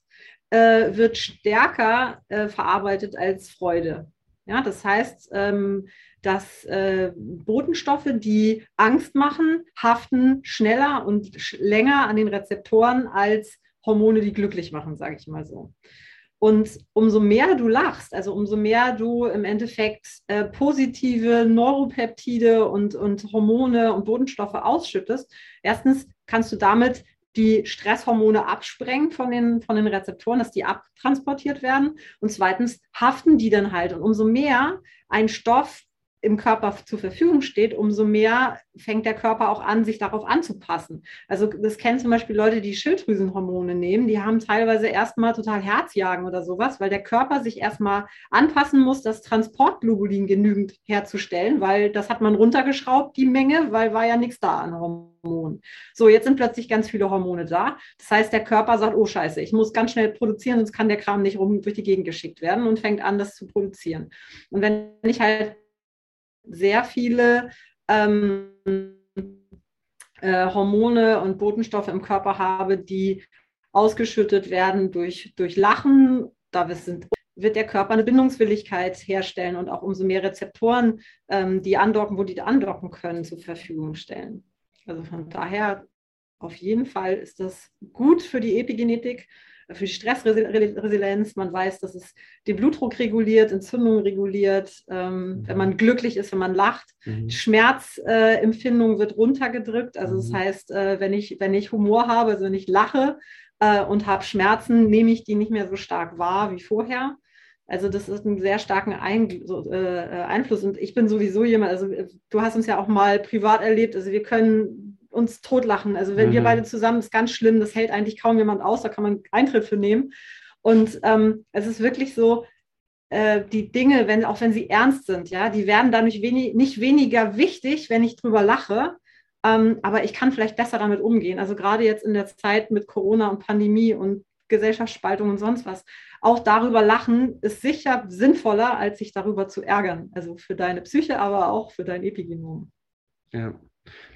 äh, wird stärker äh, verarbeitet als Freude. Ja, das heißt, ähm, dass äh, Botenstoffe, die Angst machen, haften schneller und sch länger an den Rezeptoren als Hormone, die glücklich machen, sage ich mal so. Und umso mehr du lachst, also umso mehr du im Endeffekt äh, positive Neuropeptide und, und Hormone und Bodenstoffe ausschüttest, erstens kannst du damit die Stresshormone absprengen von den, von den Rezeptoren, dass die abtransportiert werden. Und zweitens haften die dann halt. Und umso mehr ein Stoff im Körper zur Verfügung steht, umso mehr fängt der Körper auch an, sich darauf anzupassen. Also das kennen zum Beispiel Leute, die Schilddrüsenhormone nehmen, die haben teilweise erstmal total Herzjagen oder sowas, weil der Körper sich erstmal anpassen muss, das Transportglobulin genügend herzustellen, weil das hat man runtergeschraubt, die Menge, weil war ja nichts da an Hormonen. So, jetzt sind plötzlich ganz viele Hormone da. Das heißt, der Körper sagt, oh scheiße, ich muss ganz schnell produzieren, sonst kann der Kram nicht rum durch die Gegend geschickt werden und fängt an, das zu produzieren. Und wenn ich halt sehr viele ähm, äh, Hormone und Botenstoffe im Körper habe, die ausgeschüttet werden durch, durch Lachen. Da sind, wird der Körper eine Bindungswilligkeit herstellen und auch umso mehr Rezeptoren, ähm, die andocken, wo die andocken können, zur Verfügung stellen. Also von daher auf jeden Fall ist das gut für die Epigenetik für die Stressresilienz. Man weiß, dass es den Blutdruck reguliert, Entzündungen reguliert, ähm, mhm. wenn man glücklich ist, wenn man lacht. Mhm. Schmerzempfindung äh, wird runtergedrückt. Also das mhm. heißt, äh, wenn, ich, wenn ich Humor habe, also wenn ich lache äh, und habe Schmerzen, nehme ich die nicht mehr so stark wahr wie vorher. Also das ist ein sehr starken Ein so, äh, Einfluss. Und ich bin sowieso jemand, also äh, du hast uns ja auch mal privat erlebt, also wir können uns totlachen. Also wenn mhm. wir beide zusammen, ist ganz schlimm, das hält eigentlich kaum jemand aus, da kann man Eintritt für nehmen. Und ähm, es ist wirklich so, äh, die Dinge, wenn, auch wenn sie ernst sind, ja, die werden dadurch wenig, nicht weniger wichtig, wenn ich drüber lache. Ähm, aber ich kann vielleicht besser damit umgehen. Also gerade jetzt in der Zeit mit Corona und Pandemie und Gesellschaftsspaltung und sonst was. Auch darüber lachen ist sicher sinnvoller, als sich darüber zu ärgern. Also für deine Psyche, aber auch für dein Epigenom. Ja,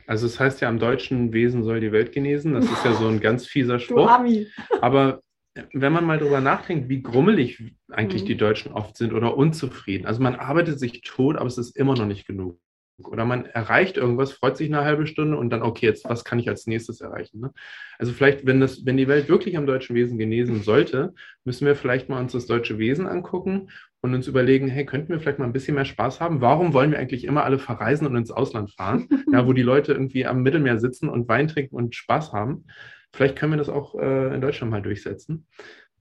also es heißt ja, am deutschen Wesen soll die Welt genesen. Das ist ja so ein ganz fieser Spruch. Aber wenn man mal darüber nachdenkt, wie grummelig eigentlich mhm. die Deutschen oft sind oder unzufrieden. Also man arbeitet sich tot, aber es ist immer noch nicht genug. Oder man erreicht irgendwas, freut sich eine halbe Stunde und dann, okay, jetzt was kann ich als nächstes erreichen? Ne? Also vielleicht, wenn, das, wenn die Welt wirklich am deutschen Wesen genesen sollte, müssen wir vielleicht mal uns das deutsche Wesen angucken und uns überlegen, hey, könnten wir vielleicht mal ein bisschen mehr Spaß haben? Warum wollen wir eigentlich immer alle verreisen und ins Ausland fahren? ja, wo die Leute irgendwie am Mittelmeer sitzen und Wein trinken und Spaß haben. Vielleicht können wir das auch äh, in Deutschland mal durchsetzen.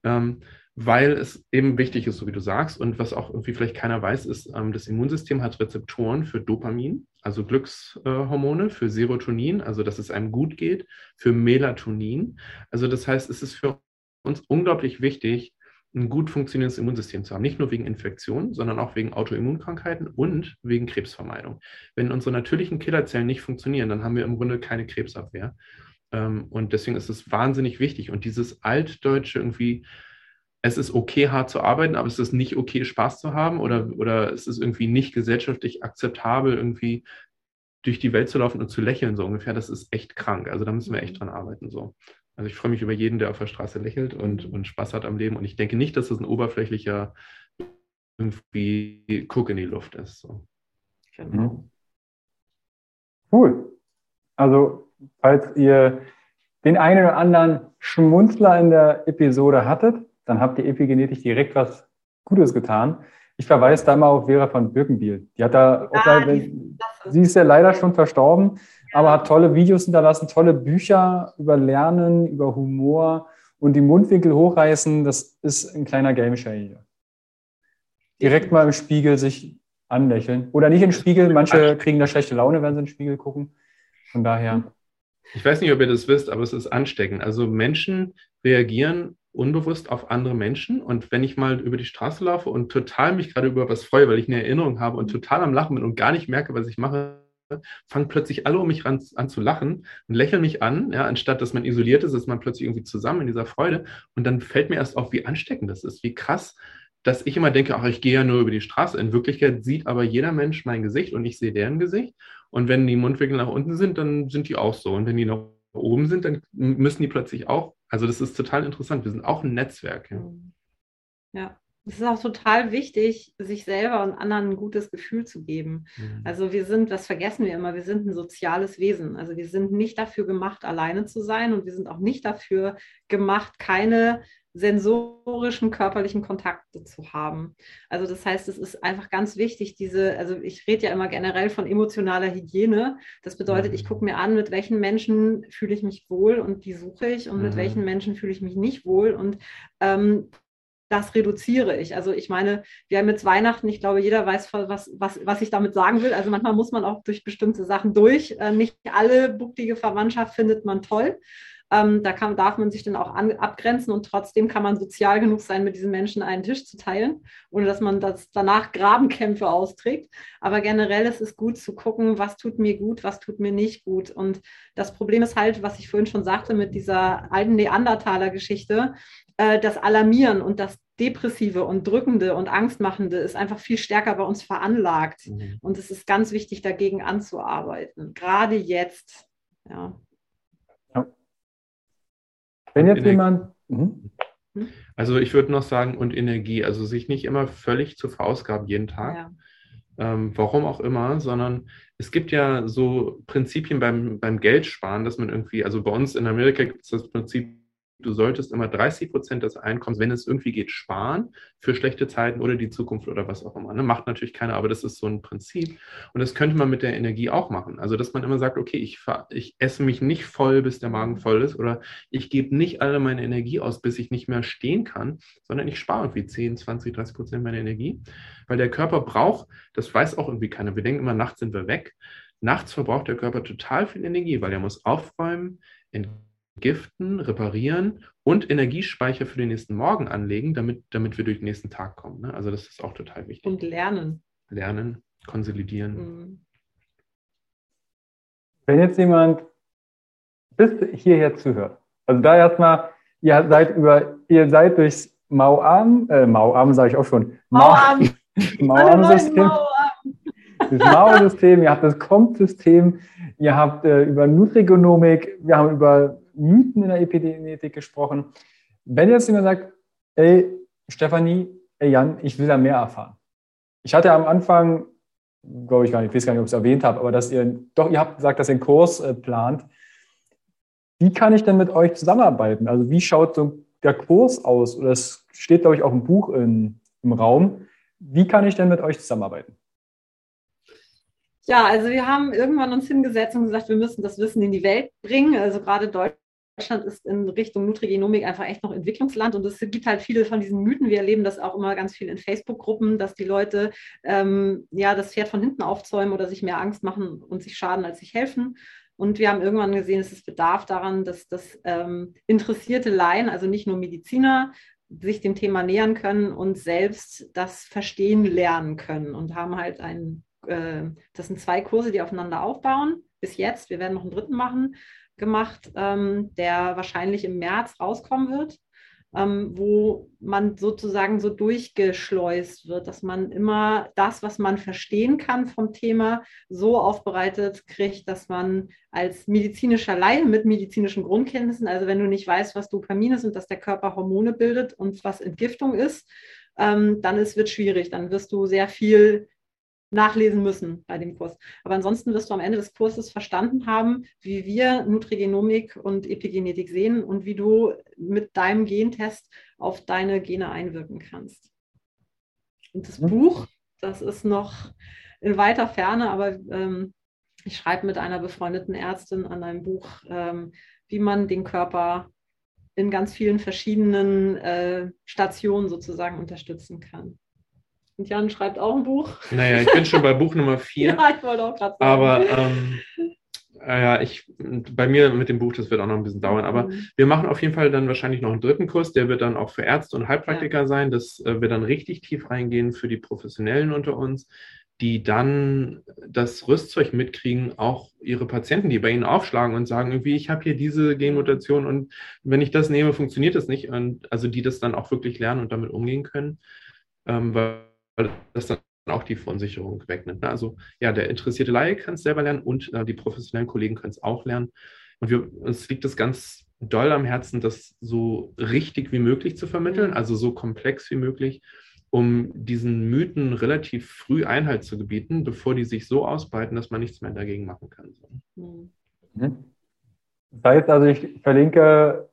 Ähm, weil es eben wichtig ist, so wie du sagst. Und was auch irgendwie vielleicht keiner weiß, ist, ähm, das Immunsystem hat Rezeptoren für Dopamin, also Glückshormone, für Serotonin, also dass es einem gut geht, für Melatonin. Also das heißt, es ist für uns unglaublich wichtig, ein gut funktionierendes Immunsystem zu haben. Nicht nur wegen Infektionen, sondern auch wegen Autoimmunkrankheiten und wegen Krebsvermeidung. Wenn unsere natürlichen Killerzellen nicht funktionieren, dann haben wir im Grunde keine Krebsabwehr. Ähm, und deswegen ist es wahnsinnig wichtig. Und dieses altdeutsche irgendwie, es ist okay, hart zu arbeiten, aber es ist nicht okay, Spaß zu haben oder, oder es ist irgendwie nicht gesellschaftlich akzeptabel, irgendwie durch die Welt zu laufen und zu lächeln, so ungefähr, das ist echt krank. Also da müssen wir echt dran arbeiten. So. Also ich freue mich über jeden, der auf der Straße lächelt und, und Spaß hat am Leben. Und ich denke nicht, dass das ein oberflächlicher irgendwie Guck in die Luft ist. So. Genau. Cool. Also falls ihr den einen oder anderen Schmunzler in der Episode hattet, dann habt ihr Epigenetik direkt was Gutes getan. Ich verweise da mal auf Vera von Birkenbiel. Die hat da, ja, auch, sie ist ja leider schon verstorben. Aber hat tolle Videos hinterlassen, tolle Bücher über Lernen, über Humor und die Mundwinkel hochreißen. Das ist ein kleiner Game Changer. Direkt mal im Spiegel sich anlächeln. Oder nicht im Spiegel. Manche kriegen da schlechte Laune, wenn sie in den Spiegel gucken. Von daher. Ich weiß nicht, ob ihr das wisst, aber es ist ansteckend. Also Menschen reagieren unbewusst auf andere Menschen. Und wenn ich mal über die Straße laufe und total mich gerade über was freue, weil ich eine Erinnerung habe und total am Lachen bin und gar nicht merke, was ich mache, fangen plötzlich alle um mich ran, an zu lachen und lächeln mich an, ja, anstatt dass man isoliert ist, ist man plötzlich irgendwie zusammen in dieser Freude. Und dann fällt mir erst auf, wie ansteckend das ist, wie krass, dass ich immer denke, ach, ich gehe ja nur über die Straße. In Wirklichkeit sieht aber jeder Mensch mein Gesicht und ich sehe deren Gesicht. Und wenn die Mundwinkel nach unten sind, dann sind die auch so. Und wenn die nach oben sind, dann müssen die plötzlich auch. Also das ist total interessant. Wir sind auch ein Netzwerk. Ja. ja. Es ist auch total wichtig, sich selber und anderen ein gutes Gefühl zu geben. Mhm. Also wir sind, das vergessen wir immer, wir sind ein soziales Wesen. Also wir sind nicht dafür gemacht, alleine zu sein und wir sind auch nicht dafür gemacht, keine sensorischen körperlichen Kontakte zu haben. Also das heißt, es ist einfach ganz wichtig, diese, also ich rede ja immer generell von emotionaler Hygiene. Das bedeutet, ich gucke mir an, mit welchen Menschen fühle ich mich wohl und die suche ich und mhm. mit welchen Menschen fühle ich mich nicht wohl und ähm, das reduziere ich. Also ich meine, wir haben jetzt Weihnachten, ich glaube, jeder weiß, was, was, was ich damit sagen will. Also manchmal muss man auch durch bestimmte Sachen durch. Äh, nicht alle bucklige Verwandtschaft findet man toll. Ähm, da kann, darf man sich dann auch an, abgrenzen und trotzdem kann man sozial genug sein, mit diesen Menschen einen Tisch zu teilen, ohne dass man das danach Grabenkämpfe austrägt. Aber generell ist es gut zu gucken, was tut mir gut, was tut mir nicht gut. Und das Problem ist halt, was ich vorhin schon sagte mit dieser alten Neandertaler-Geschichte, äh, das Alarmieren und das Depressive und Drückende und Angstmachende ist einfach viel stärker bei uns veranlagt. Mhm. Und es ist ganz wichtig, dagegen anzuarbeiten, gerade jetzt. Ja. Wenn jetzt jemand. Mhm. Also ich würde noch sagen, und Energie, also sich nicht immer völlig zu verausgaben jeden Tag. Ja. Ähm, warum auch immer, sondern es gibt ja so Prinzipien beim, beim Geldsparen, dass man irgendwie, also bei uns in Amerika gibt es das Prinzip du solltest immer 30 Prozent des Einkommens, wenn es irgendwie geht, sparen für schlechte Zeiten oder die Zukunft oder was auch immer. Ne? Macht natürlich keiner, aber das ist so ein Prinzip. Und das könnte man mit der Energie auch machen. Also, dass man immer sagt, okay, ich, ich esse mich nicht voll, bis der Magen voll ist oder ich gebe nicht alle meine Energie aus, bis ich nicht mehr stehen kann, sondern ich spare irgendwie 10, 20, 30 Prozent meiner Energie, weil der Körper braucht, das weiß auch irgendwie keiner. Wir denken immer, nachts sind wir weg. Nachts verbraucht der Körper total viel Energie, weil er muss aufräumen, entgiften, reparieren und Energiespeicher für den nächsten Morgen anlegen, damit, damit wir durch den nächsten Tag kommen. Ne? Also das ist auch total wichtig. Und lernen. Lernen, konsolidieren. Mhm. Wenn jetzt jemand bis hierher zuhört, also da erstmal, ihr seid über, ihr seid durchs Mauarm, äh, Mauarm sage ich auch schon, Mauarm, Mauarm-System, das Mauer-System, ihr habt das Comp-System, ihr habt äh, über Nutrigenomik, wir haben über Mythen in der Epigenetik gesprochen. Wenn jetzt jemand sagt, ey, Stefanie, ey Jan, ich will da mehr erfahren. Ich hatte am Anfang, glaube ich gar nicht, ich weiß gar nicht, ob ich es erwähnt habe, aber dass ihr, doch, ihr habt gesagt, dass ihr einen Kurs äh, plant. Wie kann ich denn mit euch zusammenarbeiten? Also wie schaut so der Kurs aus? Oder es steht, glaube ich, auch ein Buch in, im Raum. Wie kann ich denn mit euch zusammenarbeiten? Ja, also wir haben irgendwann uns hingesetzt und gesagt, wir müssen das Wissen in die Welt bringen. Also gerade Deutschland Deutschland ist in Richtung Nutrigenomik einfach echt noch Entwicklungsland und es gibt halt viele von diesen Mythen. Wir erleben das auch immer ganz viel in Facebook-Gruppen, dass die Leute ähm, ja das Pferd von hinten aufzäumen oder sich mehr Angst machen und sich schaden, als sich helfen. Und wir haben irgendwann gesehen, es ist Bedarf daran, dass, dass ähm, interessierte Laien, also nicht nur Mediziner, sich dem Thema nähern können und selbst das Verstehen lernen können und haben halt ein, äh, das sind zwei Kurse, die aufeinander aufbauen bis jetzt. Wir werden noch einen dritten machen gemacht, ähm, der wahrscheinlich im März rauskommen wird, ähm, wo man sozusagen so durchgeschleust wird, dass man immer das, was man verstehen kann vom Thema, so aufbereitet kriegt, dass man als medizinischer Laie mit medizinischen Grundkenntnissen, also wenn du nicht weißt, was Dopamin ist und dass der Körper Hormone bildet und was Entgiftung ist, ähm, dann ist, wird schwierig. Dann wirst du sehr viel nachlesen müssen bei dem Kurs. Aber ansonsten wirst du am Ende des Kurses verstanden haben, wie wir Nutrigenomik und Epigenetik sehen und wie du mit deinem Gentest auf deine Gene einwirken kannst. Und das mhm. Buch, das ist noch in weiter Ferne, aber ähm, ich schreibe mit einer befreundeten Ärztin an einem Buch, ähm, wie man den Körper in ganz vielen verschiedenen äh, Stationen sozusagen unterstützen kann. Und Jan schreibt auch ein Buch. Naja, ich bin schon bei Buch Nummer vier. ja, ich wollte auch gerade sagen. Aber ähm, äh, ja, ich, bei mir mit dem Buch, das wird auch noch ein bisschen dauern. Aber mhm. wir machen auf jeden Fall dann wahrscheinlich noch einen dritten Kurs, der wird dann auch für Ärzte und Heilpraktiker ja. sein. Das äh, wird dann richtig tief reingehen für die Professionellen unter uns, die dann das Rüstzeug mitkriegen, auch ihre Patienten, die bei ihnen aufschlagen und sagen, irgendwie, ich habe hier diese Genmutation und wenn ich das nehme, funktioniert das nicht. Und also die das dann auch wirklich lernen und damit umgehen können. Ähm, weil weil das dann auch die Verunsicherung wegnimmt. Ne? Also ja, der interessierte Laie kann es selber lernen und äh, die professionellen Kollegen können es auch lernen. Und wir, uns liegt es ganz doll am Herzen, das so richtig wie möglich zu vermitteln, mhm. also so komplex wie möglich, um diesen Mythen relativ früh Einhalt zu gebieten, bevor die sich so ausbreiten, dass man nichts mehr dagegen machen kann. Mhm. Das heißt also, ich verlinke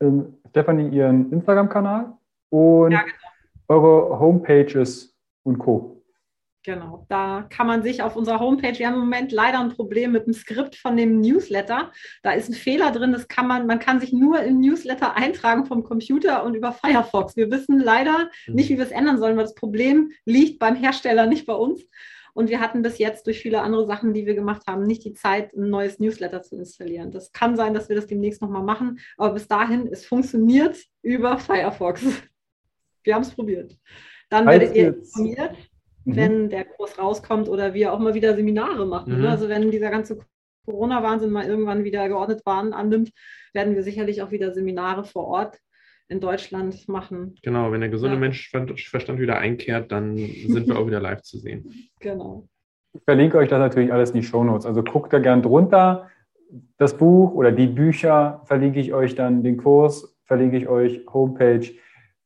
ähm, Stefanie ihren Instagram-Kanal und ja, genau. eure Homepages und Co. Genau, da kann man sich auf unserer Homepage, wir haben im Moment leider ein Problem mit dem Skript von dem Newsletter. Da ist ein Fehler drin, das kann man, man kann sich nur im Newsletter eintragen vom Computer und über Firefox. Wir wissen leider nicht, wie wir es ändern sollen, weil das Problem liegt beim Hersteller, nicht bei uns. Und wir hatten bis jetzt durch viele andere Sachen, die wir gemacht haben, nicht die Zeit, ein neues Newsletter zu installieren. Das kann sein, dass wir das demnächst nochmal machen, aber bis dahin, es funktioniert über Firefox. Wir haben es probiert. Dann werdet ihr informiert, mhm. wenn der Kurs rauskommt oder wir auch mal wieder Seminare machen. Ne? Mhm. Also wenn dieser ganze Corona-Wahnsinn mal irgendwann wieder geordnet Bahn annimmt, werden wir sicherlich auch wieder Seminare vor Ort in Deutschland machen. Genau, wenn der gesunde ja. Menschenverstand wieder einkehrt, dann sind wir auch wieder live zu sehen. Genau. Ich verlinke euch das natürlich alles in die Shownotes. Also guckt da gern drunter. Das Buch oder die Bücher verlinke ich euch dann, den Kurs verlinke ich euch, Homepage.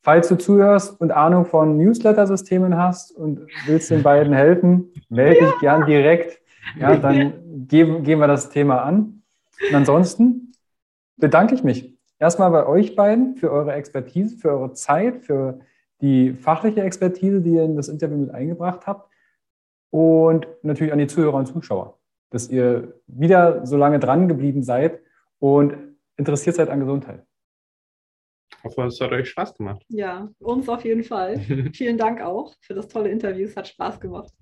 Falls du zuhörst und Ahnung von Newsletter-Systemen hast und willst den beiden helfen, melde dich gern direkt. Ja, dann gehen, gehen wir das Thema an. Und ansonsten bedanke ich mich erstmal bei euch beiden für eure Expertise, für eure Zeit, für die fachliche Expertise, die ihr in das Interview mit eingebracht habt. Und natürlich an die Zuhörer und Zuschauer, dass ihr wieder so lange dran geblieben seid und interessiert seid an Gesundheit. Ich hoffe, es hat euch Spaß gemacht. Ja, uns auf jeden Fall. Vielen Dank auch für das tolle Interview. Es hat Spaß gemacht.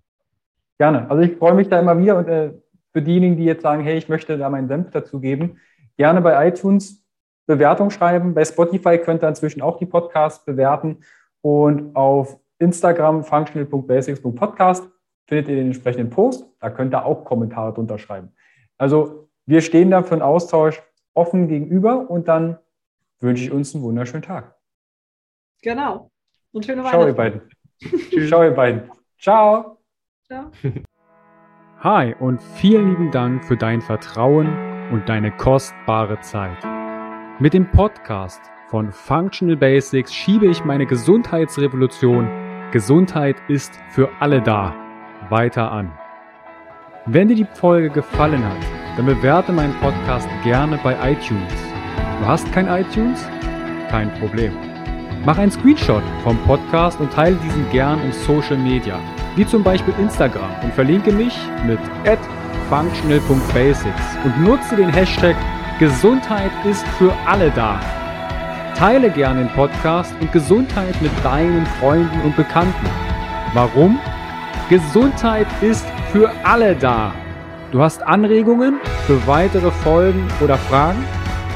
Gerne. Also ich freue mich da immer wieder und äh, für diejenigen, die jetzt sagen, hey, ich möchte da meinen Senf dazu geben, gerne bei iTunes Bewertung schreiben. Bei Spotify könnt ihr inzwischen auch die Podcasts bewerten und auf Instagram functional.basics.podcast findet ihr den entsprechenden Post. Da könnt ihr auch Kommentare drunter schreiben. Also wir stehen da für einen Austausch offen gegenüber und dann wünsche ich uns einen wunderschönen Tag. Genau. Und schöne Weihnachten. Ciao, ihr beiden. Ciao, ihr beiden. Ciao. Ciao. Hi und vielen lieben Dank für dein Vertrauen und deine kostbare Zeit. Mit dem Podcast von Functional Basics schiebe ich meine Gesundheitsrevolution Gesundheit ist für alle da weiter an. Wenn dir die Folge gefallen hat, dann bewerte meinen Podcast gerne bei iTunes Du hast kein iTunes? Kein Problem. Mach einen Screenshot vom Podcast und teile diesen gern in Social Media, wie zum Beispiel Instagram und verlinke mich mit functional.basics und nutze den Hashtag Gesundheit ist für alle da. Teile gern den Podcast und Gesundheit mit deinen Freunden und Bekannten. Warum? Gesundheit ist für alle da. Du hast Anregungen für weitere Folgen oder Fragen?